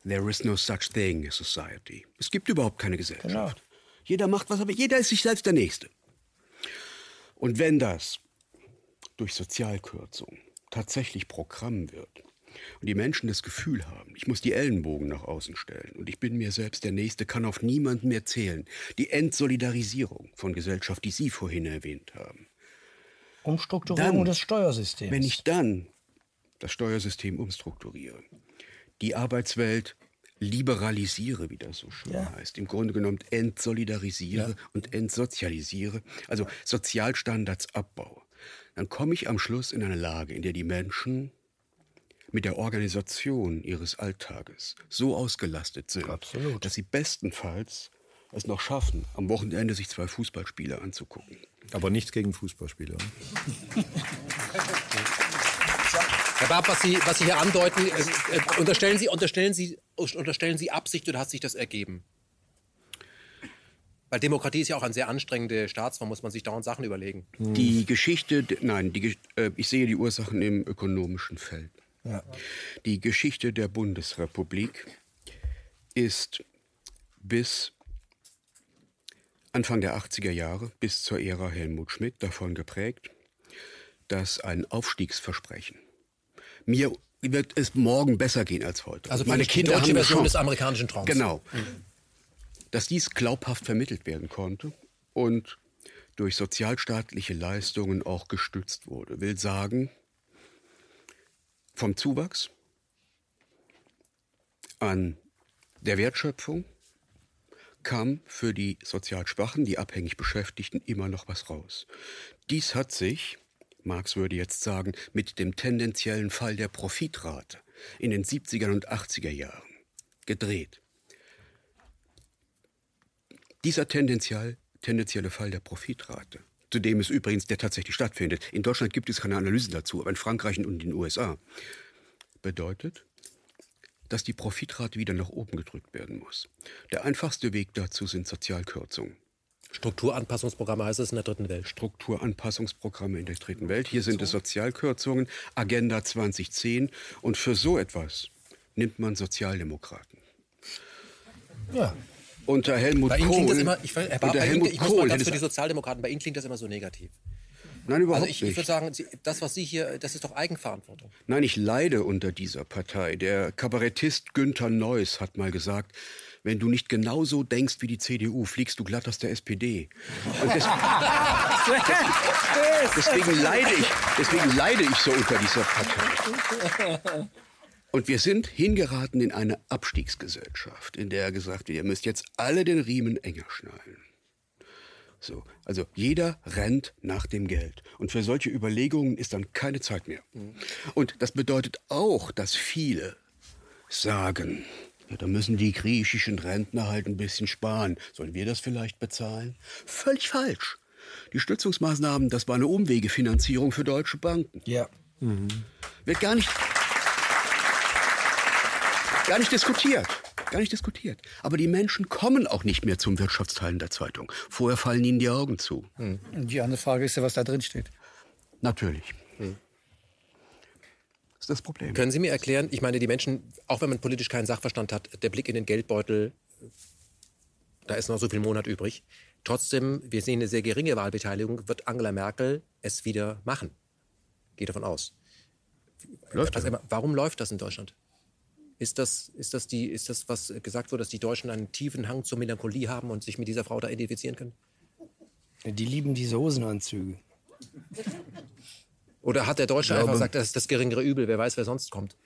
There is no such thing as society. Es gibt überhaupt keine Gesellschaft. Genau. Jeder macht was, aber jeder ist sich selbst der Nächste. Und wenn das durch Sozialkürzung tatsächlich Programm wird und die Menschen das Gefühl haben, ich muss die Ellenbogen nach außen stellen und ich bin mir selbst der Nächste, kann auf niemanden mehr zählen, die Entsolidarisierung von Gesellschaft, die Sie vorhin erwähnt haben. Umstrukturierung dann, des Steuersystems. Wenn ich dann das Steuersystem umstrukturiere, die Arbeitswelt liberalisiere, wie das so schön ja. heißt. Im Grunde genommen entsolidarisiere ja. und entsozialisiere, also Sozialstandards abbaue. Dann komme ich am Schluss in eine Lage, in der die Menschen mit der Organisation ihres Alltages so ausgelastet sind, Absolut. dass sie bestenfalls es noch schaffen, am Wochenende sich zwei Fußballspiele anzugucken. Aber nichts gegen Fußballspieler. (laughs) Herr Barb, was Sie, was Sie hier andeuten, äh, äh, unterstellen, Sie, unterstellen, Sie, unterstellen Sie Absicht oder hat sich das ergeben? Weil Demokratie ist ja auch eine sehr anstrengende Staatsform, muss man sich dauernd Sachen überlegen. Die Geschichte, nein, die, äh, ich sehe die Ursachen im ökonomischen Feld. Ja. Die Geschichte der Bundesrepublik ist bis Anfang der 80er Jahre, bis zur Ära Helmut Schmidt davon geprägt, dass ein Aufstiegsversprechen mir wird es morgen besser gehen als heute. Also meine Kinder die deutsche haben Version des amerikanischen Traums. Genau. Mhm. Dass dies glaubhaft vermittelt werden konnte und durch sozialstaatliche Leistungen auch gestützt wurde, will sagen, vom Zuwachs an der Wertschöpfung kam für die sozial Schwachen, die abhängig Beschäftigten, immer noch was raus. Dies hat sich Marx würde jetzt sagen, mit dem tendenziellen Fall der Profitrate in den 70er und 80er Jahren gedreht. Dieser tendenziell, tendenzielle Fall der Profitrate, zu dem es übrigens der tatsächlich stattfindet, in Deutschland gibt es keine Analysen dazu, aber in Frankreich und in den USA, bedeutet, dass die Profitrate wieder nach oben gedrückt werden muss. Der einfachste Weg dazu sind Sozialkürzungen. Strukturanpassungsprogramme heißt es in der dritten Welt. Strukturanpassungsprogramme in der dritten Welt. Hier sind es Sozialkürzungen, Agenda 2010. Und für so etwas nimmt man Sozialdemokraten. Ja. unter Helmut Kohl. klingt das immer, ich, Herr unter bei Ihnen, Helmut ich muss Kohl mal ganz hätte für die Sozialdemokraten, bei Ihnen klingt das immer so negativ. Nein, überhaupt Also ich, ich nicht. würde sagen, das, was Sie hier, das ist doch Eigenverantwortung. Nein, ich leide unter dieser Partei. Der Kabarettist Günther Neuss hat mal gesagt, wenn du nicht genauso denkst wie die CDU, fliegst du glatt aus der SPD. Des, (laughs) deswegen, leide ich, deswegen leide ich so unter dieser Partei. Und wir sind hingeraten in eine Abstiegsgesellschaft, in der gesagt wird, ihr müsst jetzt alle den Riemen enger schnallen. So, also jeder rennt nach dem Geld. Und für solche Überlegungen ist dann keine Zeit mehr. Und das bedeutet auch, dass viele sagen, ja, da müssen die griechischen Rentner halt ein bisschen sparen. Sollen wir das vielleicht bezahlen? Völlig falsch. Die Stützungsmaßnahmen, das war eine Umwegefinanzierung für deutsche Banken. Ja. Wird gar nicht, gar nicht diskutiert. Gar nicht diskutiert. Aber die Menschen kommen auch nicht mehr zum Wirtschaftsteilen der Zeitung. Vorher fallen ihnen die Augen zu. Und die andere Frage ist ja, was da drin steht. Natürlich. Das ist das Problem. Können Sie mir erklären, ich meine, die Menschen, auch wenn man politisch keinen Sachverstand hat, der Blick in den Geldbeutel, da ist noch so viel Monat übrig. Trotzdem, wir sehen eine sehr geringe Wahlbeteiligung, wird Angela Merkel es wieder machen. Gehe davon aus. Läuft Also, warum läuft das in Deutschland? Ist das, ist, das die, ist das, was gesagt wurde, dass die Deutschen einen tiefen Hang zur Melancholie haben und sich mit dieser Frau da identifizieren können? Die lieben diese Hosenanzüge. (laughs) Oder hat der Deutsche glaube- einfach gesagt, das ist das geringere Übel, wer weiß, wer sonst kommt?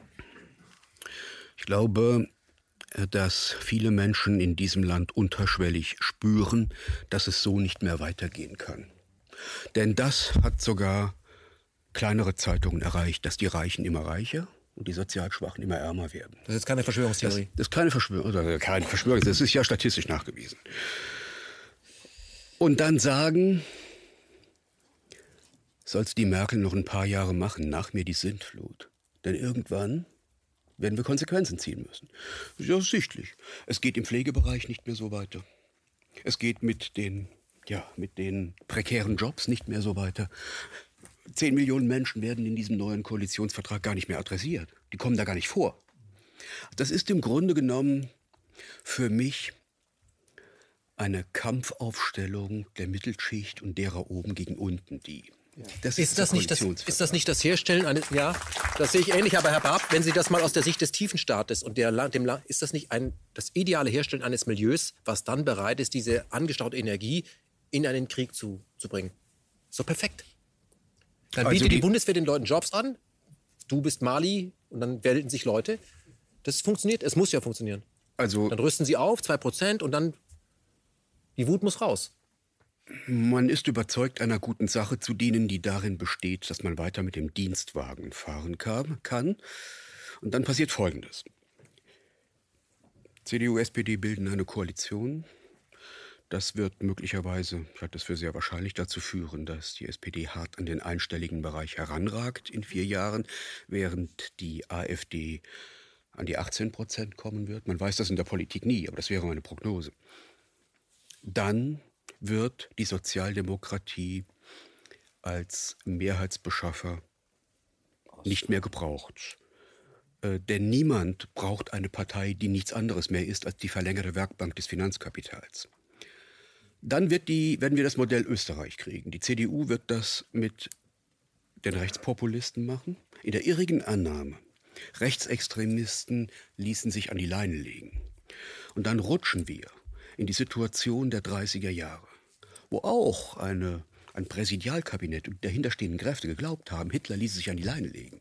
Ich glaube, dass viele Menschen in diesem Land unterschwellig spüren, dass es so nicht mehr weitergehen kann. Denn das hat sogar kleinere Zeitungen erreicht, dass die Reichen immer reicher und die sozial Schwachen immer ärmer werden. Das ist keine Das, Verschwörungstheorie. das ist keine Verschwörung, keine Verschwörung, das ist ja statistisch nachgewiesen. Und dann sagen, soll's die Merkel noch ein paar Jahre machen, nach mir die Sintflut. Denn irgendwann werden wir Konsequenzen ziehen müssen. Das ist ja sichtlich. Es geht im Pflegebereich nicht mehr so weiter. Es geht mit den, ja, mit den prekären Jobs nicht mehr so weiter. Zehn Millionen Menschen werden in diesem neuen Koalitionsvertrag gar nicht mehr adressiert. Die kommen da gar nicht vor. Das ist im Grunde genommen für mich eine Kampfaufstellung der Mittelschicht und derer oben gegen unten, die. Das Ist das, der nicht das, ist das nicht das Herstellen eines, ja, das sehe ich ähnlich, aber Herr Barth, wenn Sie das mal aus der Sicht des Tiefenstaates und der, dem, La- ist das nicht ein, das ideale Herstellen eines Milieus, was dann bereit ist, diese angestaute Energie in einen Krieg zu, zu bringen? So perfekt. Dann Also bietet die, die- Bundeswehr den Leuten Jobs an, du bist Mali und dann wählen sich Leute. Das funktioniert, es muss ja funktionieren. Also Dann rüsten sie auf, 2% und dann, die Wut muss raus. Man ist überzeugt, einer guten Sache zu dienen, die darin besteht, dass man weiter mit dem Dienstwagen fahren kann. Und dann passiert Folgendes. CDU, SPD bilden eine Koalition. Das wird möglicherweise, ich halte das für sehr wahrscheinlich, dazu führen, dass die SPD hart an den einstelligen Bereich heranragt in vier Jahren, während die AfD an die 18 Prozent kommen wird. Man weiß das in der Politik nie, aber das wäre meine Prognose dann wird die Sozialdemokratie als Mehrheitsbeschaffer nicht mehr gebraucht. Äh, denn niemand braucht eine Partei, die nichts anderes mehr ist als die verlängerte Werkbank des Finanzkapitals. Dann wird die, werden wir das Modell Österreich kriegen. Die CDU wird das mit den Rechtspopulisten machen, in der irrigen Annahme. Rechtsextremisten ließen sich an die Leine legen. Und dann rutschen wir in die Situation der 30er Jahre, wo auch eine, ein Präsidialkabinett und dahinterstehenden Kräfte geglaubt haben, Hitler ließe sich an die Leine legen.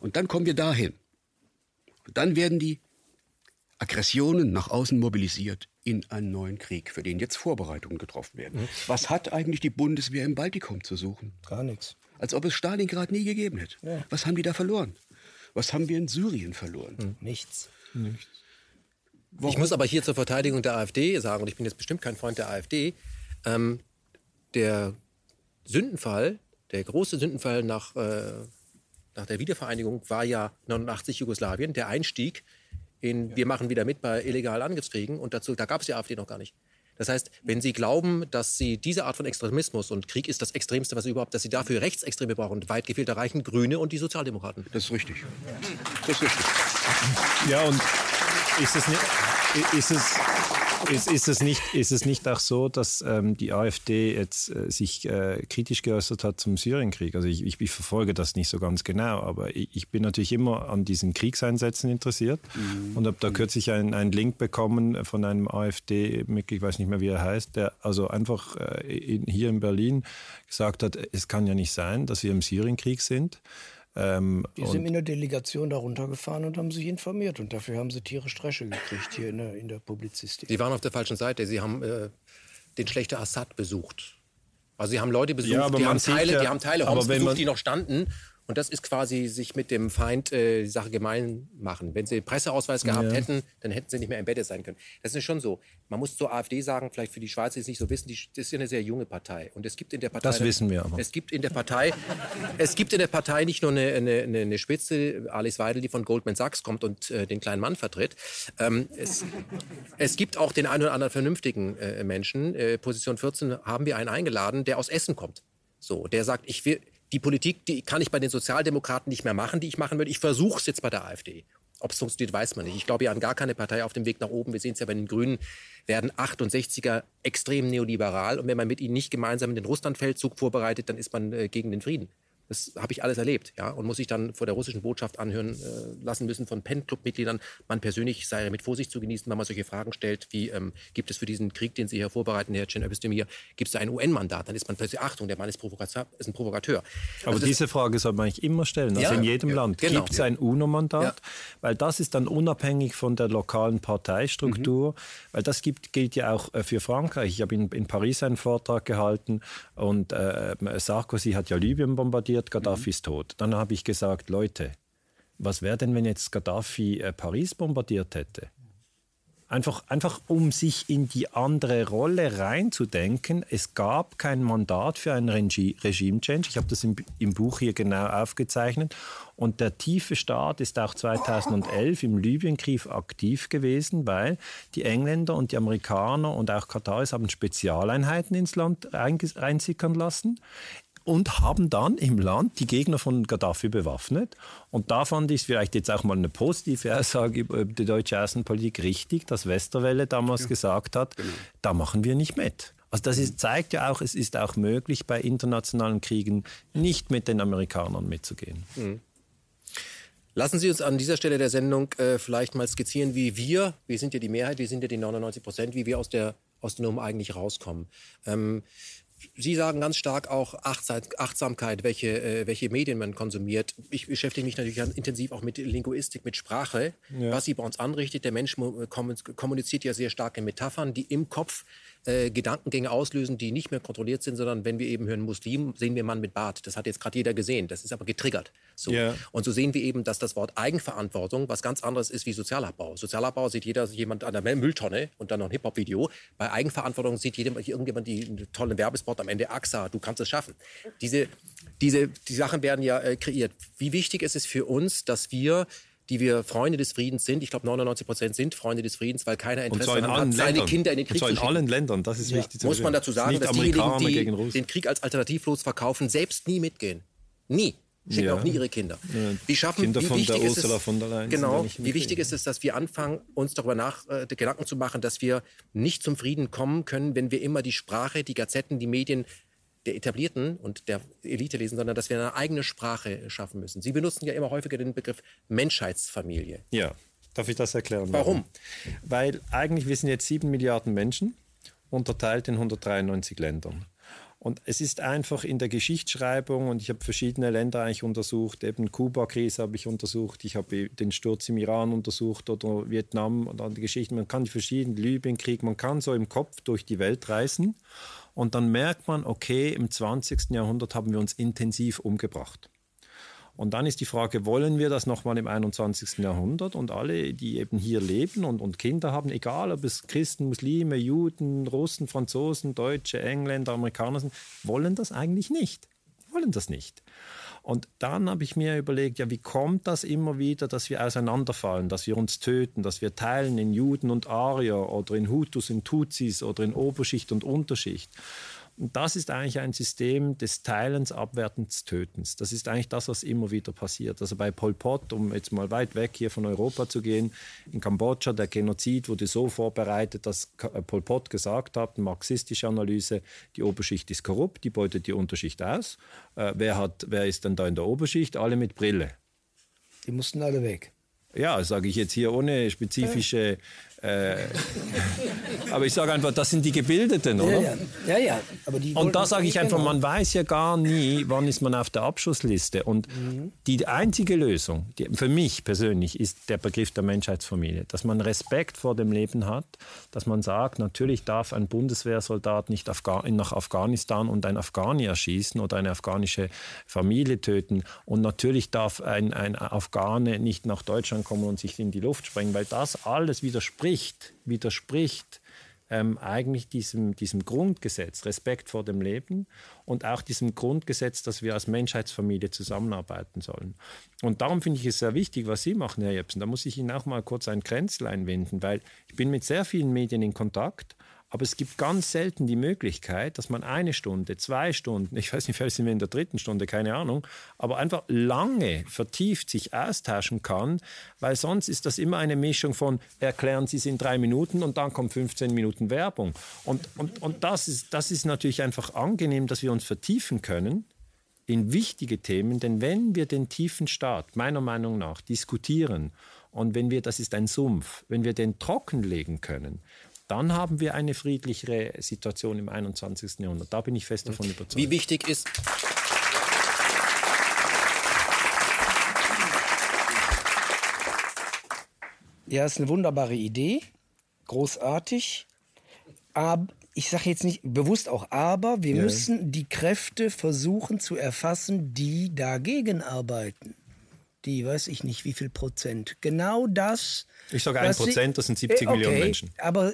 Und dann kommen wir dahin. Und dann werden die Aggressionen nach außen mobilisiert in einen neuen Krieg, für den jetzt Vorbereitungen getroffen werden. Was hat eigentlich die Bundeswehr im Baltikum zu suchen? Gar nichts. Als ob es Stalingrad nie gegeben hätte. Was haben die da verloren? Was haben wir in Syrien verloren? Nichts. Ich muss aber hier zur Verteidigung der AfD sagen, und ich bin jetzt bestimmt kein Freund der AfD, ähm, der Sündenfall, der große Sündenfall nach, äh, nach der Wiedervereinigung war ja 89 Jugoslawien, der Einstieg in, wir machen wieder mit bei illegalen Angriffskriegen und dazu, da gab es die AfD noch gar nicht. Das heißt, wenn Sie glauben, dass Sie diese Art von Extremismus und Krieg ist das Extremste, was Sie überhaupt, dass Sie dafür Rechtsextreme brauchen, weit gefehlt erreichen Grüne und die Sozialdemokraten. Das ist richtig. Das ist richtig. Ja, und ist es nicht, ist es, ist, ist, es nicht, ist es nicht auch so, dass ähm, die AfD jetzt äh, sich äh, kritisch geäußert hat zum Syrienkrieg? Also ich, ich, ich, verfolge das nicht so ganz genau, aber ich, ich bin natürlich immer an diesen Kriegseinsätzen interessiert mhm. und habe da kürzlich einen Link bekommen von einem AfD-Mitglied, ich weiß nicht mehr, wie er heißt, der also einfach äh, in, hier in Berlin gesagt hat, es kann ja nicht sein, dass wir im Syrienkrieg sind. Ähm, die sind in der Delegation da runtergefahren und haben sich informiert. Und dafür haben sie tierisch Stresche gekriegt hier in der, in der Publizistik. Sie waren auf der falschen Seite. Sie haben äh, den schlechten Assad besucht. Also sie haben Leute besucht, ja, die, haben Teile, ja, die haben Teile Homs besucht, die noch standen und das ist quasi sich mit dem Feind äh, die Sache gemein machen. Wenn sie einen Presseausweis gehabt ja. hätten, dann hätten sie nicht mehr embedded sein können. Das ist schon so. Man muss zur AfD sagen, vielleicht für die Schweizer, die es nicht so wissen, die, das ist ja eine sehr junge Partei. Und es gibt in der Partei. Das wissen wir aber. Es gibt in der Partei, es gibt in der Partei nicht nur eine, eine, eine Spitze, Alice Weidel, die von Goldman Sachs kommt und äh, den kleinen Mann vertritt. Ähm, es, es, gibt auch den einen oder anderen vernünftigen äh, Menschen. Äh, Position 14 haben wir einen eingeladen, der aus Essen kommt. So, der sagt, ich will, die Politik, die kann ich bei den Sozialdemokraten nicht mehr machen, die ich machen würde. Ich versuche es jetzt bei der AfD. Ob es funktioniert, weiß man nicht. Ich glaube ja an gar keine Partei auf dem Weg nach oben. Wir sehen es ja bei den Grünen, werden 68er extrem neoliberal. Und wenn man mit ihnen nicht gemeinsam den Russlandfeldzug vorbereitet, dann ist man äh, gegen den Frieden. Das habe ich alles erlebt, ja, und muss sich dann vor der russischen Botschaft anhören äh, lassen müssen von PEN-Club-Mitgliedern. Man persönlich sei mit Vorsicht zu genießen, wenn man solche Fragen stellt, wie ähm, gibt es für diesen Krieg, den Sie hier vorbereiten, Herr Cem Özdemir, gibt es da ein UN-Mandat? Dann ist man plötzlich, Achtung, der Mann ist, ist ein Provokateur. Aber also diese Frage soll man eigentlich immer stellen, also ja, in jedem ja, Land. Genau, gibt es ein UNO-Mandat? Weil das ist dann unabhängig von der lokalen Parteistruktur, mhm. weil das gibt, gilt ja auch äh, für Frankreich. Ich habe in, in Paris einen Vortrag gehalten und äh, Sarkozy hat ja Libyen bombardiert passiert, Gaddafi mhm. ist tot. Dann habe ich gesagt, Leute, was wäre denn, wenn jetzt Gaddafi äh, Paris bombardiert hätte? Einfach, einfach um sich in die andere Rolle reinzudenken. Es gab kein Mandat für einen Regime-Change. Ich habe das im, im, Buch hier genau aufgezeichnet. Und der tiefe Staat ist auch 2011 im Libyenkrieg aktiv gewesen, weil die Engländer und die Amerikaner und auch Kataris haben Spezialeinheiten ins Land reinsickern lassen und haben dann im Land die Gegner von Gaddafi bewaffnet. Und da fand ich es vielleicht jetzt auch mal eine positive Aussage über die deutsche Außenpolitik richtig, dass Westerwelle damals ja. gesagt hat, genau. da machen wir nicht mit. Also das ist, zeigt ja auch, es ist auch möglich, bei internationalen Kriegen nicht mit den Amerikanern mitzugehen. Mhm. Lassen Sie uns an dieser Stelle der Sendung äh, vielleicht mal skizzieren, wie wir, wir sind ja die Mehrheit, wir sind ja die 99 Prozent, wie wir aus der, aus der Nummer eigentlich rauskommen. Ähm, Sie sagen ganz stark auch Achtsamkeit, welche, äh, welche Medien man konsumiert. Ich beschäftige mich natürlich ganz intensiv auch mit Linguistik, mit Sprache, ja. was sie bei uns anrichtet. Der Mensch kommuniziert ja sehr stark in Metaphern, die im Kopf äh, Gedankengänge auslösen, die nicht mehr kontrolliert sind, sondern wenn wir eben hören Muslim, sehen wir Mann mit Bart. Das hat jetzt gerade jeder gesehen. Das ist aber getriggert. So. Yeah. Und so sehen wir eben, dass das Wort Eigenverantwortung was ganz anderes ist wie Sozialabbau. Sozialabbau sieht jeder jemand an der Mülltonne und dann noch ein Hip-Hop-Video. Bei Eigenverantwortung sieht jeder, irgendjemand die tolle Werbespot am Ende, AXA, du kannst es schaffen. Diese, diese die Sachen werden ja äh, kreiert. Wie wichtig ist es für uns, dass wir die wir Freunde des Friedens sind. Ich glaube, 99 Prozent sind Freunde des Friedens, weil keiner Interesse daran hat, seine Kinder in den Krieg und zwar in zu allen Ländern, das ist ja. wichtig. Muss man dazu sagen, dass diejenigen, die den Krieg als alternativlos verkaufen, selbst nie mitgehen. Nie. Schicken ja. auch nie ihre Kinder. Ja. Wie schaffen, Kinder wie von der Ursula es, von der Leyen. Genau. Wie wichtig ist es, dass wir anfangen, uns darüber nach äh, Gedanken zu machen, dass wir nicht zum Frieden kommen können, wenn wir immer die Sprache, die Gazetten, die Medien der Etablierten und der Elite lesen, sondern dass wir eine eigene Sprache schaffen müssen. Sie benutzen ja immer häufiger den Begriff Menschheitsfamilie. Ja, darf ich das erklären? Warum? Weil eigentlich wir sind jetzt sieben Milliarden Menschen, unterteilt in 193 Ländern. Und es ist einfach in der Geschichtsschreibung, und ich habe verschiedene Länder eigentlich untersucht, eben Kuba-Krise habe ich untersucht, ich habe den Sturz im Iran untersucht oder Vietnam oder die Geschichten. Man kann die verschiedenen Libyenkrieg, man kann so im Kopf durch die Welt reisen und dann merkt man, okay, im 20. Jahrhundert haben wir uns intensiv umgebracht. Und dann ist die Frage, wollen wir das nochmal im 21. Jahrhundert? Und alle, die eben hier leben und, und Kinder haben, egal ob es Christen, Muslime, Juden, Russen, Franzosen, Deutsche, Engländer, Amerikaner sind, wollen das eigentlich nicht. Wollen das nicht. Und dann habe ich mir überlegt, ja, wie kommt das immer wieder, dass wir auseinanderfallen, dass wir uns töten, dass wir teilen in Juden und Arier oder in Hutus und Tutsis oder in Oberschicht und Unterschicht. Und das ist eigentlich ein System des Teilens, Abwertens, Tötens. Das ist eigentlich das, was immer wieder passiert. Also bei Pol Pot, um jetzt mal weit weg hier von Europa zu gehen, in Kambodscha, der Genozid wurde so vorbereitet, dass äh, Pol Pot gesagt hat, marxistische Analyse, die Oberschicht ist korrupt, die beutet die Unterschicht aus. Äh, wer, hat, wer ist denn da in der Oberschicht? Alle mit Brille. Die mussten alle weg. Ja, sage ich jetzt hier ohne spezifische äh, (laughs) aber ich sage einfach, das sind die Gebildeten, oder? Ja, ja. ja, ja. Und da sage ich einfach, genau. man weiß ja gar nie, wann ist man auf der Abschussliste. Und mhm. die einzige Lösung, die, für mich persönlich, ist der Begriff der Menschheitsfamilie. Dass man Respekt vor dem Leben hat, dass man sagt, natürlich darf ein Bundeswehrsoldat nicht Afga nach Afghanistan und ein Afghani erschießen oder eine afghanische Familie töten. Und natürlich darf ein, ein Afghane nicht nach Deutschland kommen und sich in die Luft sprengen, weil das alles widerspricht widerspricht, widerspricht ähm, eigentlich diesem, diesem Grundgesetz, Respekt vor dem Leben und auch diesem Grundgesetz, dass wir als Menschheitsfamilie zusammenarbeiten sollen. Und darum finde ich es sehr wichtig, was Sie machen, Herr Jepsen. Da muss ich Ihnen auch mal kurz ein Kränzlein wenden, weil ich bin mit sehr vielen Medien in Kontakt aber es gibt ganz selten die Möglichkeit, dass man eine Stunde, zwei Stunden, ich weiß nicht, vielleicht sind wir in der dritten Stunde, keine Ahnung, aber einfach lange vertieft sich austauschen kann, weil sonst ist das immer eine Mischung von erklären Sie es in drei Minuten und dann kommt 15 Minuten Werbung. Und, und, und das, ist, das ist natürlich einfach angenehm, dass wir uns vertiefen können in wichtige Themen, denn wenn wir den tiefen Staat meiner Meinung nach diskutieren und wenn wir, das ist ein Sumpf, wenn wir den trockenlegen können, dann haben wir eine friedlichere Situation im 21. Jahrhundert. Da bin ich fest davon überzeugt. Wie wichtig ist. Ja, ist eine wunderbare Idee, großartig. Aber ich sage jetzt nicht bewusst auch aber, wir ja. müssen die Kräfte versuchen zu erfassen, die dagegen arbeiten. Die weiß ich nicht, wie viel Prozent. Genau das. Ich sage ein Prozent, das sind 70 okay, Millionen Menschen. Aber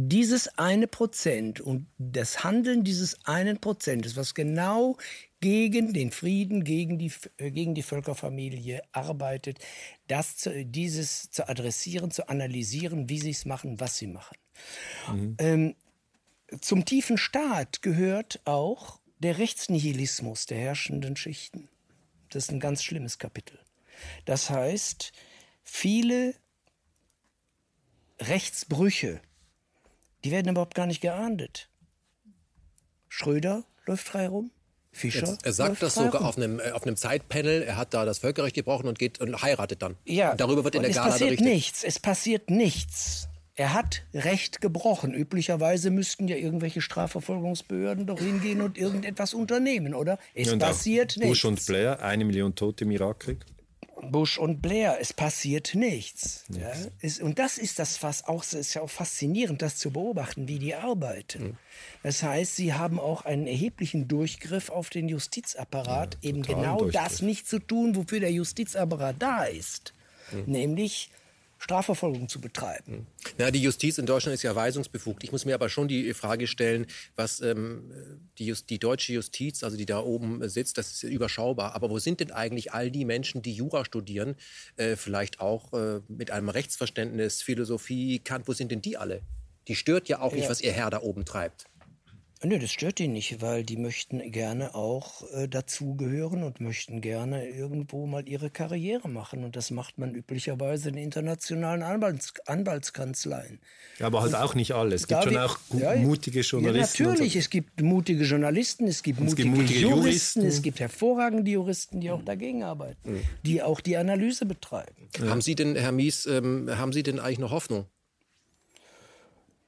dieses eine Prozent und das Handeln dieses einen Prozentes, was genau gegen den Frieden, gegen die, äh, gegen die Völkerfamilie arbeitet, das zu, dieses zu adressieren, zu analysieren, wie sie es machen, was sie machen. Mhm. Ähm, zum tiefen Staat gehört auch der Rechtsnihilismus der herrschenden Schichten. Das ist ein ganz schlimmes Kapitel. Das heißt, viele Rechtsbrüche, die werden überhaupt gar nicht geahndet. Schröder läuft frei rum. Fischer. Jetzt, er sagt das sogar auf einem, äh, auf einem Zeitpanel. Er hat da das Völkerrecht gebrochen und geht und heiratet dann. Ja. Und darüber wird in der es Gala passiert berichtet. nichts. Es passiert nichts. Er hat Recht gebrochen. Üblicherweise müssten ja irgendwelche Strafverfolgungsbehörden doch hingehen und irgendetwas unternehmen, oder? Es und passiert nichts. Bush und Blair, eine Million Tote im Irakkrieg. Bush und Blair, es passiert nichts. Ja, es, und das ist das, was auch, ist ja auch faszinierend, das zu beobachten, wie die arbeiten. Mhm. Das heißt, sie haben auch einen erheblichen Durchgriff auf den Justizapparat, ja, eben genau das nicht zu tun, wofür der Justizapparat da ist. Mhm. Nämlich Strafverfolgung zu betreiben. Na, die Justiz in Deutschland ist ja weisungsbefugt. Ich muss mir aber schon die Frage stellen, was ähm, die, Just, die, deutsche Justiz, also die da oben sitzt, das ist überschaubar. Aber wo sind denn eigentlich all die Menschen, die Jura studieren, äh, vielleicht auch äh, mit einem Rechtsverständnis, Philosophie, Kant, wo sind denn die alle? Die stört ja auch nicht, was ihr Herr da oben treibt. Nö, das stört die nicht, weil die möchten gerne auch äh, dazugehören und möchten gerne irgendwo mal ihre Karriere machen. Und das macht man üblicherweise in internationalen Anwalts Anwaltskanzleien. Ja, aber halt und auch nicht alle. Es gibt schon auch ja, mutige Journalisten. Ja, natürlich, so. es gibt mutige Journalisten, es gibt, mutige, gibt mutige Juristen, Juristen, es gibt hervorragende Juristen, die auch dagegen arbeiten, mhm. die auch die Analyse betreiben. Ja. Haben Sie denn, Herr Mies, ähm, haben Sie denn eigentlich noch Hoffnung?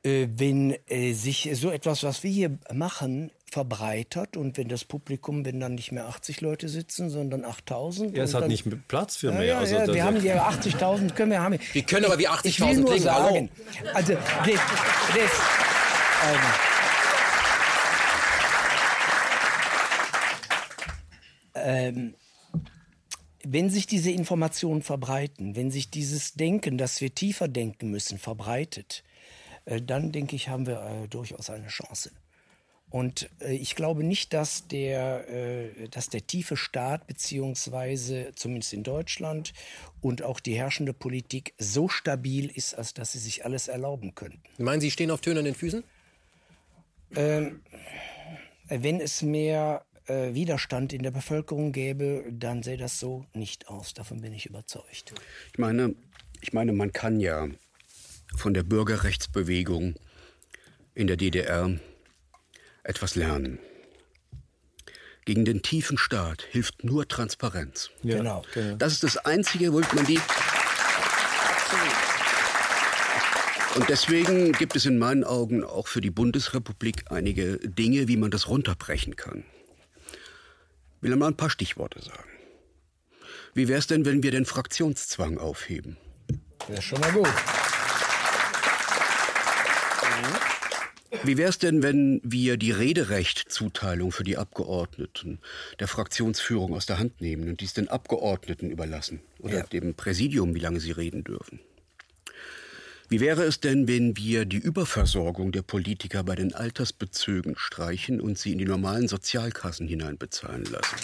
Äh, wenn äh, sich so etwas, was wir hier machen, verbreitert und wenn das Publikum, wenn dann nicht mehr 80 Leute sitzen, sondern 8000. Ja, es hat dann, nicht Platz für mehr. Ja, also ja, wir haben ja 80.000 können wir haben. Wir können aber wie 80.000 klingen. Sagen, also das, das, ähm, ähm, wenn sich diese Informationen verbreiten, wenn sich dieses Denken, dass wir tiefer denken müssen, verbreitet, äh, dann denke ich, haben wir äh, durchaus eine Chance. Und äh, ich glaube nicht, dass der, dass der tiefe Staat, beziehungsweise zumindest in Deutschland und auch die herrschende Politik so stabil ist, als dass sie sich alles erlauben könnten. Meinen Sie, stehen auf tönernen Füßen? Ähm, wenn es mehr äh, Widerstand in der Bevölkerung gäbe, dann sähe das so nicht aus. Davon bin ich überzeugt. Ich meine, ich meine, man kann ja von der Bürgerrechtsbewegung in der DDR etwas lernen. Gegen den tiefen Staat hilft nur Transparenz. Ja, genau. genau. Das ist das Einzige, womit man die. Und deswegen gibt es in meinen Augen auch für die Bundesrepublik einige Dinge, wie man das runterbrechen kann. Ich will mal ein paar Stichworte sagen. Wie wäre es denn, wenn wir den Fraktionszwang aufheben? Wäre schon mal gut. Wie wäre es denn, wenn wir die Rederechtzuteilung für die Abgeordneten der Fraktionsführung aus der Hand nehmen und dies den Abgeordneten überlassen oder ja. dem Präsidium, wie lange sie reden dürfen? Wie wäre es denn, wenn wir die Überversorgung der Politiker bei den Altersbezügen streichen und sie in die normalen Sozialkassen hineinbezahlen lassen?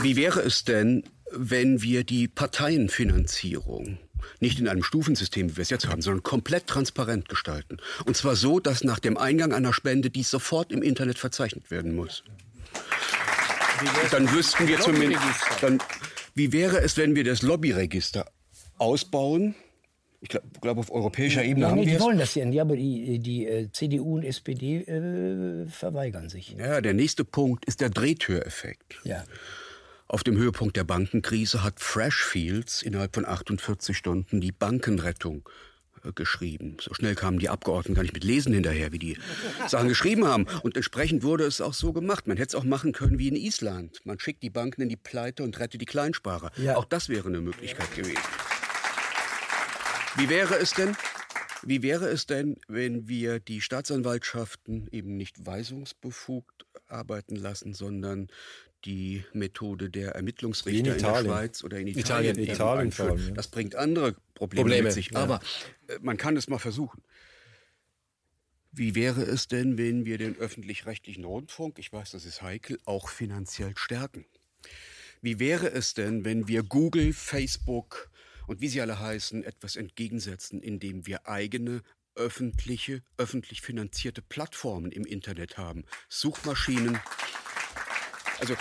Wie wäre es denn, wenn wir die Parteienfinanzierung nicht in einem Stufensystem, wie wir es jetzt haben, sondern komplett transparent gestalten. Und zwar so, dass nach dem Eingang einer Spende dies sofort im Internet verzeichnet werden muss. Dann wüssten wir zumindest, dann, wie wäre es, wenn wir das Lobbyregister ausbauen? Ich glaube, glaub, auf europäischer Ebene ja, haben nee, wir die wollen das ja nicht, aber die, die äh, CDU und SPD äh, verweigern sich. Ja, der nächste Punkt ist der Drehtüreffekt. Ja. Auf dem Höhepunkt der Bankenkrise hat Freshfields innerhalb von 48 Stunden die Bankenrettung äh, geschrieben. So schnell kamen die Abgeordneten gar nicht mit Lesen hinterher, wie die (laughs) Sachen geschrieben haben. Und entsprechend wurde es auch so gemacht. Man hätte es auch machen können wie in Island. Man schickt die Banken in die Pleite und rettet die Kleinsparer. Ja. Auch das wäre eine Möglichkeit gewesen. Wie wäre es denn, wie wäre es denn, wenn wir die Staatsanwaltschaften eben nicht weisungsbefugt arbeiten lassen, sondern die Methode der Ermittlungsrichter in, in, der Schweiz oder in Italien, Italien, Italien vor allem, ja. Das bringt andere Probleme, Probleme mit sich. Ja. Aber äh, man kann es mal versuchen. Wie wäre es denn, wenn wir den öffentlich-rechtlichen Rundfunk, ich weiß, das ist heikel, auch finanziell stärken? Wie wäre es denn, wenn wir Google, Facebook und wie sie alle heißen, etwas entgegensetzen, indem wir eigene öffentliche, öffentlich finanzierte Plattformen im Internet haben? Suchmaschinen, also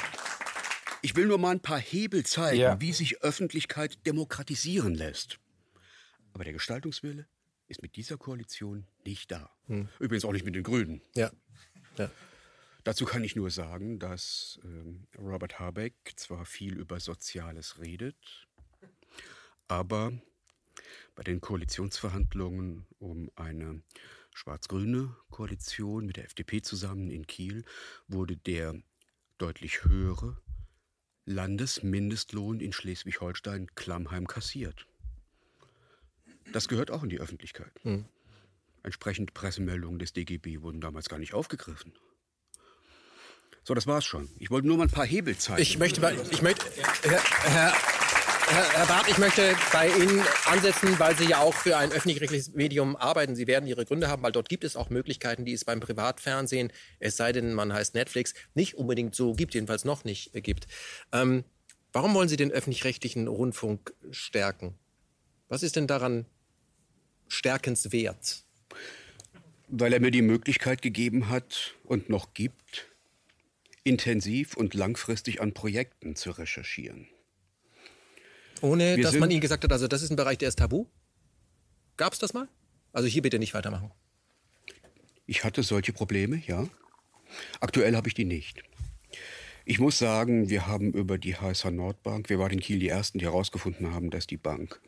ich will nur mal ein paar Hebel zeigen, ja. wie sich Öffentlichkeit demokratisieren lässt. Aber der Gestaltungswille ist mit dieser Koalition nicht da. Hm. Übrigens auch nicht mit den Grünen. Ja. ja. Dazu kann ich nur sagen, dass ähm, Robert Habeck zwar viel über Soziales redet, aber bei den Koalitionsverhandlungen um eine schwarz-grüne Koalition mit der FDP zusammen in Kiel wurde der deutlich höhere Landesmindestlohn in Schleswig-Holstein Klammheim kassiert. Das gehört auch in die Öffentlichkeit. Mhm. Entsprechend Pressemeldungen des DGB wurden damals gar nicht aufgegriffen. So, das war's schon. Ich wollte nur mal ein paar Hebel zeigen. Ich möchte, ich möchte, Herr, Herr Herr, Barth, ich möchte bei Ihnen ansetzen, weil Sie ja auch für ein öffentlich-rechtliches Medium arbeiten. Sie werden Ihre Gründe haben, weil dort gibt es auch Möglichkeiten, die es beim Privatfernsehen, es sei denn, man heißt Netflix, nicht unbedingt so gibt, jedenfalls noch nicht äh, gibt. Ähm, warum wollen Sie den öffentlich-rechtlichen Rundfunk stärken? Was ist denn daran stärkenswert? Weil er mir die Möglichkeit gegeben hat und noch gibt, intensiv und langfristig an Projekten zu recherchieren. Ohne, Wir dass man Ihnen gesagt hat, also das ist ein Bereich, der ist tabu? Gab es das mal? Also hier bitte nicht weitermachen. Ich hatte solche Probleme, ja. Aktuell habe ich die nicht. Ich muss sagen, wir haben über die HSH Nordbank, wir waren in Kiel die Ersten, die herausgefunden haben, dass die Bank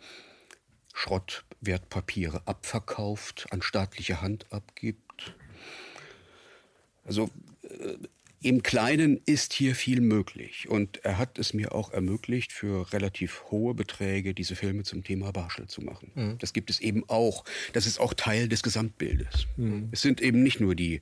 Schrottwertpapiere abverkauft, an staatliche Hand abgibt. Also äh, im Kleinen ist hier viel möglich. Und er hat es mir auch ermöglicht, für relativ hohe Beträge diese Filme zum Thema Barschel zu machen. Mhm. Das gibt es eben auch. Das ist auch Teil des Gesamtbildes. Mhm. Es sind eben nicht nur die,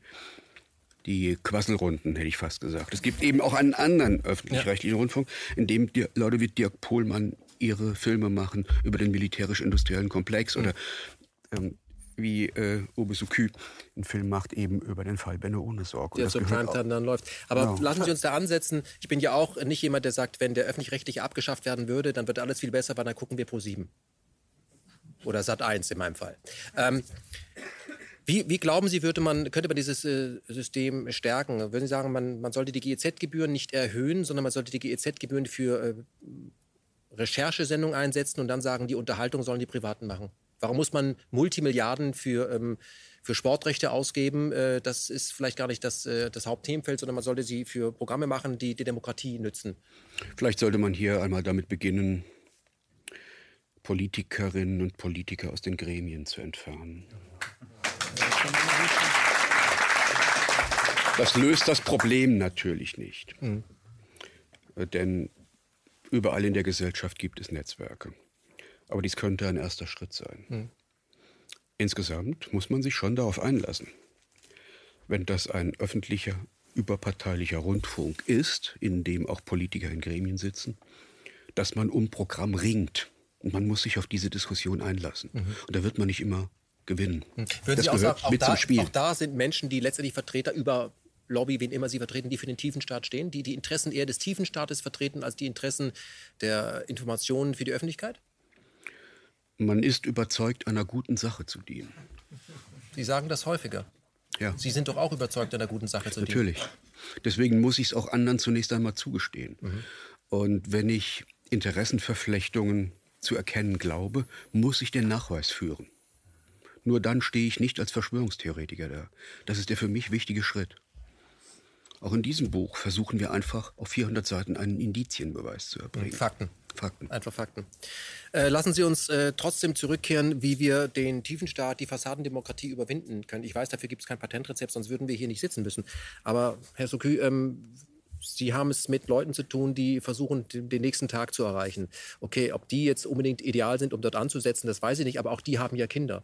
die Quasselrunden, hätte ich fast gesagt. Es gibt eben auch einen anderen öffentlich-rechtlichen ja. Rundfunk, in dem Leute wie Dirk Pohlmann ihre Filme machen über den militärisch-industriellen Komplex mhm. oder ähm, wie äh, Uwe Sukü einen Film macht, eben über den Fall Benno ohne Sorge. Der zum Primetime dann läuft. Aber genau. lassen Sie uns da ansetzen. Ich bin ja auch nicht jemand, der sagt, wenn der öffentlich-rechtliche abgeschafft werden würde, dann wird alles viel besser, weil dann gucken wir pro 7. Oder Sat 1 in meinem Fall. Ähm, Wie, wie, glauben Sie, würde man, könnte man dieses äh, System stärken? Würden Sie sagen, man, man sollte die GEZ-Gebühren nicht erhöhen, sondern man sollte die GEZ-Gebühren für äh, Recherchesendungen einsetzen und dann sagen, die Unterhaltung sollen die Privaten machen? Warum muss man Multimilliarden für, ähm, für Sportrechte ausgeben? Äh, das ist vielleicht gar nicht das, äh, das Hauptthemenfeld, sondern man sollte sie für Programme machen, die die Demokratie nützen. Vielleicht sollte man hier einmal damit beginnen, Politikerinnen und Politiker aus den Gremien zu entfernen. Das löst das Problem natürlich nicht. Mhm. Denn überall in der Gesellschaft gibt es Netzwerke. Aber dies könnte ein erster Schritt sein. Mhm. Insgesamt muss man sich schon darauf einlassen. Wenn das ein öffentlicher, überparteilicher Rundfunk ist, in dem auch Politiker in Gremien sitzen, dass man um Programm ringt. Und man muss sich auf diese Diskussion einlassen. Mhm. Und da wird man nicht immer gewinnen. Mhm. Würden das Sie auch sagen, auch da, auch da sind Menschen, die letztendlich Vertreter über Lobby, wen immer sie vertreten, die für den Tiefenstaat stehen, die die Interessen eher des Tiefenstaates vertreten als die Interessen der Informationen für die Öffentlichkeit? Man ist überzeugt, einer guten Sache zu dienen. Sie sagen das häufiger. Ja. Sie sind doch auch überzeugt, einer guten Sache zu dienen. Natürlich. Deswegen muss ich es auch anderen zunächst einmal zugestehen. Mhm. Und wenn ich Interessenverflechtungen zu erkennen glaube, muss ich den Nachweis führen. Nur dann stehe ich nicht als Verschwörungstheoretiker da. Das ist der für mich wichtige Schritt. Auch in diesem Buch versuchen wir einfach auf 400 Seiten einen Indizienbeweis zu erbringen. Fakten. Fakten. Einfach Fakten. Äh, lassen Sie uns äh, trotzdem zurückkehren, wie wir den Tiefenstaat, die Fassadendemokratie überwinden können. Ich weiß, dafür gibt es kein Patentrezept, sonst würden wir hier nicht sitzen müssen. Aber Herr Sokü, ähm, Sie haben es mit Leuten zu tun, die versuchen, den nächsten Tag zu erreichen. Okay, ob die jetzt unbedingt ideal sind, um dort anzusetzen, das weiß ich nicht, aber auch die haben ja Kinder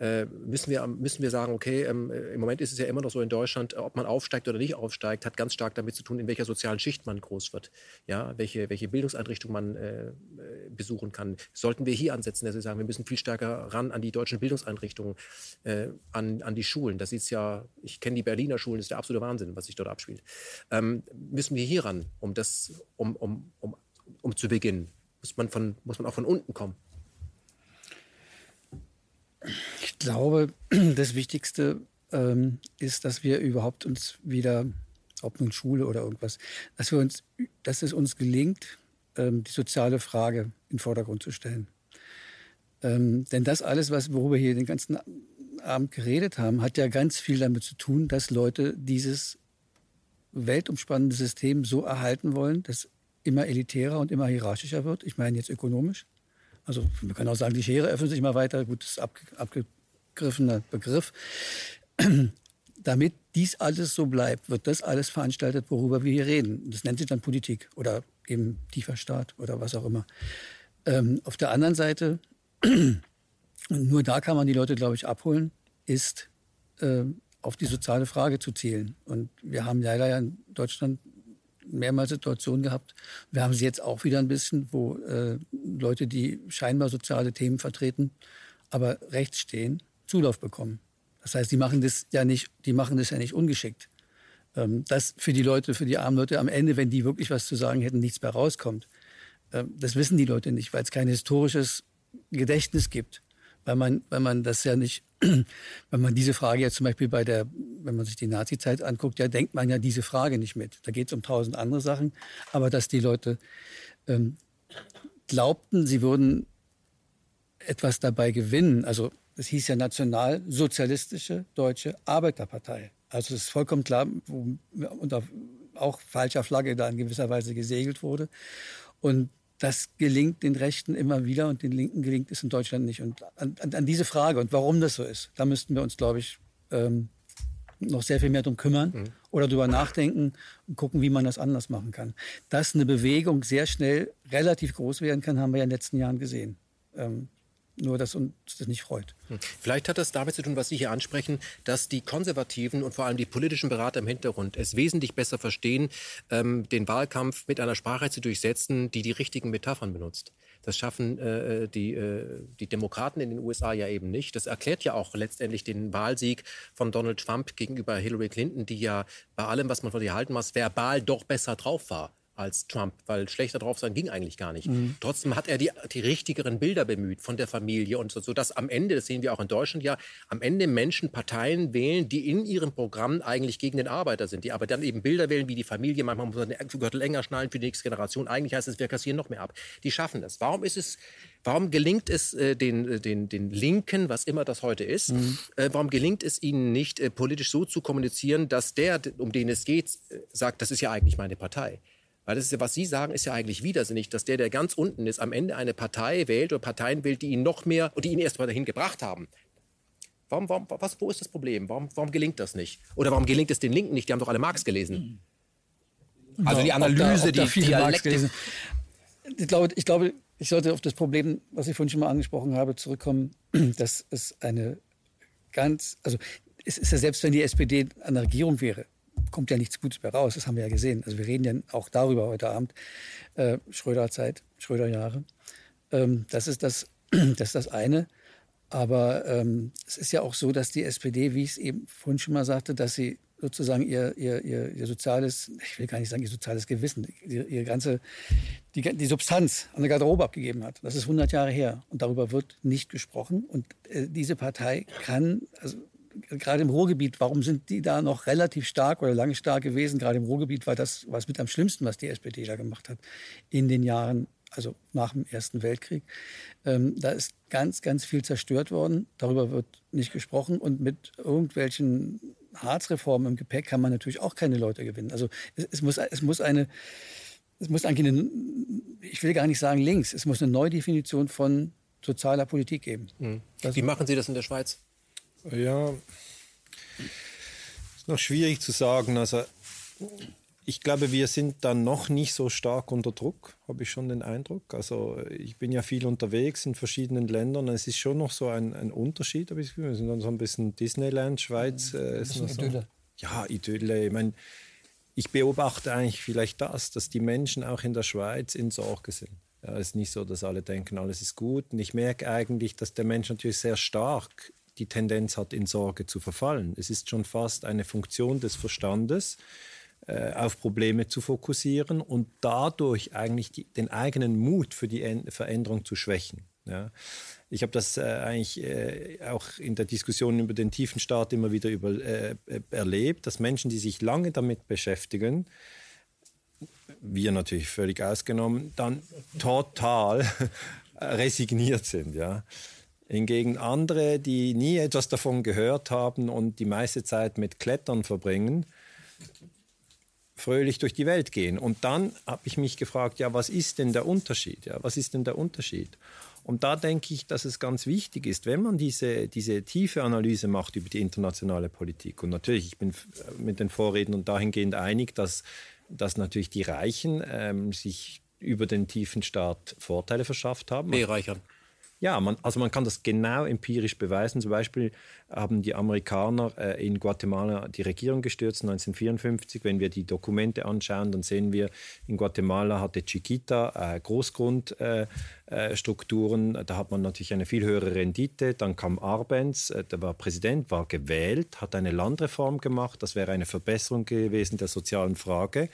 äh, müssen, wir, müssen wir sagen, okay, ähm, im Moment ist es ja immer noch so in Deutschland, ob man aufsteigt oder nicht aufsteigt, hat ganz stark damit zu tun, in welcher sozialen Schicht man groß wird. Ja, welche, welche Bildungseinrichtung man äh, besuchen kann. Sollten wir hier ansetzen, dass wir sagen, wir müssen viel stärker ran an die deutschen Bildungseinrichtungen, äh, an, an die Schulen. Das ist ja, ich kenne die Berliner Schulen, das ist der absolute Wahnsinn, was sich dort abspielt. Ähm, müssen wir hier ran, um das, um, um, um, um zu beginnen? Muss man, von, muss man auch von unten kommen? Ich glaube, (clears throat) das Wichtigste ähm, ist, dass wir überhaupt uns wieder, ob nun Schule oder irgendwas, dass wir uns, dass es uns gelingt, ähm, die soziale Frage in den Vordergrund zu stellen. Ähm, denn das alles, was, worüber wir hier den ganzen Abend geredet haben, hat ja ganz viel damit zu tun, dass Leute dieses weltumspannende System so erhalten wollen, dass immer elitärer und immer hierarchischer wird. Ich meine jetzt ökonomisch. Also man kann auch sagen, die Schere öffnet sich immer weiter. Gut, das ist abge abgegriffener Begriff. (clears throat) Damit dies alles so bleibt, wird das alles veranstaltet, worüber wir hier reden. Das nennt sich dann Politik oder eben tiefer Staat oder was auch immer. Ähm, auf der anderen Seite, (clears throat) nur da kann man die Leute, glaube ich, abholen, ist äh, auf die soziale Frage zu zählen. Und wir haben leider ja in Deutschland mehrmals Situationen gehabt. Wir haben sie jetzt auch wieder ein bisschen, wo äh, Leute, die scheinbar soziale Themen vertreten, aber rechts stehen, Zulauf bekommen. Das heißt, die machen das ja nicht, die machen das ja nicht ungeschickt. Ähm, dass für die Leute, für die armen Leute am Ende, wenn die wirklich was zu sagen hätten, nichts mehr rauskommt. Ähm, das wissen die Leute nicht, weil es kein historisches Gedächtnis gibt. Weil man, weil man das ja nicht, (clears throat) wenn man diese Frage jetzt zum Beispiel bei der, wenn man sich die Nazi-Zeit anguckt, ja, denkt man ja diese Frage nicht mit. Da geht es um tausend andere Sachen. Aber dass die Leute ähm, glaubten, sie würden etwas dabei gewinnen, also es hieß ja Nationalsozialistische Deutsche Arbeiterpartei. Also es ist vollkommen klar, wo unter auch falscher Flagge da in gewisser Weise gesegelt wurde. Und das gelingt den Rechten immer wieder und den Linken gelingt es in Deutschland nicht. Und an, an, an diese Frage und warum das so ist, da müssten wir uns, glaube ich, ähm, noch sehr viel mehr drum kümmern mhm. oder drüber nachdenken und gucken, wie man das anders machen kann. Dass eine Bewegung sehr schnell relativ groß werden kann, haben wir ja in den letzten Jahren gesehen. Ähm, nur, dass uns das nicht freut. Hm. Vielleicht hat das damit zu tun, was Sie hier ansprechen, dass die Konservativen und vor allem die politischen Berater im Hintergrund es wesentlich besser verstehen, ähm, den Wahlkampf mit einer Sprache zu durchsetzen, die die richtigen Metaphern benutzt. Das schaffen äh, die, äh, die Demokraten in den USA ja eben nicht. Das erklärt ja auch letztendlich den Wahlsieg von Donald Trump gegenüber Hillary Clinton, die ja bei allem, was man von ihr halten muss, verbal doch besser drauf war als Trump, weil schlechter drauf sein ging eigentlich gar nicht. Mhm. Trotzdem hat er die, die richtigeren Bilder bemüht von der Familie und so, so, dass am Ende, das sehen wir auch in Deutschland ja, am Ende Menschen Parteien wählen, die in ihrem Programm eigentlich gegen den Arbeiter sind, die aber dann eben Bilder wählen wie die Familie, manchmal muss man den Gürtel länger schnallen für die nächste Generation. Eigentlich heißt es, wir kassieren noch mehr ab. Die schaffen das. Warum ist es Warum gelingt es äh, den, äh, den, den Linken, was immer das heute ist, mhm. äh, warum gelingt es ihnen nicht, äh, politisch so zu kommunizieren, dass der, um den es geht, äh, sagt, das ist ja eigentlich meine Partei? Weil das ist ja, was Sie sagen, ist ja eigentlich widersinnig, dass der, der ganz unten ist, am Ende eine Partei wählt oder Parteien wählt, die ihn noch mehr, die ihn erst mal dahin gebracht haben. Warum, warum, was, wo ist das Problem? Warum, warum gelingt das nicht? Oder warum gelingt es den Linken nicht? Die haben doch alle Marx gelesen. Also die Analyse, ob da, ob die Dialektik. Ich glaube, ich glaube, ich sollte auf das Problem, was ich vorhin schon mal angesprochen habe, zurückkommen, (clears throat) dass es eine ganz, also es ist ja selbst, wenn die SPD an der Regierung wäre, kommt ja nichts Gutes mehr raus. Das haben wir ja gesehen. Also wir reden ja auch darüber heute Abend. Äh, Schröder-Zeit, Schröder-Jahre. Ähm, das, ist das, (clears throat) das ist das eine. Aber ähm, es ist ja auch so, dass die SPD, wie ich es eben vorhin schon mal sagte, dass sie sozusagen ihr, ihr, ihr, ihr soziales, ich will gar nicht sagen ihr soziales Gewissen, ihre, ihre ganze, die, die Substanz an der Garderobe abgegeben hat. Das ist 100 Jahre her und darüber wird nicht gesprochen. Und äh, diese Partei kann, also gerade im Ruhrgebiet, warum sind die da noch relativ stark oder lange stark gewesen? Gerade im Ruhrgebiet war das was mit am schlimmsten, was die SPD da gemacht hat in den Jahren, also nach dem Ersten Weltkrieg. Ähm, da ist ganz, ganz viel zerstört worden. Darüber wird nicht gesprochen und mit irgendwelchen Harzreform im Gepäck kann man natürlich auch keine Leute gewinnen. Also es, es, muss, es muss eine, es muss eigentlich eine, ich will gar nicht sagen links, es muss eine Neudefinition von sozialer Politik geben. Mhm. Wie machen Sie das in der Schweiz? Ja, ist noch schwierig zu sagen. Also ich glaube, wir sind da noch nicht so stark unter Druck, habe ich schon den Eindruck. Also ich bin ja viel unterwegs in verschiedenen Ländern. Es ist schon noch so ein, ein Unterschied, habe ich das Gefühl. Wir sind dann so ein bisschen Disneyland, Schweiz. Äh, ist noch so, Idylle. Ja, Idylle. Ich meine, ich beobachte eigentlich vielleicht das, dass die Menschen auch in der Schweiz in Sorge sind. Ja, es ist nicht so, dass alle denken, alles ist gut. Und ich merke eigentlich, dass der Mensch natürlich sehr stark die Tendenz hat, in Sorge zu verfallen. Es ist schon fast eine Funktion des Verstandes, äh, auf Probleme zu fokussieren und dadurch eigentlich die, den eigenen Mut für die Veränderung zu schwächen. Ja. Ich habe das äh, eigentlich äh, auch in der Diskussion über den tiefen Staat immer wieder über, äh, erlebt, dass Menschen, die sich lange damit beschäftigen, wir natürlich völlig ausgenommen, dann total (laughs) resigniert sind. Ja. Hingegen andere, die nie etwas davon gehört haben und die meiste Zeit mit Klettern verbringen, fröhlich durch die Welt gehen. Und dann habe ich mich gefragt, ja, was ist denn der Unterschied? Ja, was ist denn der Unterschied? Und da denke ich, dass es ganz wichtig ist, wenn man diese, diese tiefe Analyse macht über die internationale Politik. Und natürlich, ich bin mit den Vorrednern dahingehend einig, dass, dass natürlich die Reichen ähm, sich über den tiefen Staat Vorteile verschafft haben. Bereichern. Ja, man, also man kann das genau empirisch beweisen. Zum Beispiel haben die Amerikaner äh, in Guatemala die Regierung gestürzt 1954. Wenn wir die Dokumente anschauen, dann sehen wir, in Guatemala hatte Chiquita äh, Großgrundstrukturen. Äh, da hat man natürlich eine viel höhere Rendite. Dann kam Arbenz, äh, der war Präsident, war gewählt, hat eine Landreform gemacht. Das wäre eine Verbesserung gewesen der sozialen Frage.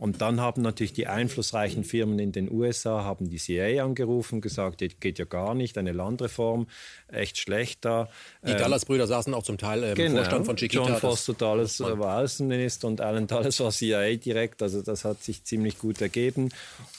Und dann haben natürlich die einflussreichen Firmen in den USA haben die CIA angerufen, gesagt, das geht ja gar nicht, eine Landreform, echt schlecht da. Die ähm, Dallas-Brüder saßen auch zum Teil im genau. Vorstand von Chiquita. John Foster Dallas war Außenminister und Alan Dallas war CIA direkt, also das hat sich ziemlich gut ergeben.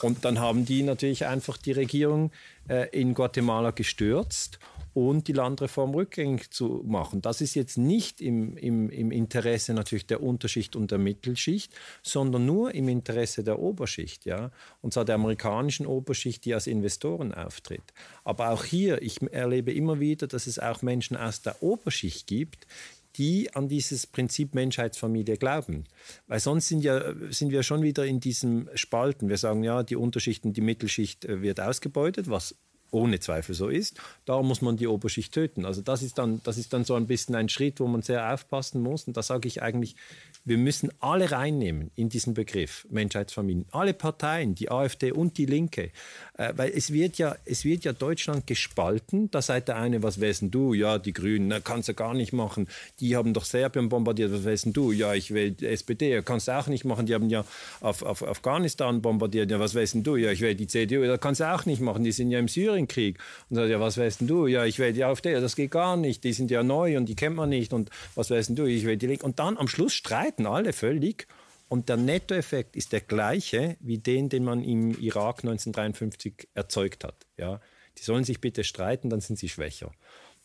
Und dann haben die natürlich einfach die Regierung äh, in Guatemala gestürzt und die Landreform rückgängig zu machen. Das ist jetzt nicht im, im, im Interesse natürlich der Unterschicht und der Mittelschicht, sondern nur im Interesse der Oberschicht, ja, und zwar der amerikanischen Oberschicht, die als Investoren auftritt. Aber auch hier, ich erlebe immer wieder, dass es auch Menschen aus der Oberschicht gibt, die an dieses Prinzip Menschheitsfamilie glauben. Weil sonst sind, ja, sind wir schon wieder in diesem Spalten. Wir sagen ja, die Unterschicht und die Mittelschicht äh, wird ausgebeutet, was ohne Zweifel so ist. Darum muss man die Oberschicht töten. Also das ist dann, das ist dann so ein bisschen ein Schritt, wo man sehr aufpassen muss. Und da sage ich eigentlich, wir müssen alle reinnehmen in diesen Begriff Menschheitsfamilien. Alle Parteien, die AfD und die Linke. Äh, weil es wird, ja, es wird ja Deutschland gespalten. Da sagt der eine, was weißt du? Ja, die Grünen, na, kannst du gar nicht machen. Die haben doch Serbien bombardiert. Was weißt du? Ja, ich will SPD. Kannst du auch nicht machen. Die haben ja auf, auf Afghanistan bombardiert. Ja, was weißt du? Ja, ich will die CDU. Das kannst du auch nicht machen. Die sind ja im Syrienkrieg. Und sagt, ja, was weißt du? Ja, ich will die AfD. Ja, das geht gar nicht. Die sind ja neu und die kennt man nicht. Und was weißt du? Ich will die Linke. Und dann am Schluss streiten streiten alle völlig. Und der Nettoeffekt ist der gleiche wie den, den man im Irak 1953 erzeugt hat. Ja? Die sollen sich bitte streiten, dann sind sie schwächer.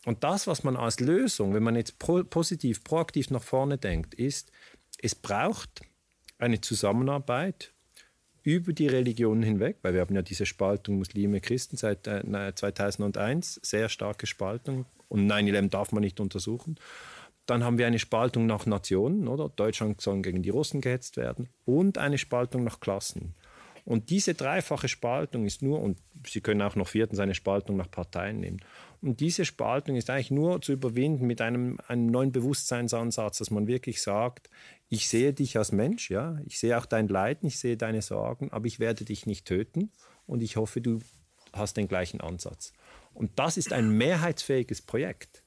Und das, was man als Lösung, wenn man jetzt pro, positiv, proaktiv nach vorne denkt, ist, es braucht eine Zusammenarbeit über die Religionen hinweg, weil wir haben ja diese Spaltung Muslime, Christen seit äh, 2001, sehr starke Spaltung und 9-11 darf man nicht untersuchen. Dann haben wir eine Spaltung nach Nationen, oder? Deutschland soll gegen die Russen gehetzt werden. Und eine Spaltung nach Klassen. Und diese dreifache Spaltung ist nur, und Sie können auch noch viertens eine Spaltung nach Parteien nehmen. Und diese Spaltung ist eigentlich nur zu überwinden mit einem, einem neuen Bewusstseinsansatz, dass man wirklich sagt, ich sehe dich als Mensch, ja, ich sehe auch dein Leiden, ich sehe deine Sorgen, aber ich werde dich nicht töten und ich hoffe, du hast den gleichen Ansatz. Und das ist ein mehrheitsfähiges Projekt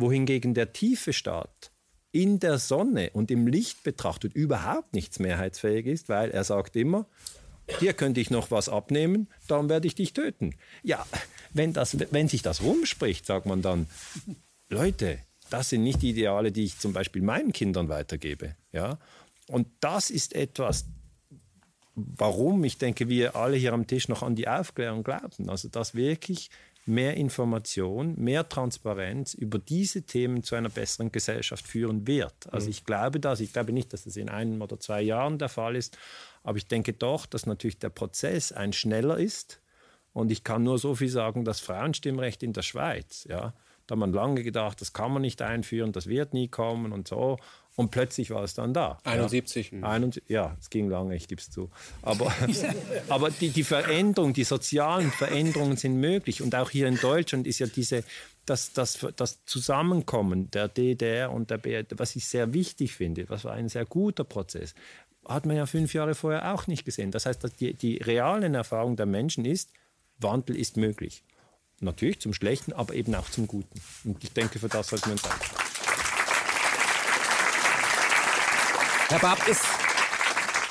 wohingegen der tiefe Staat in der Sonne und im Licht betrachtet überhaupt nichts mehrheitsfähig ist, weil er sagt immer, dir könnte ich noch was abnehmen, darum werde ich dich töten. Ja, wenn, das, wenn sich das rumspricht, sagt man dann, Leute, das sind nicht die Ideale, die ich zum Beispiel meinen Kindern weitergebe. Ja? Und das ist etwas, warum ich denke, wir alle hier am Tisch noch an die Aufklärung glauben. Also, dass wirklich mehr Information, mehr Transparenz über diese Themen zu einer besseren Gesellschaft führen wird. Also mhm. ich glaube das, ich glaube nicht, dass das in einem oder zwei Jahren der Fall ist, aber ich denke doch, dass natürlich der Prozess ein schneller ist. Und ich kann nur so viel sagen, das Frauenstimmrecht in der Schweiz, ja, da hat man lange gedacht, das kann man nicht einführen, das wird nie kommen und so. Und plötzlich war es dann da. 71. Ja, 71, ja es ging lange, ich gebe es zu. Aber, (laughs) aber die, die Veränderung, die sozialen Veränderungen sind möglich. Und auch hier in Deutschland ist ja diese, das, das, das Zusammenkommen der DDR und der BRD, was ich sehr wichtig finde, was war ein sehr guter Prozess, hat man ja fünf Jahre vorher auch nicht gesehen. Das heißt, die, die realen Erfahrungen der Menschen ist, Wandel ist möglich. Natürlich zum Schlechten, aber eben auch zum Guten. Und ich denke, für das sollten wir uns einstellen. Herr Barb, ist,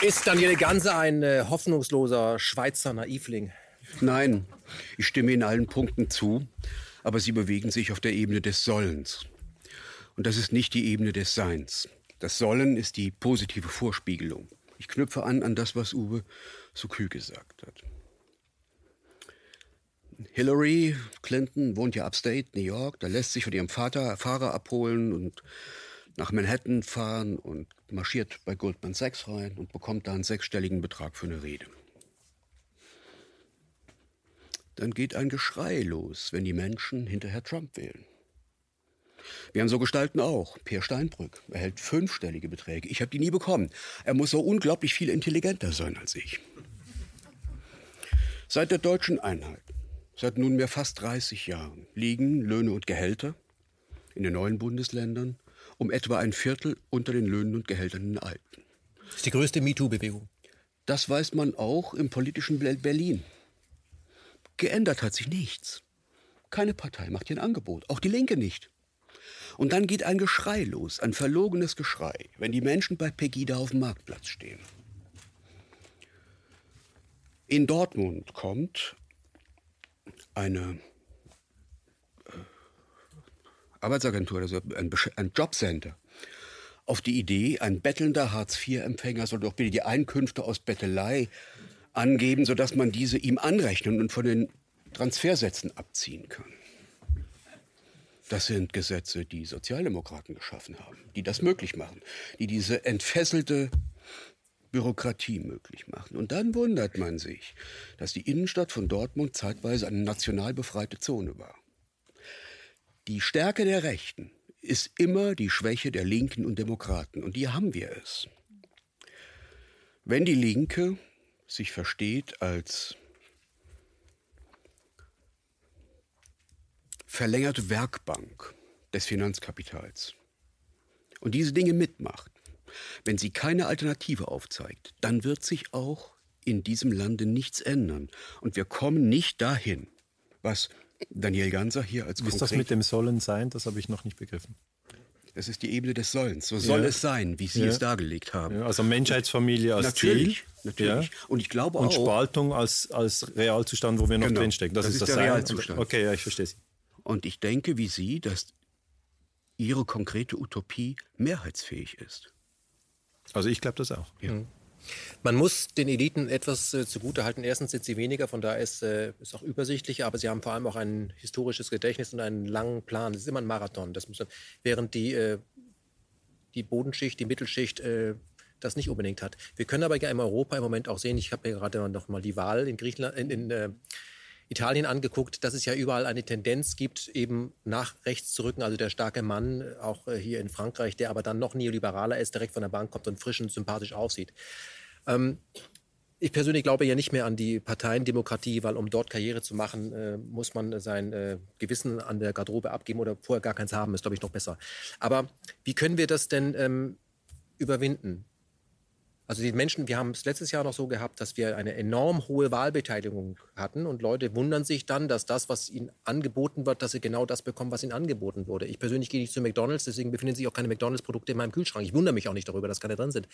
ist Daniel Ganse ein äh, hoffnungsloser Schweizer Naivling? Nein, ich stimme in allen Punkten zu, aber sie bewegen sich auf der Ebene des Sollens. Und das ist nicht die Ebene des Seins. Das Sollen ist die positive Vorspiegelung. Ich knüpfe an an das, was Uwe so kühl gesagt hat. Hillary Clinton wohnt ja upstate New York. Da lässt sich von ihrem Vater Fahrer abholen und nach Manhattan fahren und marschiert bei Goldman Sachs rein und bekommt da einen sechsstelligen Betrag für eine Rede. Dann geht ein Geschrei los, wenn die Menschen hinterher Trump wählen. Wir haben so Gestalten auch. Peer Steinbrück erhält fünfstellige Beträge. Ich habe die nie bekommen. Er muss so unglaublich viel intelligenter sein als ich. Seit der deutschen Einheit, seit nunmehr fast 30 Jahren, liegen Löhne und Gehälter in den neuen Bundesländern um etwa ein Viertel unter den Löhnen und Gehältern in den Alten. Das ist die größte MeToo-Bewegung. Das weiß man auch im politischen Berlin. Geändert hat sich nichts. Keine Partei macht hier ein Angebot, auch die Linke nicht. Und dann geht ein Geschrei los, ein verlogenes Geschrei, wenn die Menschen bei Pegida auf dem Marktplatz stehen. In Dortmund kommt eine Arbeitsagentur, also ein, ein Jobcenter, auf die Idee, ein bettelnder Hartz-IV-Empfänger soll doch bitte die Einkünfte aus Bettelei angeben, sodass man diese ihm anrechnen und von den Transfersätzen abziehen kann. Das sind Gesetze, die Sozialdemokraten geschaffen haben, die das möglich machen, die diese entfesselte Bürokratie möglich machen. Und dann wundert man sich, dass die Innenstadt von Dortmund zeitweise eine national befreite Zone war. Die Stärke der Rechten ist immer die Schwäche der Linken und Demokraten. Und die haben wir es. Wenn die Linke sich versteht als verlängerte Werkbank des Finanzkapitals und diese Dinge mitmacht, wenn sie keine Alternative aufzeigt, dann wird sich auch in diesem Lande nichts ändern. Und wir kommen nicht dahin, was Daniel Ganser hier als Wie ist das mit dem Sollen sein? Das habe ich noch nicht begriffen. Das ist die Ebene des Sollens. So soll ja. es sein, wie Sie ja. es dargelegt haben. Ja, also Menschheitsfamilie als natürlich, Ziel. Natürlich. Und ich glaube auch. Und Spaltung als, als Realzustand, wo wir noch genau. drinstecken. Das, das, ist, ist das der Realzustand. Okay, ja, ich verstehe Sie. Und ich denke, wie Sie, dass Ihre konkrete Utopie mehrheitsfähig ist. Also ich glaube das auch. Ja. Mhm. Man muss den Eliten etwas äh, zugutehalten. Erstens sind sie weniger, von daher ist es äh, auch übersichtlicher, aber sie haben vor allem auch ein historisches Gedächtnis und einen langen Plan. Das ist immer ein Marathon. Das muss, während die, äh, die Bodenschicht, die Mittelschicht äh, das nicht unbedingt hat. Wir können aber ja in Europa im Moment auch sehen, ich habe mir gerade noch mal die Wahl in Griechenland, in, in Italien angeguckt, dass es ja überall eine Tendenz gibt, eben nach rechts zu rücken. Also der starke Mann, auch äh, hier in Frankreich, der aber dann noch neoliberaler ist, direkt von der Bank kommt und frisch und sympathisch aussieht. Ähm, ich persönlich glaube ja nicht mehr an die Parteiendemokratie, weil um dort Karriere zu machen, äh, muss man sein äh, Gewissen an der Garderobe abgeben oder vorher gar keins haben, ist, glaube ich, noch besser. Aber wie können wir das denn ähm, überwinden? Also die Menschen, wir haben es letztes Jahr noch so gehabt, dass wir eine enorm hohe Wahlbeteiligung hatten und Leute wundern sich dann, dass das, was ihnen angeboten wird, dass sie genau das bekommen, was ihnen angeboten wurde. Ich persönlich gehe nicht zu McDonald's, deswegen befinden sich auch keine McDonald's-Produkte in meinem Kühlschrank. Ich wundere mich auch nicht darüber, dass keine drin sind.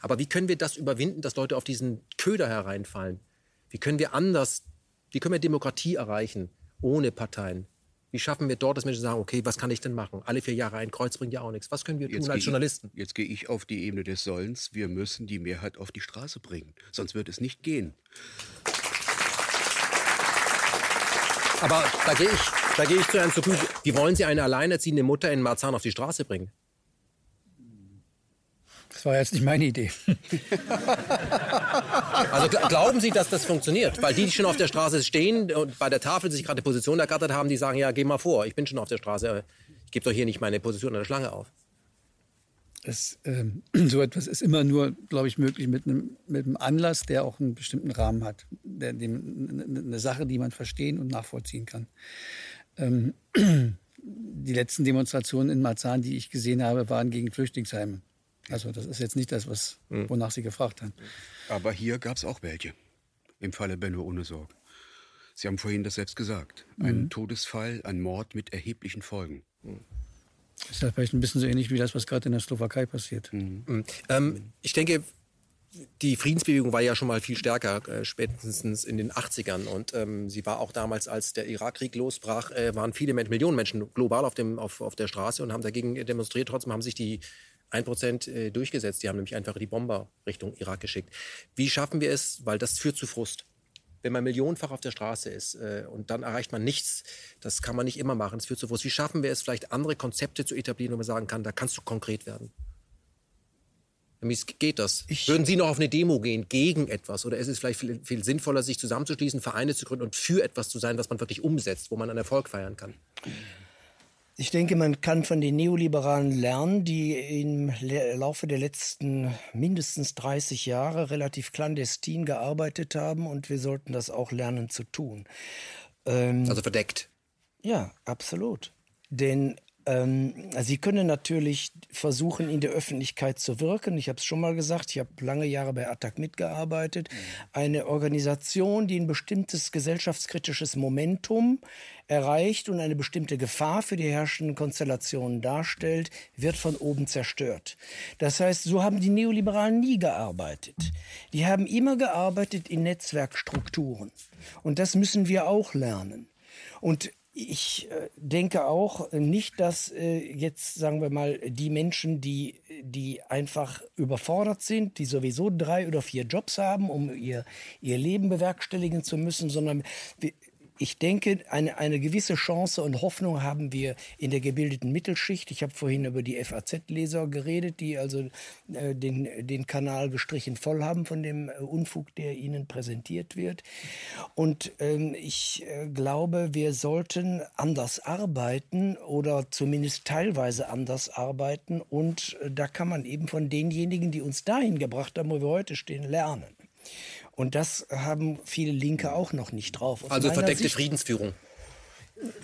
Aber wie können wir das überwinden, dass Leute auf diesen Köder hereinfallen? Wie können wir anders, wie können wir Demokratie erreichen ohne Parteien? Wie schaffen wir dort, dass Menschen sagen, okay, was kann ich denn machen? Alle vier Jahre ein Kreuz bringt ja auch nichts. Was können wir tun als Journalisten? Ich, jetzt gehe ich auf die Ebene des Sollens. Wir müssen die Mehrheit auf die Straße bringen. Sonst wird es nicht gehen. Aber da gehe ich, da gehe ich zu Herrn Zukusch. Wie wollen Sie eine alleinerziehende Mutter in Marzahn auf die Straße bringen? Das war jetzt nicht meine Idee. (laughs) Also glauben Sie, dass das funktioniert? Weil die, die schon auf der Straße stehen und bei der Tafel sich gerade Position ergattert haben, die sagen, ja, geh mal vor, ich bin schon auf der Straße, ich gebe doch hier nicht meine Position an der Schlange auf. Das, ähm, (clears throat) so etwas ist immer nur, glaube ich, möglich mit einem, mit einem Anlass, der auch einen bestimmten Rahmen hat. Der, dem, eine Sache, die man verstehen und nachvollziehen kann. Ähm, (clears throat) die letzten Demonstrationen in Marzahn, die ich gesehen habe, waren gegen Flüchtlingsheime. Also das ist jetzt nicht das, was, hm. wonach Sie gefragt haben. Aber hier gab es auch welche. Im Falle Benno ohne Sorge. Sie haben vorhin das selbst gesagt. Ein mhm. Todesfall, ein Mord mit erheblichen Folgen. Mhm. Ist das vielleicht ein bisschen so ähnlich wie das, was gerade in der Slowakei passiert? Mhm. mhm. Ähm, ich denke, die Friedensbewegung war ja schon mal viel stärker, äh, spätestens in den 80ern. Und ähm, sie war auch damals, als der Irakkrieg losbrach, äh, waren viele Millionen Menschen global auf, dem, auf, auf der Straße und haben dagegen demonstriert. Trotzdem haben sich die 1% äh, durchgesetzt. Die haben nämlich einfach die Bomber Richtung Irak geschickt. Wie schaffen wir es? Weil das führt zu Frust. Wenn man millionenfach auf der Straße ist äh, und dann erreicht man nichts, das kann man nicht immer machen. Das führt zu Frust. Wie schaffen wir es, vielleicht andere Konzepte zu etablieren, wo man sagen kann, da kannst du konkret werden? Wie geht das? Ich Würden Sie noch auf eine Demo gehen gegen etwas? Oder ist es vielleicht viel, viel, sinnvoller, sich zusammenzuschließen, Vereine zu gründen und für etwas zu sein, was man wirklich umsetzt, wo man einen Erfolg feiern kann? Ich denke, man kann von den Neoliberalen lernen, die im Laufe der letzten mindestens 30 Jahre relativ clandestin gearbeitet haben und wir sollten das auch lernen zu tun. Ähm, also verdeckt. Ja, absolut. Denn ähm, Sie können natürlich versuchen, in der Öffentlichkeit zu wirken. Ich habe es schon mal gesagt, ich habe lange Jahre bei Attac mitgearbeitet. Eine Organisation, die ein bestimmtes gesellschaftskritisches Momentum erreicht und eine bestimmte Gefahr für die herrschenden Konstellationen darstellt, wird von oben zerstört. Das heißt, so haben die Neoliberalen nie gearbeitet. Die haben immer gearbeitet in Netzwerkstrukturen. Und das müssen wir auch lernen. Und ich äh, denke auch nicht, dass äh, jetzt, sagen wir mal, die Menschen, die, die einfach überfordert sind, die sowieso drei oder vier Jobs haben, um ihr, ihr Leben bewerkstelligen zu müssen, sondern ich denke, eine, eine gewisse Chance und Hoffnung haben wir in der gebildeten Mittelschicht. Ich habe vorhin über die FAZ-Leser geredet, die also äh, den, den Kanal gestrichen voll haben von dem äh, Unfug, der ihnen präsentiert wird. Und ähm, ich äh, glaube, wir sollten anders arbeiten oder zumindest teilweise anders arbeiten. Und äh, da kann man eben von denjenigen, die uns dahin gebracht haben, wo wir heute stehen, lernen. Und das haben viele Linke auch noch nicht drauf. Aus also verdeckte Sicht, Friedensführung.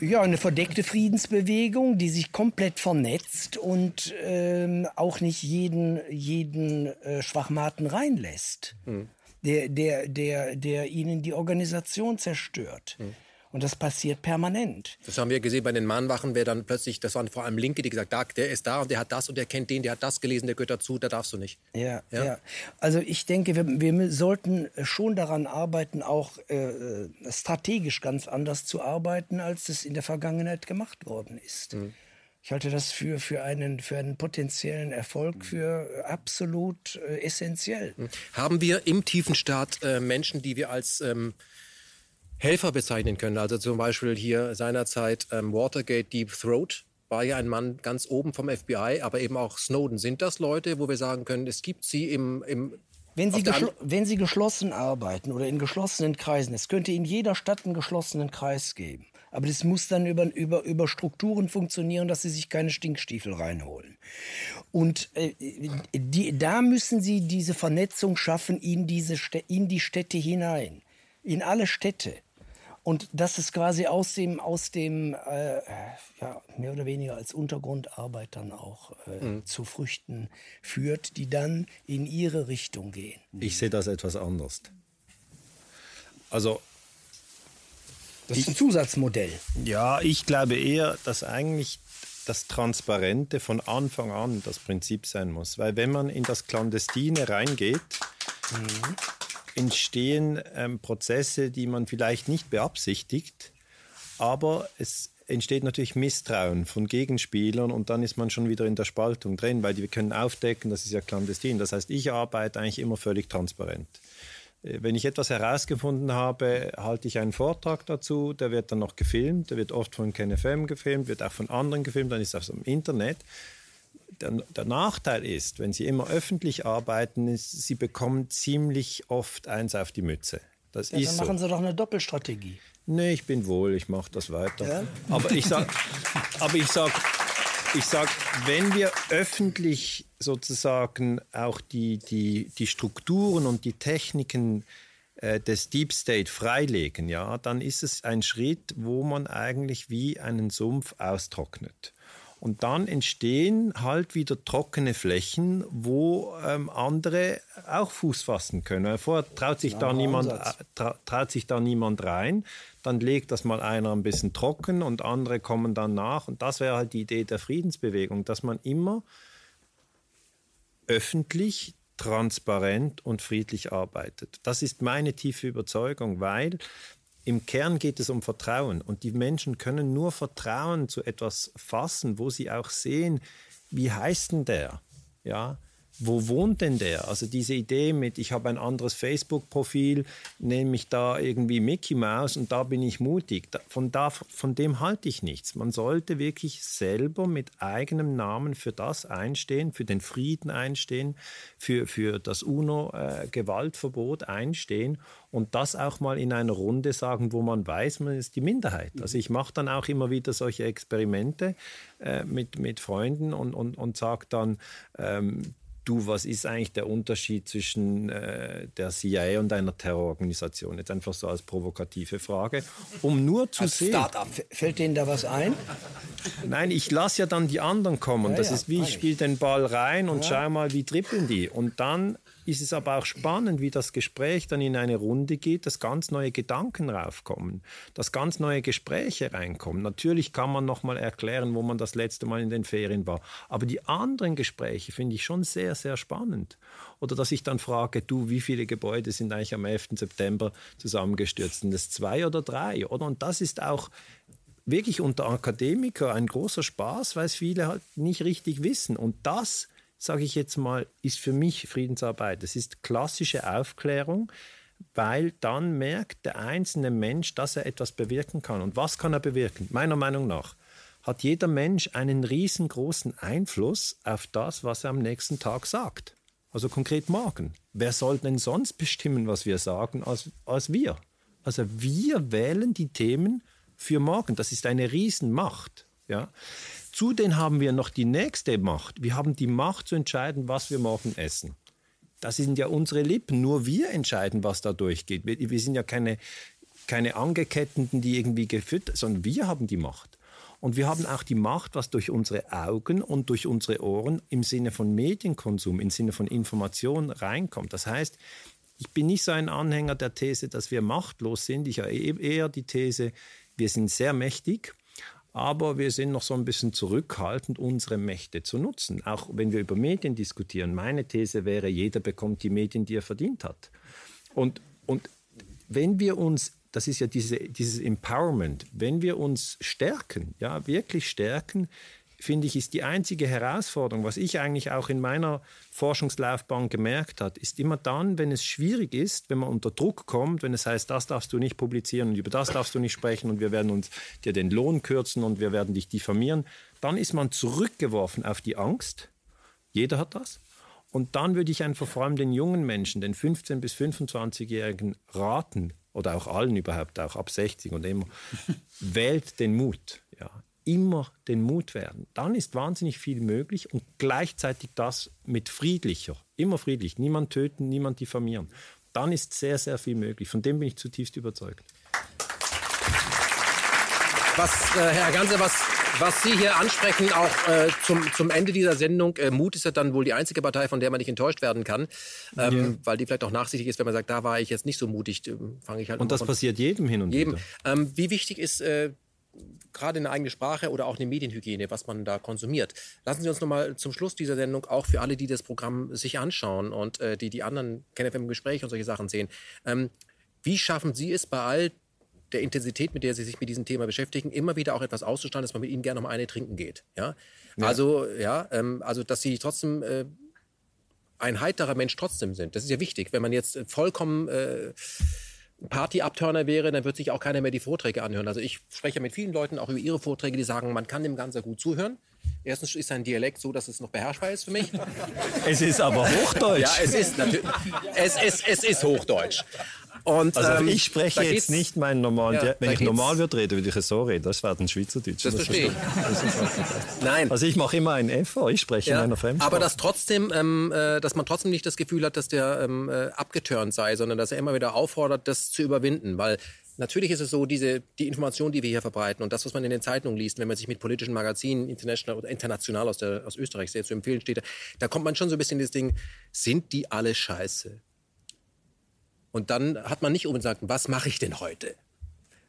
Ja, eine verdeckte Friedensbewegung, die sich komplett vernetzt und ähm, auch nicht jeden, jeden äh, Schwachmaten reinlässt, mhm. der, der, der, der ihnen die Organisation zerstört. Mhm. Und das passiert permanent. Das haben wir gesehen bei den Mahnwachen, wer dann plötzlich, das waren vor allem Linke, die gesagt haben, der ist da und der hat das und der kennt den, der hat das gelesen, der gehört dazu, da darfst du nicht. Ja, ja. ja. Also ich denke, wir, wir, sollten schon daran arbeiten, auch äh, strategisch ganz anders zu arbeiten, als es in der Vergangenheit gemacht worden ist. Mhm. Ich halte das für, für, einen, für einen potenziellen Erfolg für absolut äh, essentiell. Mhm. Haben wir im tiefen Staat äh, Menschen, die wir als ähm, Helfer bezeichnen können. Also zum Beispiel hier seinerzeit ähm, Watergate Deep Throat war ja ein Mann ganz oben vom FBI, aber eben auch Snowden. Sind das Leute, wo wir sagen können, es gibt sie im, im wenn Sie, wenn Sie geschlossen arbeiten oder in geschlossenen Kreisen, es könnte in jeder Stadt einen geschlossenen Kreis geben. Aber das muss dann über, über, über Strukturen funktionieren, dass Sie sich keine Stinkstiefel reinholen. Und äh, die, da müssen Sie diese Vernetzung schaffen in, diese, in die Städte hinein, in alle Städte. Und dass es quasi aus dem, aus dem äh, ja, mehr oder weniger als Untergrundarbeit dann auch äh, mhm. zu Früchten führt, die dann in ihre Richtung gehen. Ich sehe das etwas anders. Also das ist ein Zusatzmodell. Ja, ich glaube eher, dass eigentlich das Transparente von Anfang an das Prinzip sein muss. Weil wenn man in das Clandestine reingeht, mhm entstehen ähm, Prozesse, die man vielleicht nicht beabsichtigt, aber es entsteht natürlich Misstrauen von Gegenspielern und dann ist man schon wieder in der Spaltung drin, weil wir können aufdecken, das ist ja clandestin. Das heißt, ich arbeite eigentlich immer völlig transparent. Äh, wenn ich etwas herausgefunden habe, halte ich einen Vortrag dazu, der wird dann noch gefilmt, der wird oft von KenFM gefilmt, wird auch von anderen gefilmt, dann ist das im Internet der, der, Nachteil ist, wenn Sie immer öffentlich arbeiten, ist, Sie bekommen ziemlich oft eins auf die Mütze. Das ja, ist dann machen so. Sie doch eine Doppelstrategie. Nee, ich bin wohl, ich mache das weiter. Ja? Aber ich sage, aber ich sag, ich sag, wenn wir öffentlich sozusagen auch die, die, die Strukturen und die Techniken äh, des Deep State freilegen, ja, dann ist es ein Schritt, wo man eigentlich wie einen Sumpf austrocknet. Und dann entstehen halt wieder trockene Flächen, wo ähm, andere auch Fuß fassen können. Vorher traut sich, da niemand, äh, tra traut sich da niemand rein. Dann legt das mal einer ein bisschen trocken und andere kommen dann nach. Und das wäre halt die Idee der Friedensbewegung, dass man immer öffentlich, transparent und friedlich arbeitet. Das ist meine tiefe Überzeugung, weil im Kern geht es um Vertrauen und die Menschen können nur Vertrauen zu etwas fassen, wo sie auch sehen, wie heißt denn der? Ja, wo wohnt denn der? Also diese Idee mit, ich habe ein anderes Facebook-Profil, nehme ich da irgendwie Mickey Mouse und da bin ich mutig. Von, da, von dem halte ich nichts. Man sollte wirklich selber mit eigenem Namen für das einstehen, für den Frieden einstehen, für, für das UNO-Gewaltverbot einstehen und das auch mal in einer Runde sagen, wo man weiß, man ist die Minderheit. Also ich mache dann auch immer wieder solche Experimente äh, mit, mit Freunden und, und, und sage dann, ähm, du, was ist eigentlich der Unterschied zwischen äh, der CIA und einer Terrororganisation? Jetzt einfach so als provokative Frage, um nur zu als sehen. Startup, fällt denen da was ein? Nein, ich lasse ja dann die anderen kommen. Ja, das ja, ist wie, ich spiele den Ball rein und ja. schau mal, wie trippeln die. Und dann ist es aber auch spannend, wie das Gespräch dann in eine Runde geht, dass ganz neue Gedanken raufkommen, dass ganz neue Gespräche reinkommen. Natürlich kann man noch mal erklären, wo man das letzte Mal in den Ferien war, aber die anderen Gespräche finde ich schon sehr, sehr spannend. Oder dass ich dann frage, du, wie viele Gebäude sind eigentlich am 11. September zusammengestürzt? Sind es zwei oder drei? Oder? Und das ist auch wirklich unter Akademikern ein großer Spaß, weil es viele halt nicht richtig wissen. Und das sage ich jetzt mal, ist für mich Friedensarbeit. Es ist klassische Aufklärung, weil dann merkt der einzelne Mensch, dass er etwas bewirken kann. Und was kann er bewirken? Meiner Meinung nach hat jeder Mensch einen riesengroßen Einfluss auf das, was er am nächsten Tag sagt. Also konkret morgen. Wer soll denn sonst bestimmen, was wir sagen, als, als wir? Also wir wählen die Themen für morgen. Das ist eine Riesenmacht. Ja? Zudem haben wir noch die nächste Macht. Wir haben die Macht zu entscheiden, was wir morgen essen. Das sind ja unsere Lippen. Nur wir entscheiden, was da durchgeht. Wir, wir sind ja keine, keine Angeketteten, die irgendwie gefüttert, sondern wir haben die Macht. Und wir haben auch die Macht, was durch unsere Augen und durch unsere Ohren im Sinne von Medienkonsum, im Sinne von Information reinkommt. Das heißt, ich bin nicht so ein Anhänger der These, dass wir machtlos sind. Ich habe eher die These, wir sind sehr mächtig, aber wir sind noch so ein bisschen zurückhaltend, unsere Mächte zu nutzen. Auch wenn wir über Medien diskutieren. Meine These wäre, jeder bekommt die Medien, die er verdient hat. Und, und wenn wir uns das ist ja diese, dieses Empowerment. Wenn wir uns stärken, ja, wirklich stärken, finde ich, ist die einzige Herausforderung, was ich eigentlich auch in meiner Forschungslaufbahn gemerkt habe, ist immer dann, wenn es schwierig ist, wenn man unter Druck kommt, wenn es heißt, das darfst du nicht publizieren und über das darfst du nicht sprechen und wir werden uns dir den Lohn kürzen und wir werden dich diffamieren, dann ist man zurückgeworfen auf die Angst. Jeder hat das. Und dann würde ich einfach vor allem den jungen Menschen, den 15- bis 25-Jährigen raten, oder auch allen überhaupt, auch ab 60 und immer, (laughs) wählt den Mut. Ja. Immer den Mut werden. Dann ist wahnsinnig viel möglich und gleichzeitig das mit friedlicher, immer friedlich, niemand töten, niemand diffamieren. Dann ist sehr, sehr viel möglich. Von dem bin ich zutiefst überzeugt. Was, äh, Herr Ganse, was was Sie hier ansprechen, auch äh, zum, zum Ende dieser Sendung, äh, Mut ist ja dann wohl die einzige Partei, von der man nicht enttäuscht werden kann, ähm, ja. weil die vielleicht auch nachsichtig ist, wenn man sagt, da war ich jetzt nicht so mutig, äh, fange ich halt Und das passiert jedem hin und jedem. wieder. Ähm, wie wichtig ist äh, gerade eine eigene Sprache oder auch eine Medienhygiene, was man da konsumiert. Lassen Sie uns nochmal zum Schluss dieser Sendung auch für alle, die das Programm sich anschauen und äh, die die anderen KenFM im Gespräch und solche Sachen sehen. Ähm, wie schaffen Sie es bei all der Intensität, mit der Sie sich mit diesem Thema beschäftigen, immer wieder auch etwas auszustrahlen, dass man mit Ihnen gerne noch mal eine trinken geht. Ja? ja. Also, ja, ähm, also, dass Sie trotzdem äh, ein heiterer Mensch trotzdem sind. Das ist ja wichtig. Wenn man jetzt vollkommen äh, Party-Abturner wäre, dann wird sich auch keiner mehr die Vorträge anhören. Also ich spreche mit vielen Leuten auch über ihre Vorträge, die sagen, man kann dem Ganzen gut zuhören. Erstens ist sein Dialekt so, dass es noch beherrschbar ist für mich. Es ist aber Hochdeutsch. Ja, es ist natürlich, es, es, es ist Hochdeutsch. Und, also ähm, ich spreche jetzt nicht meinen normalen ja, Wenn ich normal würde reden, würde ich so reden. Das wäre ein Schweizerdeutsch. Das, das verstehe ich. (laughs) Nein. Also ich mache immer ein FV, ich spreche ja, in einer Fremdsprache. Aber dass trotzdem, ähm, äh, dass man trotzdem nicht das Gefühl hat, dass der ähm, äh, abgeturnt sei, sondern dass er immer wieder auffordert, das zu überwinden. Weil Natürlich ist es so, diese, die Information, die wir hier verbreiten und das, was man in den Zeitungen liest, wenn man sich mit politischen Magazinen international oder international aus, der, aus Österreich sehr zu empfehlen steht, da kommt man schon so ein bisschen in das Ding, sind die alle scheiße? Und dann hat man nicht unbedingt gesagt, was mache ich denn heute?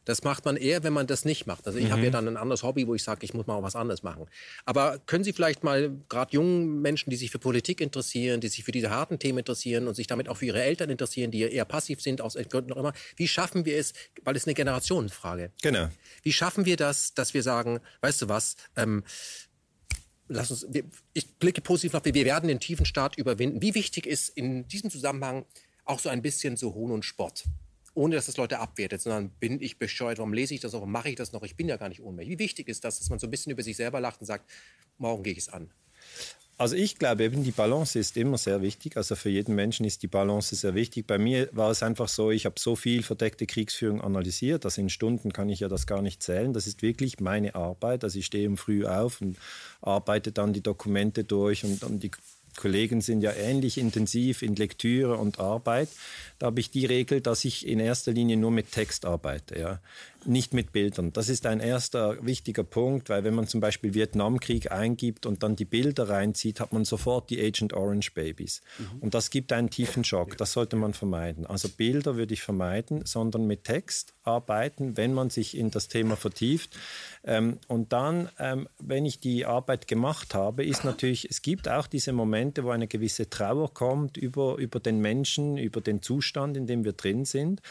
Das macht man eher, wenn man das nicht macht. Also ich mhm. habe ja dann ein anderes Hobby, wo ich sage, ich muss mal was anderes machen. Aber können Sie vielleicht mal gerade jungen Menschen, die sich für Politik interessieren, die sich für diese harten Themen interessieren und sich damit auch für ihre Eltern interessieren, die eher passiv sind, aus Gründen auch immer, wie schaffen wir es, weil es eine Generationenfrage. Genau. Wie schaffen wir das, dass wir sagen, weißt du was, ähm, lass uns, ich blicke positiv nach, wir werden den tiefen Staat überwinden. Wie wichtig ist in diesem Zusammenhang auch so ein bisschen so Hohn und Spott. Ohne dass das Leute abwertet, sondern bin ich bescheuert, warum lese ich das noch, warum mache ich das noch, ich bin ja gar nicht ohnmächtig. Wie wichtig ist das, dass man so ein bisschen über sich selber lacht und sagt, morgen gehe ich es an? Also ich glaube eben, die Balance ist immer sehr wichtig. Also für jeden Menschen ist die Balance sehr wichtig. Bei mir war es einfach so, ich habe so viel verdeckte Kriegsführung analysiert, dass in Stunden kann ich ja das gar nicht zählen. Das ist wirklich meine Arbeit. Also ich stehe um früh auf und arbeite dann die Dokumente durch und, und die Kollegen sind ja ähnlich intensiv in Lektüre und Arbeit. Da habe ich die Regel, dass ich in erster Linie nur mit Text arbeite. Ja nicht mit Bildern. Das ist ein erster wichtiger Punkt, weil wenn man zum Beispiel Vietnamkrieg eingibt und dann die Bilder reinzieht, hat man sofort die Agent Orange Babys. Mhm. Und das gibt einen tiefen Schock. Das sollte man vermeiden. Also Bilder würde ich vermeiden, sondern mit Text arbeiten, wenn man sich in das Thema vertieft. Ähm, und dann, ähm, wenn ich die Arbeit gemacht habe, ist natürlich, es gibt auch diese Momente, wo eine gewisse Trauer kommt über, über den Menschen, über den Zustand, in dem wir drin sind.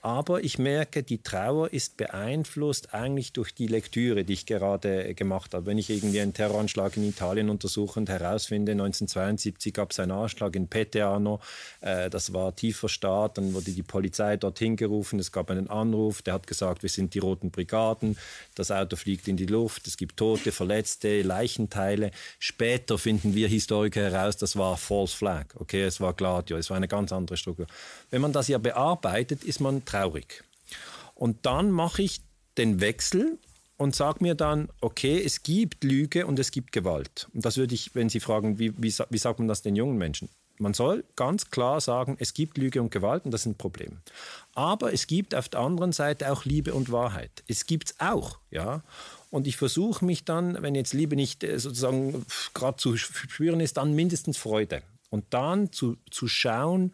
Aber ich merke, die Trauer ist beeinflusst eigentlich durch die Lektüre, die ich gerade gemacht habe. Wenn ich irgendwie einen Terroranschlag in Italien untersuche und herausfinde, 1972 gab es einen Anschlag in Peteano, äh, das war tiefer Staat, dann wurde die Polizei dorthin gerufen, es gab einen Anruf, der hat gesagt, wir sind die Roten Brigaden, das Auto fliegt in die Luft, es gibt Tote, Verletzte, Leichenteile. Später finden wir Historiker heraus, das war False Flag, okay, es war Gladio, es war eine ganz andere Struktur. Wenn man das ja bearbeitet, ist man traurig. Und dann mache ich den Wechsel und sage mir dann, okay, es gibt Lüge und es gibt Gewalt. Und das würde ich, wenn Sie fragen, wie, wie, wie sagt man das den jungen Menschen? Man soll ganz klar sagen, es gibt Lüge und Gewalt und das ist ein Problem. Aber es gibt auf der anderen Seite auch Liebe und Wahrheit. Es gibt es auch, ja. Und ich versuche mich dann, wenn jetzt Liebe nicht äh, sozusagen gerade zu spüren ist, dann mindestens Freude. Und dann zu, zu schauen,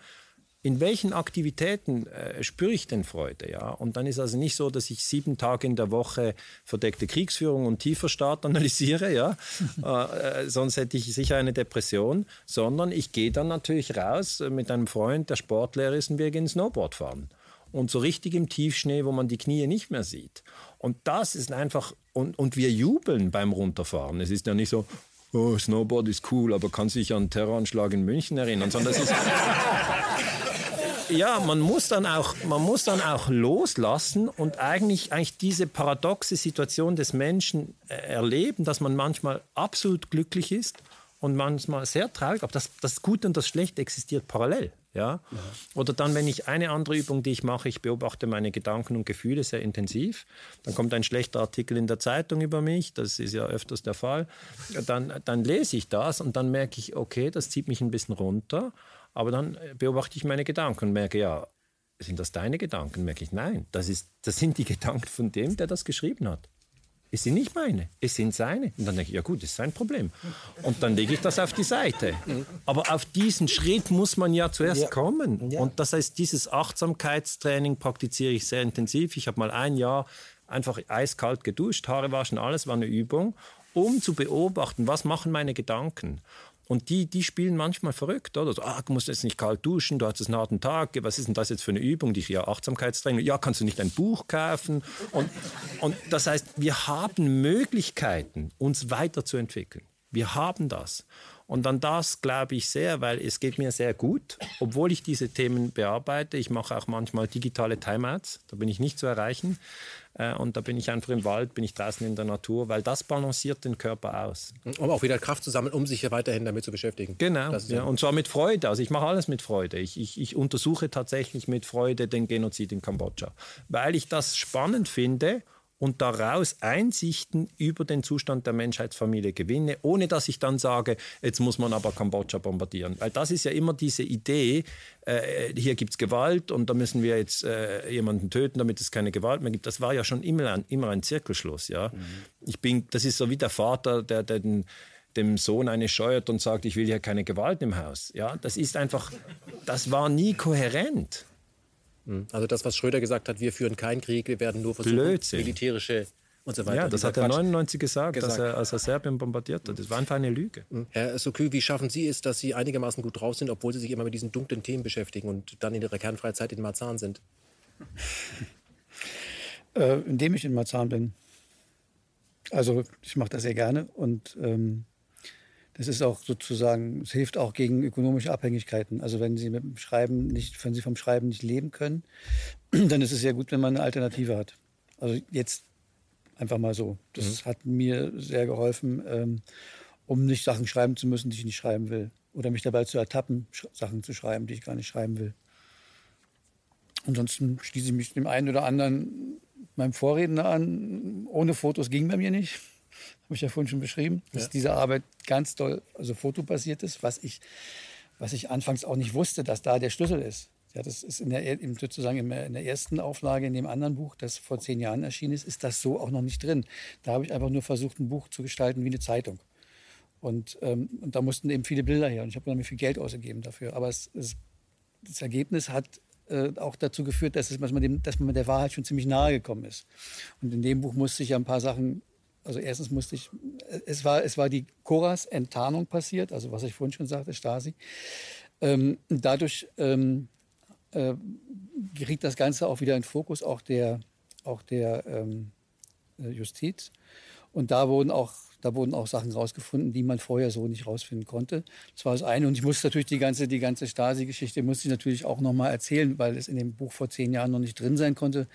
in welchen Aktivitäten äh, spüre ich denn Freude? Ja? Und dann ist also nicht so, dass ich sieben Tage in der Woche verdeckte Kriegsführung und tiefer Staat (laughs) analysiere, ja? (laughs) äh, äh, sonst hätte ich sicher eine Depression, sondern ich gehe dann natürlich raus mit einem Freund, der Sportlehrer ist und wir gehen Snowboard fahren. Und so richtig im Tiefschnee, wo man die Knie nicht mehr sieht. Und das ist einfach, und, und wir jubeln beim Runterfahren. Es ist ja nicht so, oh, Snowboard ist cool, aber kann sich an Terroranschlag in München erinnern, sondern es ist, (laughs) ja, man muss dann auch, man muss dann auch loslassen und eigentlich, eigentlich diese paradoxe Situation des Menschen äh, erleben, dass man manchmal absolut glücklich ist und manchmal sehr traurig, aber das, das Gute und das Schlechte existiert parallel. Ja? ja? Oder dann, wenn ich eine andere Übung, die ich mache, ich beobachte meine Gedanken und Gefühle sehr intensiv, dann kommt ein schlechter Artikel in der Zeitung über mich, das ist ja öfters der Fall, dann, dann lese ich das und dann merke ich, okay, das zieht mich ein bisschen runter aber dann äh, beobachte ich meine Gedanken und merke, ja, sind das deine Gedanken? Merke ich, nein, das, ist, das sind die (laughs) Gedanken von dem, der das geschrieben hat. Es sind nicht meine, es sind seine. Und dann denke ich, ja gut, das ist sein Problem. Und dann lege ich das auf die Seite. Aber auf diesen Schritt muss man ja zuerst ja. kommen. Ja. Und das heißt, dieses Achtsamkeitstraining praktiziere ich sehr intensiv. Ich habe mal ein Jahr einfach eiskalt geduscht, Haare waschen, alles war eine Übung, um zu beobachten, was machen meine Gedanken. Und die, die spielen manchmal verrückt, oder? So, ah, du musst jetzt nicht kalt duschen, du hast einen harten Tag, was ist denn das jetzt für eine Übung? Die ja Achtsamkeitstraining. Ja, kannst du nicht ein Buch kaufen? Und, und das heißt, wir haben Möglichkeiten, uns weiterzuentwickeln. Wir haben das. Und an das glaube ich sehr, weil es geht mir sehr gut, obwohl ich diese Themen bearbeite. Ich mache auch manchmal digitale Timeouts, da bin ich nicht zu erreichen. Äh, und da bin ich einfach im Wald, bin ich draußen in der Natur, weil das balanciert den Körper aus. Um auch wieder Kraft zu sammeln, um sich ja weiterhin damit zu beschäftigen. Genau, ja, und zwar mit Freude. Also ich mache alles mit Freude. Ich, ich, ich untersuche tatsächlich mit Freude den Genozid in Kambodscha, weil ich das spannend finde und daraus Einsichten über den Zustand der Menschheitsfamilie gewinne, ohne dass ich dann sage, jetzt muss man aber Kambodscha bombardieren. Weil das ist ja immer diese Idee, äh, hier gibt es Gewalt und da müssen wir jetzt äh, jemanden töten, damit es keine Gewalt mehr gibt. Das war ja schon immer ein, immer ein Zirkelschluss. Ja? Mhm. Ich bin, das ist so wie der Vater, der, der den dem Sohn eine scheuert und sagt, ich will hier keine Gewalt im Haus. Ja, das ist einfach, das war nie kohärent. Hm. Also das, was Schröder gesagt hat, wir führen keinen Krieg, wir werden nur versuchen, Blödsinn. militärische und so weiter. Ja, das hat er 99 gesagt, gesagt. Er, als er Serbien bombardiert hat. Das war einfach eine Lüge. Hm. Herr Sokü, wie schaffen Sie es, dass Sie einigermaßen gut drauf sind, obwohl Sie sich immer mit diesen dunklen Themen beschäftigen und dann in Ihrer kernfreien Zeit in Marzahn sind? (laughs) äh, indem ich in Marzahn bin. Also ich mache das sehr gerne und ähm, das ist auch sozusagen, es hilft auch gegen ökonomische Abhängigkeiten. Also wenn Sie mit dem Schreiben nicht, wenn Sie vom Schreiben nicht leben können, (clears throat) dann ist es sehr gut, wenn man eine Alternative hat. Also jetzt einfach mal so. Das mhm. hat mir sehr geholfen, ähm, um nicht Sachen schreiben zu müssen, die ich nicht schreiben will. Oder mich dabei zu ertappen, Sachen zu schreiben, die ich gar nicht schreiben will. Ansonsten schließe ich mich dem einen oder anderen meinem Vorredner an. Ohne Fotos ging bei mir nicht habe ich ja vorhin schon beschrieben, dass ja. diese Arbeit ganz toll, also fotobasiert ist, was ich, was ich anfangs auch nicht wusste, dass da der Schlüssel ist. Ja, das ist in der, sozusagen in der ersten Auflage in dem anderen Buch, das vor zehn Jahren erschienen ist, ist das so auch noch nicht drin. Da habe ich einfach nur versucht, ein Buch zu gestalten wie eine Zeitung. Und, ähm, und da mussten eben viele Bilder her und ich habe dann viel Geld ausgegeben dafür. Aber es, es, das Ergebnis hat äh, auch dazu geführt, dass, es, dass, man dem, dass man der Wahrheit schon ziemlich nahe gekommen ist. Und in dem Buch musste ich ja ein paar Sachen also erstens musste ich, es war, es war die Koras-Enttarnung passiert, also was ich vorhin schon sagte, Stasi. Ähm, dadurch ähm, äh, geriet das Ganze auch wieder in Fokus, auch der, auch der ähm, äh, Justiz. Und da wurden auch da wurden auch Sachen rausgefunden, die man vorher so nicht rausfinden konnte. Das war das eine. Und ich musste natürlich die ganze, die ganze Stasi-Geschichte musste ich natürlich auch nochmal erzählen, weil es in dem Buch vor zehn Jahren noch nicht drin sein konnte.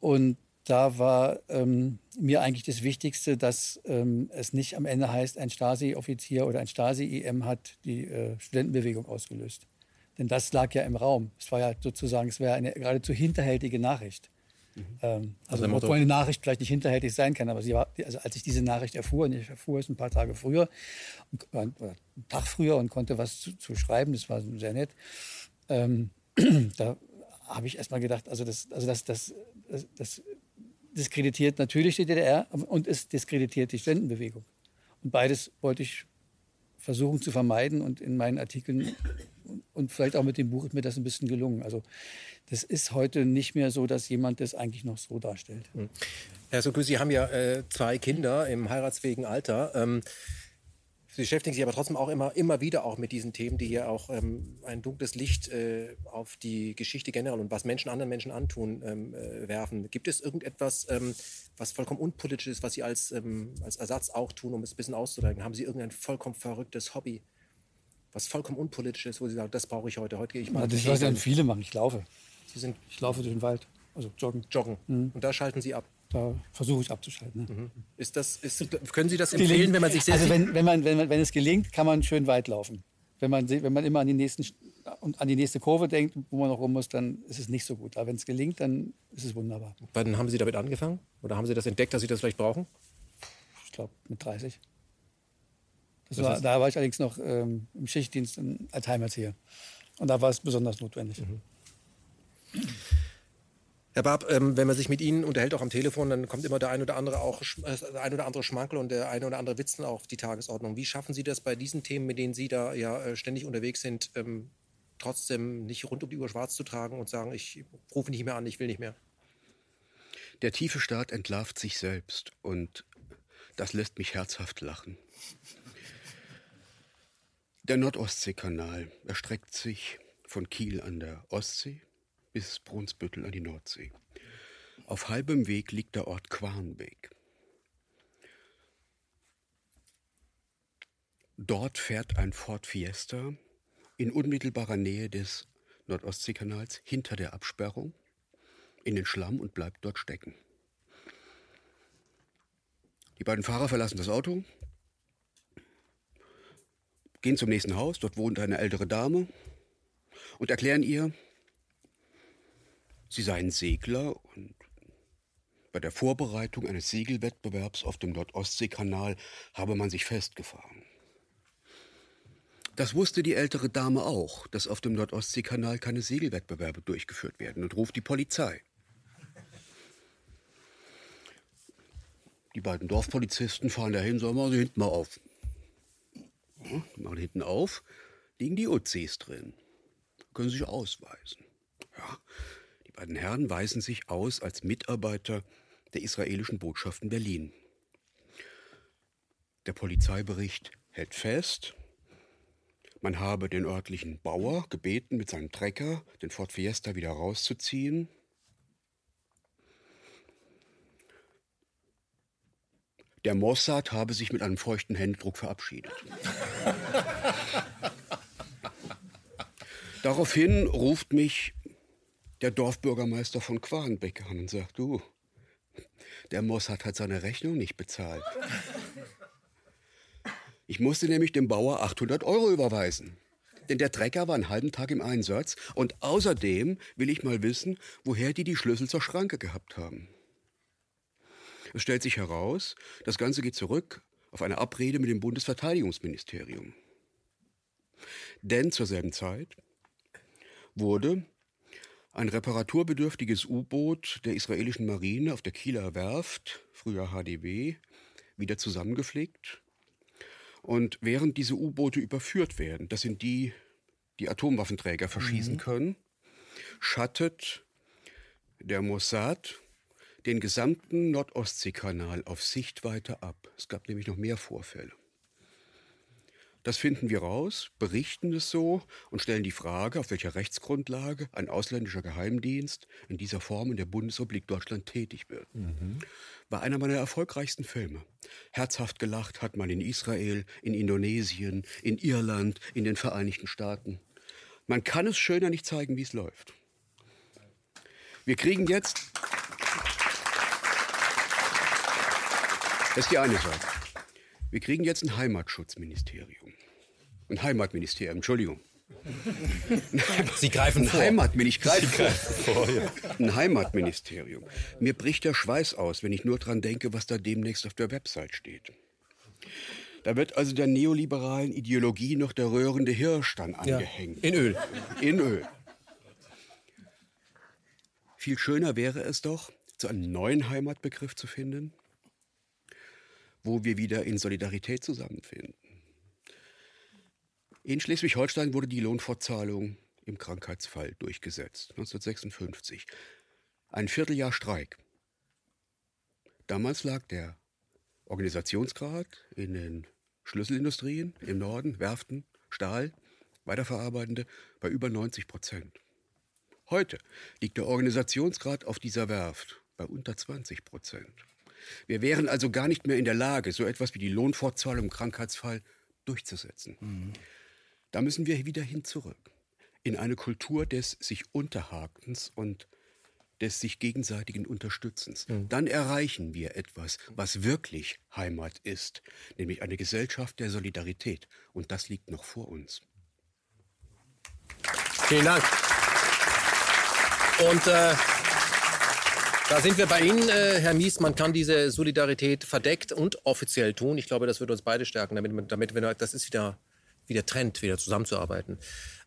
Und da war ähm, mir eigentlich das Wichtigste, dass ähm, es nicht am Ende heißt, ein Stasi-Offizier oder ein Stasi-IM hat die äh, Studentenbewegung ausgelöst. Denn das lag ja im Raum. Es war ja sozusagen, es wäre eine geradezu hinterhältige Nachricht. Ähm, also, also obwohl eine Nachricht vielleicht nicht hinterhältig sein kann, aber sie war, also als ich diese Nachricht erfuhr, und ich erfuhr es ein paar Tage früher, oder einen Tag früher und konnte was zu, zu schreiben, das war sehr nett, ähm, (clears throat) da habe ich erstmal gedacht, also das, also das, das, das, das diskreditiert natürlich die DDR und es diskreditiert die Ständenbewegung. Und beides wollte ich versuchen zu vermeiden und in meinen Artikeln und vielleicht auch mit dem Buch ist mir das ein bisschen gelungen. Also das ist heute nicht mehr so, dass jemand das eigentlich noch so darstellt. Hm. Herr Soku, Sie haben ja äh, zwei Kinder im heiratsfähigen Alter. Ähm, Sie beschäftigen sich aber trotzdem auch immer, immer wieder auch mit diesen Themen, die hier auch ähm, ein dunkles Licht äh, auf die Geschichte generell und was Menschen anderen Menschen antun ähm, äh, werfen. Gibt es irgendetwas, ähm, was vollkommen unpolitisch ist, was Sie als, ähm, als Ersatz auch tun, um es ein bisschen auszudrücken? Haben Sie irgendein vollkommen verrücktes Hobby, was vollkommen unpolitisch ist, wo Sie sagen, das brauche ich heute, heute gehe ich mal. Das, was dann viele machen, ich laufe. Sie sind, ich laufe durch den Wald, also joggen. Joggen. Mhm. Und da schalten Sie ab da versuche ich abzuschalten. Mhm. Ist das, ist, können Sie das empfehlen, gelingt, wenn man sich sehr Also wenn, wenn, man, wenn, man, wenn es gelingt, kann man schön weit laufen. Wenn man, wenn man immer an die, nächsten, an die nächste Kurve denkt, wo man noch rum muss, dann ist es nicht so gut. Aber wenn es gelingt, dann ist es wunderbar. Wann haben Sie damit angefangen? Oder haben Sie das entdeckt, dass Sie das vielleicht brauchen? Ich glaube, mit 30. War, da war ich allerdings noch ähm, im Schichtdienst als Heimerzieher. Und da war es besonders notwendig. Mhm. Herr Barb, ähm, wenn man sich mit Ihnen unterhält, auch am Telefon, dann kommt immer der ein oder andere auch äh, ein oder andere Schmankel und der eine oder andere Witzen auf die Tagesordnung. Wie schaffen Sie das bei diesen Themen, mit denen Sie da ja äh, ständig unterwegs sind, ähm, trotzdem nicht rund um die Uhr schwarz zu tragen und sagen, ich rufe nicht mehr an, ich will nicht mehr? Der tiefe Staat entlarvt sich selbst und das lässt mich herzhaft lachen. Der Nordostseekanal erstreckt sich von Kiel an der Ostsee bis Brunsbüttel an die Nordsee. Auf halbem Weg liegt der Ort Quarnbeek. Dort fährt ein Ford Fiesta in unmittelbarer Nähe des Nordostseekanals hinter der Absperrung in den Schlamm und bleibt dort stecken. Die beiden Fahrer verlassen das Auto, gehen zum nächsten Haus, dort wohnt eine ältere Dame und erklären ihr, Sie seien Segler und bei der Vorbereitung eines Segelwettbewerbs auf dem Nordostseekanal habe man sich festgefahren. Das wusste die ältere Dame auch, dass auf dem Nordostseekanal keine Segelwettbewerbe durchgeführt werden und ruft die Polizei. Die beiden Dorfpolizisten fahren dahin, sagen wir, hinten mal auf. Ja, die machen hinten auf, liegen die Uzis drin. Können sich ausweisen. Ja, die beiden Herren weisen sich aus als Mitarbeiter der israelischen Botschaft in Berlin. Der Polizeibericht hält fest, man habe den örtlichen Bauer gebeten, mit seinem Trecker den Ford Fiesta wieder rauszuziehen. Der Mossad habe sich mit einem feuchten Händedruck verabschiedet. (laughs) Daraufhin ruft mich der Dorfbürgermeister von Quarnbeck an und sagt, du, der Mossad hat seine Rechnung nicht bezahlt. Ich musste nämlich dem Bauer 800 Euro überweisen. Denn der Trecker war einen halben Tag im Einsatz und außerdem will ich mal wissen, woher die die Schlüssel zur Schranke gehabt haben. Es stellt sich heraus, das Ganze geht zurück auf eine Abrede mit dem Bundesverteidigungsministerium. Denn zur selben Zeit wurde ein reparaturbedürftiges U-Boot der israelischen Marine auf der Kieler Werft, früher HDW, wieder zusammengepflegt. Und während diese U-Boote überführt werden, das sind die, die Atomwaffenträger verschießen mhm. können, schattet der Mossad den gesamten Nordostseekanal auf Sichtweite ab. Es gab nämlich noch mehr Vorfälle. Das finden wir raus, berichten es so und stellen die Frage, auf welcher Rechtsgrundlage ein ausländischer Geheimdienst in dieser Form in der Bundesrepublik Deutschland tätig wird. Mhm. War einer meiner erfolgreichsten Filme. Herzhaft gelacht hat man in Israel, in Indonesien, in Irland, in den Vereinigten Staaten. Man kann es schöner nicht zeigen, wie es läuft. Wir kriegen jetzt. Das ist die eine Seite. Wir kriegen jetzt ein Heimatschutzministerium. Ein Heimatministerium, Entschuldigung. (laughs) Sie greifen ein vor. Heimatministerium. Ich greife vor, ja. Ein Heimatministerium. Mir bricht der Schweiß aus, wenn ich nur dran denke, was da demnächst auf der Website steht. Da wird also der neoliberalen Ideologie noch der röhrende Hirsch dann angehängt. In Öl. In Öl. Viel schöner wäre es doch, zu einem neuen Heimatbegriff zu finden, wo wir wieder in Solidarität zusammenfinden. In Schleswig-Holstein wurde die Lohnfortzahlung im Krankheitsfall durchgesetzt, 1956. Ein Vierteljahr Streik. Damals lag der Organisationsgrad in den Schlüsselindustrien im Norden, Werften, Stahl, Weiterverarbeitende, bei über 90 Prozent. Heute liegt der Organisationsgrad auf dieser Werft bei unter 20 Prozent. Wir wären also gar nicht mehr in der Lage, so etwas wie die Lohnfortzahlung im Krankheitsfall durchzusetzen. Mhm. Da müssen wir wieder hin zurück. In eine Kultur des sich Unterhakens und des sich gegenseitigen Unterstützens. Mhm. Dann erreichen wir etwas, was wirklich Heimat ist, nämlich eine Gesellschaft der Solidarität. Und das liegt noch vor uns. Vielen Dank. Und äh, da sind wir bei Ihnen, äh, Herr Mies. Man kann diese Solidarität verdeckt und offiziell tun. Ich glaube, das wird uns beide stärken, damit, damit wir, das ist wieder wieder trennt, wieder zusammenzuarbeiten.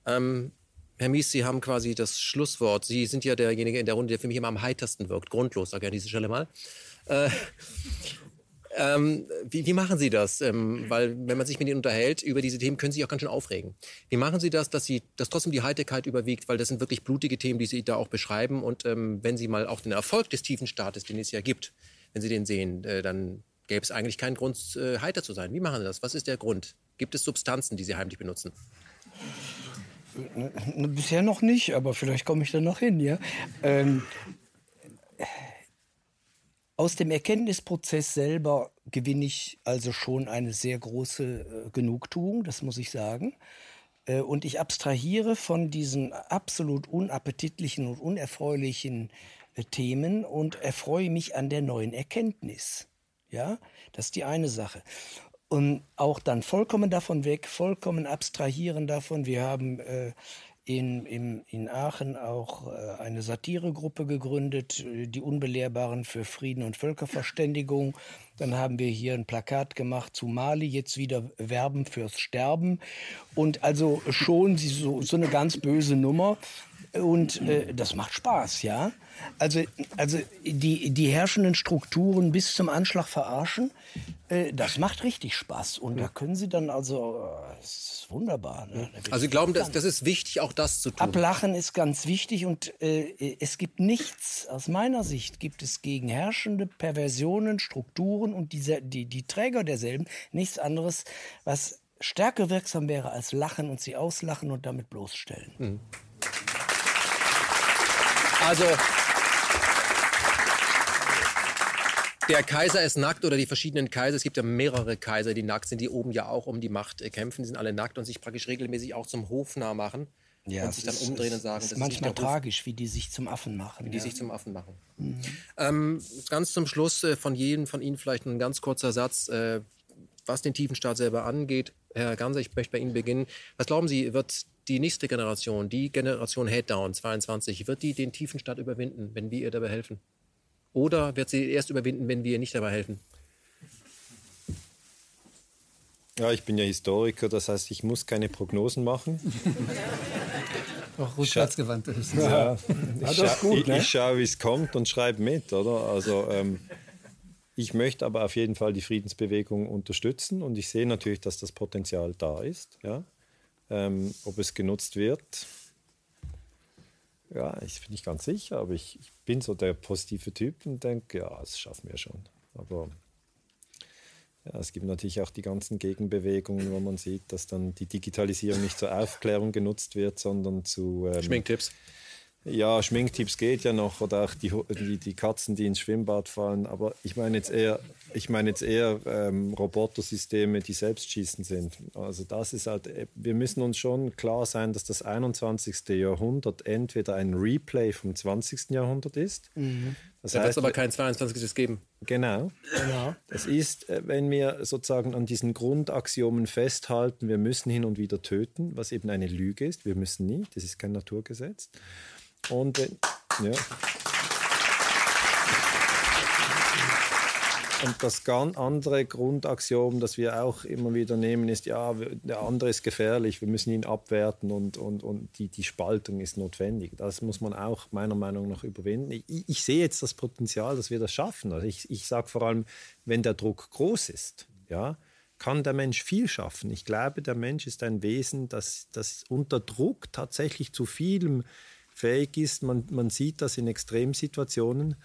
Ähm, Herr Mies, Sie haben quasi das Schlusswort. Sie sind ja derjenige in der Runde, der für mich immer am heitersten wirkt. Grundlos, sage ich an dieser Stelle mal. Äh, ähm, wie, wie, machen Sie das? Ähm, weil wenn man sich mit Ihnen unterhält über diese Themen, können Sie sich auch ganz schön aufregen. Wie machen Sie das, dass Sie, dass trotzdem die Heiterkeit überwiegt? Weil das sind wirklich blutige Themen, die Sie da auch beschreiben. Und ähm, wenn Sie mal auch den Erfolg des tiefen Staates, den es ja gibt, wenn Sie den sehen, äh, dann gäbe es eigentlich keinen Grund, äh, heiter zu sein. Wie machen Sie das? Was ist der Grund? Gibt es Substanzen, die Sie heimlich benutzen? Bisher noch nicht, aber vielleicht komme ich da noch hin. Ja? Aus dem Erkenntnisprozess selber gewinne ich also schon eine sehr große äh, Genugtuung, das muss ich sagen. Äh, und ich abstrahiere von diesen absolut unappetitlichen und unerfreulichen äh, Themen und erfreue mich an der neuen Erkenntnis. Ja, das ist die eine Sache. Und auch dann vollkommen davon weg, vollkommen abstrahieren davon. Wir haben äh, in, in, in Aachen auch äh, eine Satiregruppe gegründet, äh, die Unbelehrbaren für Frieden und Völkerverständigung. Dann haben wir hier ein Plakat gemacht zu Mali, jetzt wieder Werben fürs Sterben. Und also schon so, so eine ganz böse Nummer. Und äh, das macht Spaß, ja. Also, also die, die herrschenden Strukturen bis zum Anschlag verarschen, äh, das macht richtig Spaß. Und da können Sie dann also, äh, das ist wunderbar. Ne? Also Sie glauben, das, das ist wichtig, auch das zu tun? Ablachen ist ganz wichtig und äh, es gibt nichts, aus meiner Sicht gibt es gegen herrschende Perversionen, Strukturen und diese, die, die Träger derselben nichts anderes, was stärker wirksam wäre als Lachen und sie auslachen und damit bloßstellen. Mhm. Also der Kaiser ist nackt oder die verschiedenen Kaiser. Es gibt ja mehrere Kaiser, die nackt sind, die oben ja auch um die Macht äh, kämpfen. Die sind alle nackt und sich praktisch regelmäßig auch zum Hofnarr machen. Ja, und sich dann umdrehen und sagen, das ist manchmal ist tragisch, wie die sich zum Affen machen. Wie die sich zum Affen machen. Mhm. Ähm, ganz zum Schluss äh, von jedem von Ihnen vielleicht ein ganz kurzer Satz, äh, was den Tiefenstaat selber angeht. Herr Ganser, ich möchte bei Ihnen beginnen. Was glauben Sie, wird die nächste Generation, die Generation Headdown 22, wird die den tiefen Start überwinden, wenn wir ihr dabei helfen? Oder wird sie erst überwinden, wenn wir ihr nicht dabei helfen? Ja, ich bin ja Historiker, das heißt, ich muss keine Prognosen machen. (laughs) Auch rückwärtsgewandt ist. Ja, ich, ja, gut, ich, ne? ich schaue, wie es kommt und schreibe mit, oder? Also ähm, ich möchte aber auf jeden Fall die Friedensbewegung unterstützen und ich sehe natürlich, dass das Potenzial da ist. Ja? Ähm, ob es genutzt wird, ja, ich bin nicht ganz sicher, aber ich, ich, bin so der positive Typ und denke, ja, das schaffen wir schon. Aber ja, es gibt natürlich auch die ganzen Gegenbewegungen, wo man sieht, dass dann die Digitalisierung nicht zur Aufklärung genutzt wird, sondern zu ähm, Schminktipps. Ja, Schminktipps geht ja noch oder auch die, die, die, Katzen, die ins Schwimmbad fallen. Aber ich meine jetzt eher, ich meine jetzt eher ähm, Robotersysteme, die selbstschießend sind. Also das ist halt, wir müssen uns schon klar sein, dass das 21. Jahrhundert entweder ein Replay vom 20. Jahrhundert ist. Mhm. Das da wird es aber kein 22. geben. Genau. genau. Es ist, äh, wenn wir sozusagen an diesen Grundaxiomen festhalten, wir müssen hin und wieder töten, was eben eine Lüge ist. Wir müssen nicht, das ist kein Naturgesetz. Und ja. Und das ganz andere Grundaxiom, das wir auch immer wieder nehmen, ist, ja, der andere ist gefährlich, wir müssen ihn abwerten und, und, und die, die Spaltung ist notwendig. Das muss man auch meiner Meinung nach überwinden. Ich, ich sehe jetzt das Potenzial, dass wir das schaffen. Also ich, ich sage vor allem, wenn der Druck groß ist, ja, kann der Mensch viel schaffen. Ich glaube, der Mensch ist ein Wesen, das, das unter Druck tatsächlich zu vielem fähig ist. Man, man sieht das in Extremsituationen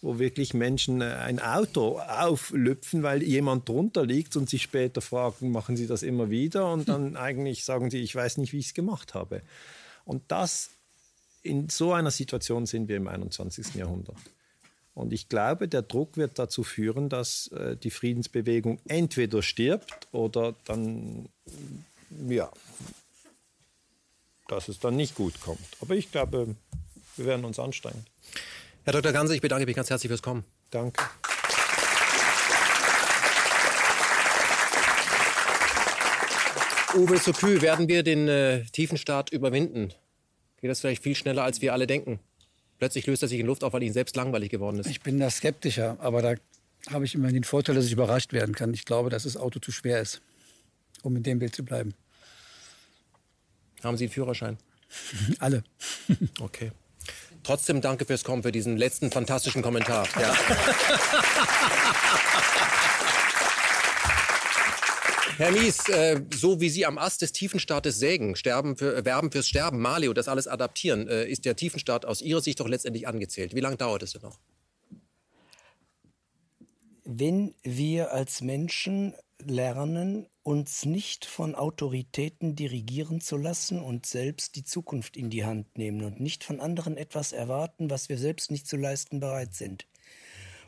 wo wirklich Menschen äh, ein Auto auflüpfen, weil jemand drunter liegt und sich später fragen, machen sie das immer wieder? Und dann eigentlich sagen sie, ich weiß nicht, wie ich es gemacht habe. Und das, in so einer Situation sind wir im 21. Jahrhundert. Und ich glaube, der Druck wird dazu führen, dass äh, die Friedensbewegung entweder stirbt oder dann, ja, dass es dann nicht gut kommt. Aber ich glaube, wir werden uns anstrengen. Herr Dr. Ganse, ich bedanke mich ganz herzlich fürs Kommen. Danke. Uwe Sokü, werden wir den äh, Tiefenstaat überwinden? Geht das vielleicht viel schneller, als wir alle denken? Plötzlich löst er sich in Luft auf, weil Ihnen selbst langweilig geworden ist. Ich bin da skeptischer, aber da habe ich immer den Vorteil, dass ich überrascht werden kann. Ich glaube, dass das Auto zu schwer ist, um in dem Bild zu bleiben. Haben Sie einen Führerschein? (laughs) Alle. okay. Trotzdem danke fürs Kommen, für diesen letzten fantastischen Kommentar. (laughs) Ja. Herr Mies, äh, so wie Sie am Ast des Tiefenstaates sägen, sterben für, äh, werben fürs Sterben, Mali und das alles adaptieren, äh, ist der Tiefenstaat aus Ihrer Sicht doch letztendlich angezählt. Wie lange dauert es denn noch? Wenn wir als Menschen lernen, uns nicht von Autoritäten dirigieren zu lassen und selbst die Zukunft in die Hand nehmen und nicht von anderen etwas erwarten, was wir selbst nicht zu leisten bereit sind.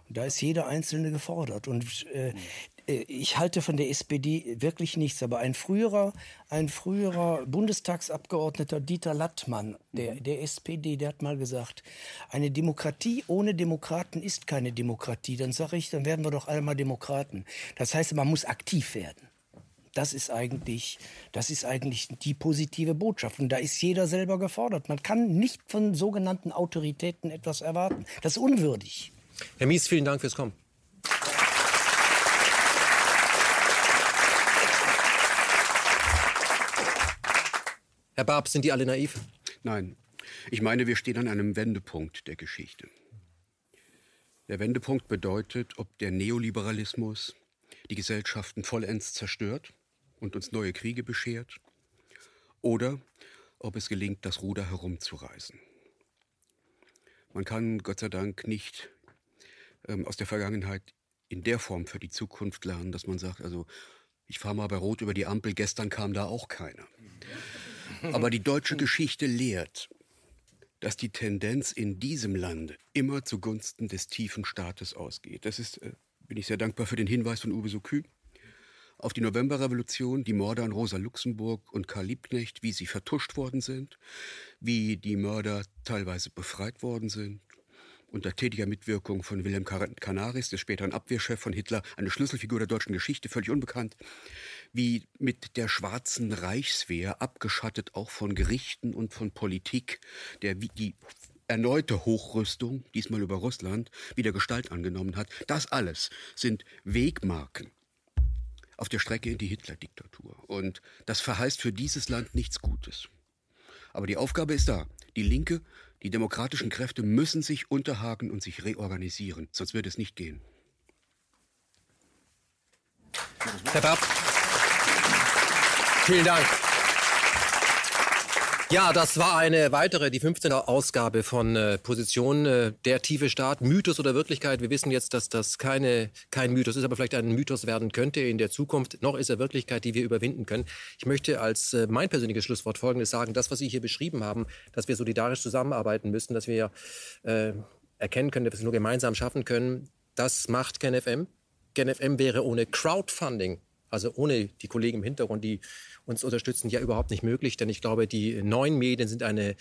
Und da ist jeder Einzelne gefordert. Und äh, äh ich halte von der SPD wirklich nichts. Aber ein früherer, ein früherer Bundestagsabgeordneter Dieter Lattmann der, der SPD, der hat mal gesagt, eine Demokratie ohne Demokraten ist keine Demokratie. Dann sage ich, dann werden wir doch alle mal Demokraten. Das heißt, man muss aktiv werden. Das ist eigentlich, das ist eigentlich die positive Botschaft. Und da ist jeder selber gefordert. Man kann nicht von sogenannten Autoritäten etwas erwarten. Das ist unwürdig. Herr Mies, vielen Dank fürs Kommen. Herr Barb, sind die alle naiv? Nein. Ich meine, wir stehen an einem Wendepunkt der Geschichte. Der Wendepunkt bedeutet, ob der Neoliberalismus die Gesellschaften vollends zerstört und uns neue Kriege beschert, oder ob es gelingt, das Ruder herumzureißen. Man kann Gott sei Dank nicht ähm, aus der Vergangenheit in der Form für die Zukunft lernen, dass man sagt, also ich fahre mal bei Rot über die Ampel, gestern kam da auch keiner. Aber die deutsche Geschichte lehrt, dass die Tendenz in diesem Lande immer zugunsten des tiefen Staates ausgeht. Das ist, äh, bin ich sehr dankbar für den Hinweis von Uwe Sokü auf die Novemberrevolution, die Morde an Rosa Luxemburg und Karl Liebknecht, wie sie vertuscht worden sind, wie die Mörder teilweise befreit worden sind. Unter tätiger Mitwirkung von Wilhelm Canaris, des späteren Abwehrchef von Hitler, eine Schlüsselfigur der deutschen Geschichte, völlig unbekannt, wie mit der schwarzen Reichswehr, abgeschattet auch von Gerichten und von Politik, der die erneute Hochrüstung, diesmal über Russland, wieder Gestalt angenommen hat. Das alles sind Wegmarken auf der Strecke in die Hitler-Diktatur. Und das verheißt für dieses Land nichts Gutes. Aber die Aufgabe ist da. Die Linke, die demokratischen Kräfte müssen sich unterhaken und sich reorganisieren, sonst wird es nicht gehen. Herr Papp, vielen Dank. Ja, das war eine weitere, die 15. Ausgabe von äh, Position äh, der tiefe Staat, Mythos oder Wirklichkeit. Wir wissen jetzt, dass das keine, kein Mythos ist, aber vielleicht ein Mythos werden könnte in der Zukunft. Noch ist er Wirklichkeit, die wir überwinden können. Ich möchte als äh, mein persönliches Schlusswort Folgendes sagen. Das, was Sie hier beschrieben haben, dass wir solidarisch zusammenarbeiten müssen, dass wir äh, erkennen können, dass wir es nur gemeinsam schaffen können, das macht KenFM. KenFM wäre ohne Crowdfunding also ohne die Kollegen im Hintergrund, die uns unterstützen, ja überhaupt nicht möglich. Denn ich glaube, die neuen Medien sind eine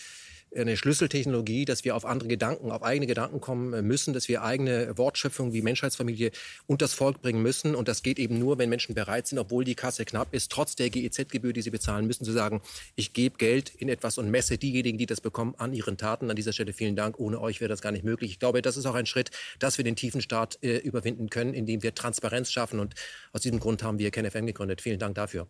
eine Schlüsseltechnologie, dass wir auf andere Gedanken, auf eigene Gedanken kommen müssen, dass wir eigene Wortschöpfung wie Menschheitsfamilie und das Volk bringen müssen. Und das geht eben nur, wenn Menschen bereit sind, obwohl die Kasse knapp ist, trotz der GEZ-Gebühr, die sie bezahlen müssen, zu sagen, ich gebe Geld in etwas und messe diejenigen, die das bekommen, an ihren Taten. An dieser Stelle vielen Dank. Ohne euch wäre das gar nicht möglich. Ich glaube, das ist auch ein Schritt, dass wir den tiefen Staat äh, überwinden können, indem wir Transparenz schaffen. Und aus diesem Grund haben wir KenFM gegründet. Vielen Dank dafür.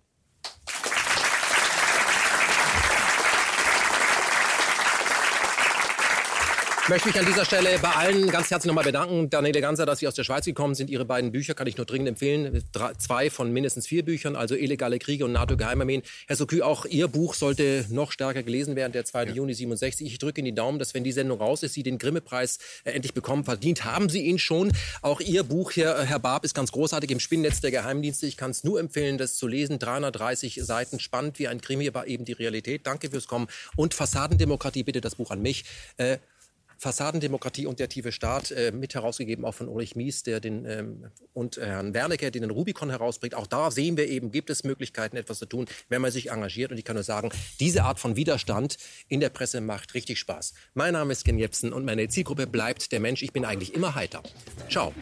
Möchte mich an dieser Stelle bei allen ganz herzlich nochmal bedanken. Daniele Ganser, dass Sie aus der Schweiz gekommen sind. Ihre beiden Bücher kann ich nur dringend empfehlen. Drei, zwei von mindestens vier Büchern, also Illegale Kriege und NATO-Geheimarmeen. Herr Sokü, auch Ihr Buch sollte noch stärker gelesen werden, der 2. Ja. Juni 67. Ich drücke Ihnen die Daumen, dass wenn die Sendung raus ist, Sie den Grimme-Preis äh, endlich bekommen. Verdient haben Sie ihn schon. Auch Ihr Buch, hier, äh, Herr Barb, ist ganz großartig im Spinnennetz der Geheimdienste. Ich kann es nur empfehlen, das zu lesen. 330 Seiten, spannend wie ein Krimi, aber eben die Realität. Danke fürs Kommen. Und Fassadendemokratie, bitte das Buch an mich. Äh, Fassadendemokratie und der tiefe Staat, äh, mit herausgegeben auch von Ulrich Mies der den, ähm, und äh, Herrn Wernicke, der den Rubicon herausbringt. Auch da sehen wir eben, gibt es Möglichkeiten, etwas zu tun, wenn man sich engagiert. Und ich kann nur sagen, diese Art von Widerstand in der Presse macht richtig Spaß. Mein Name ist Ken Jepsen und meine Zielgruppe bleibt der Mensch. Ich bin eigentlich immer heiter. Ciao.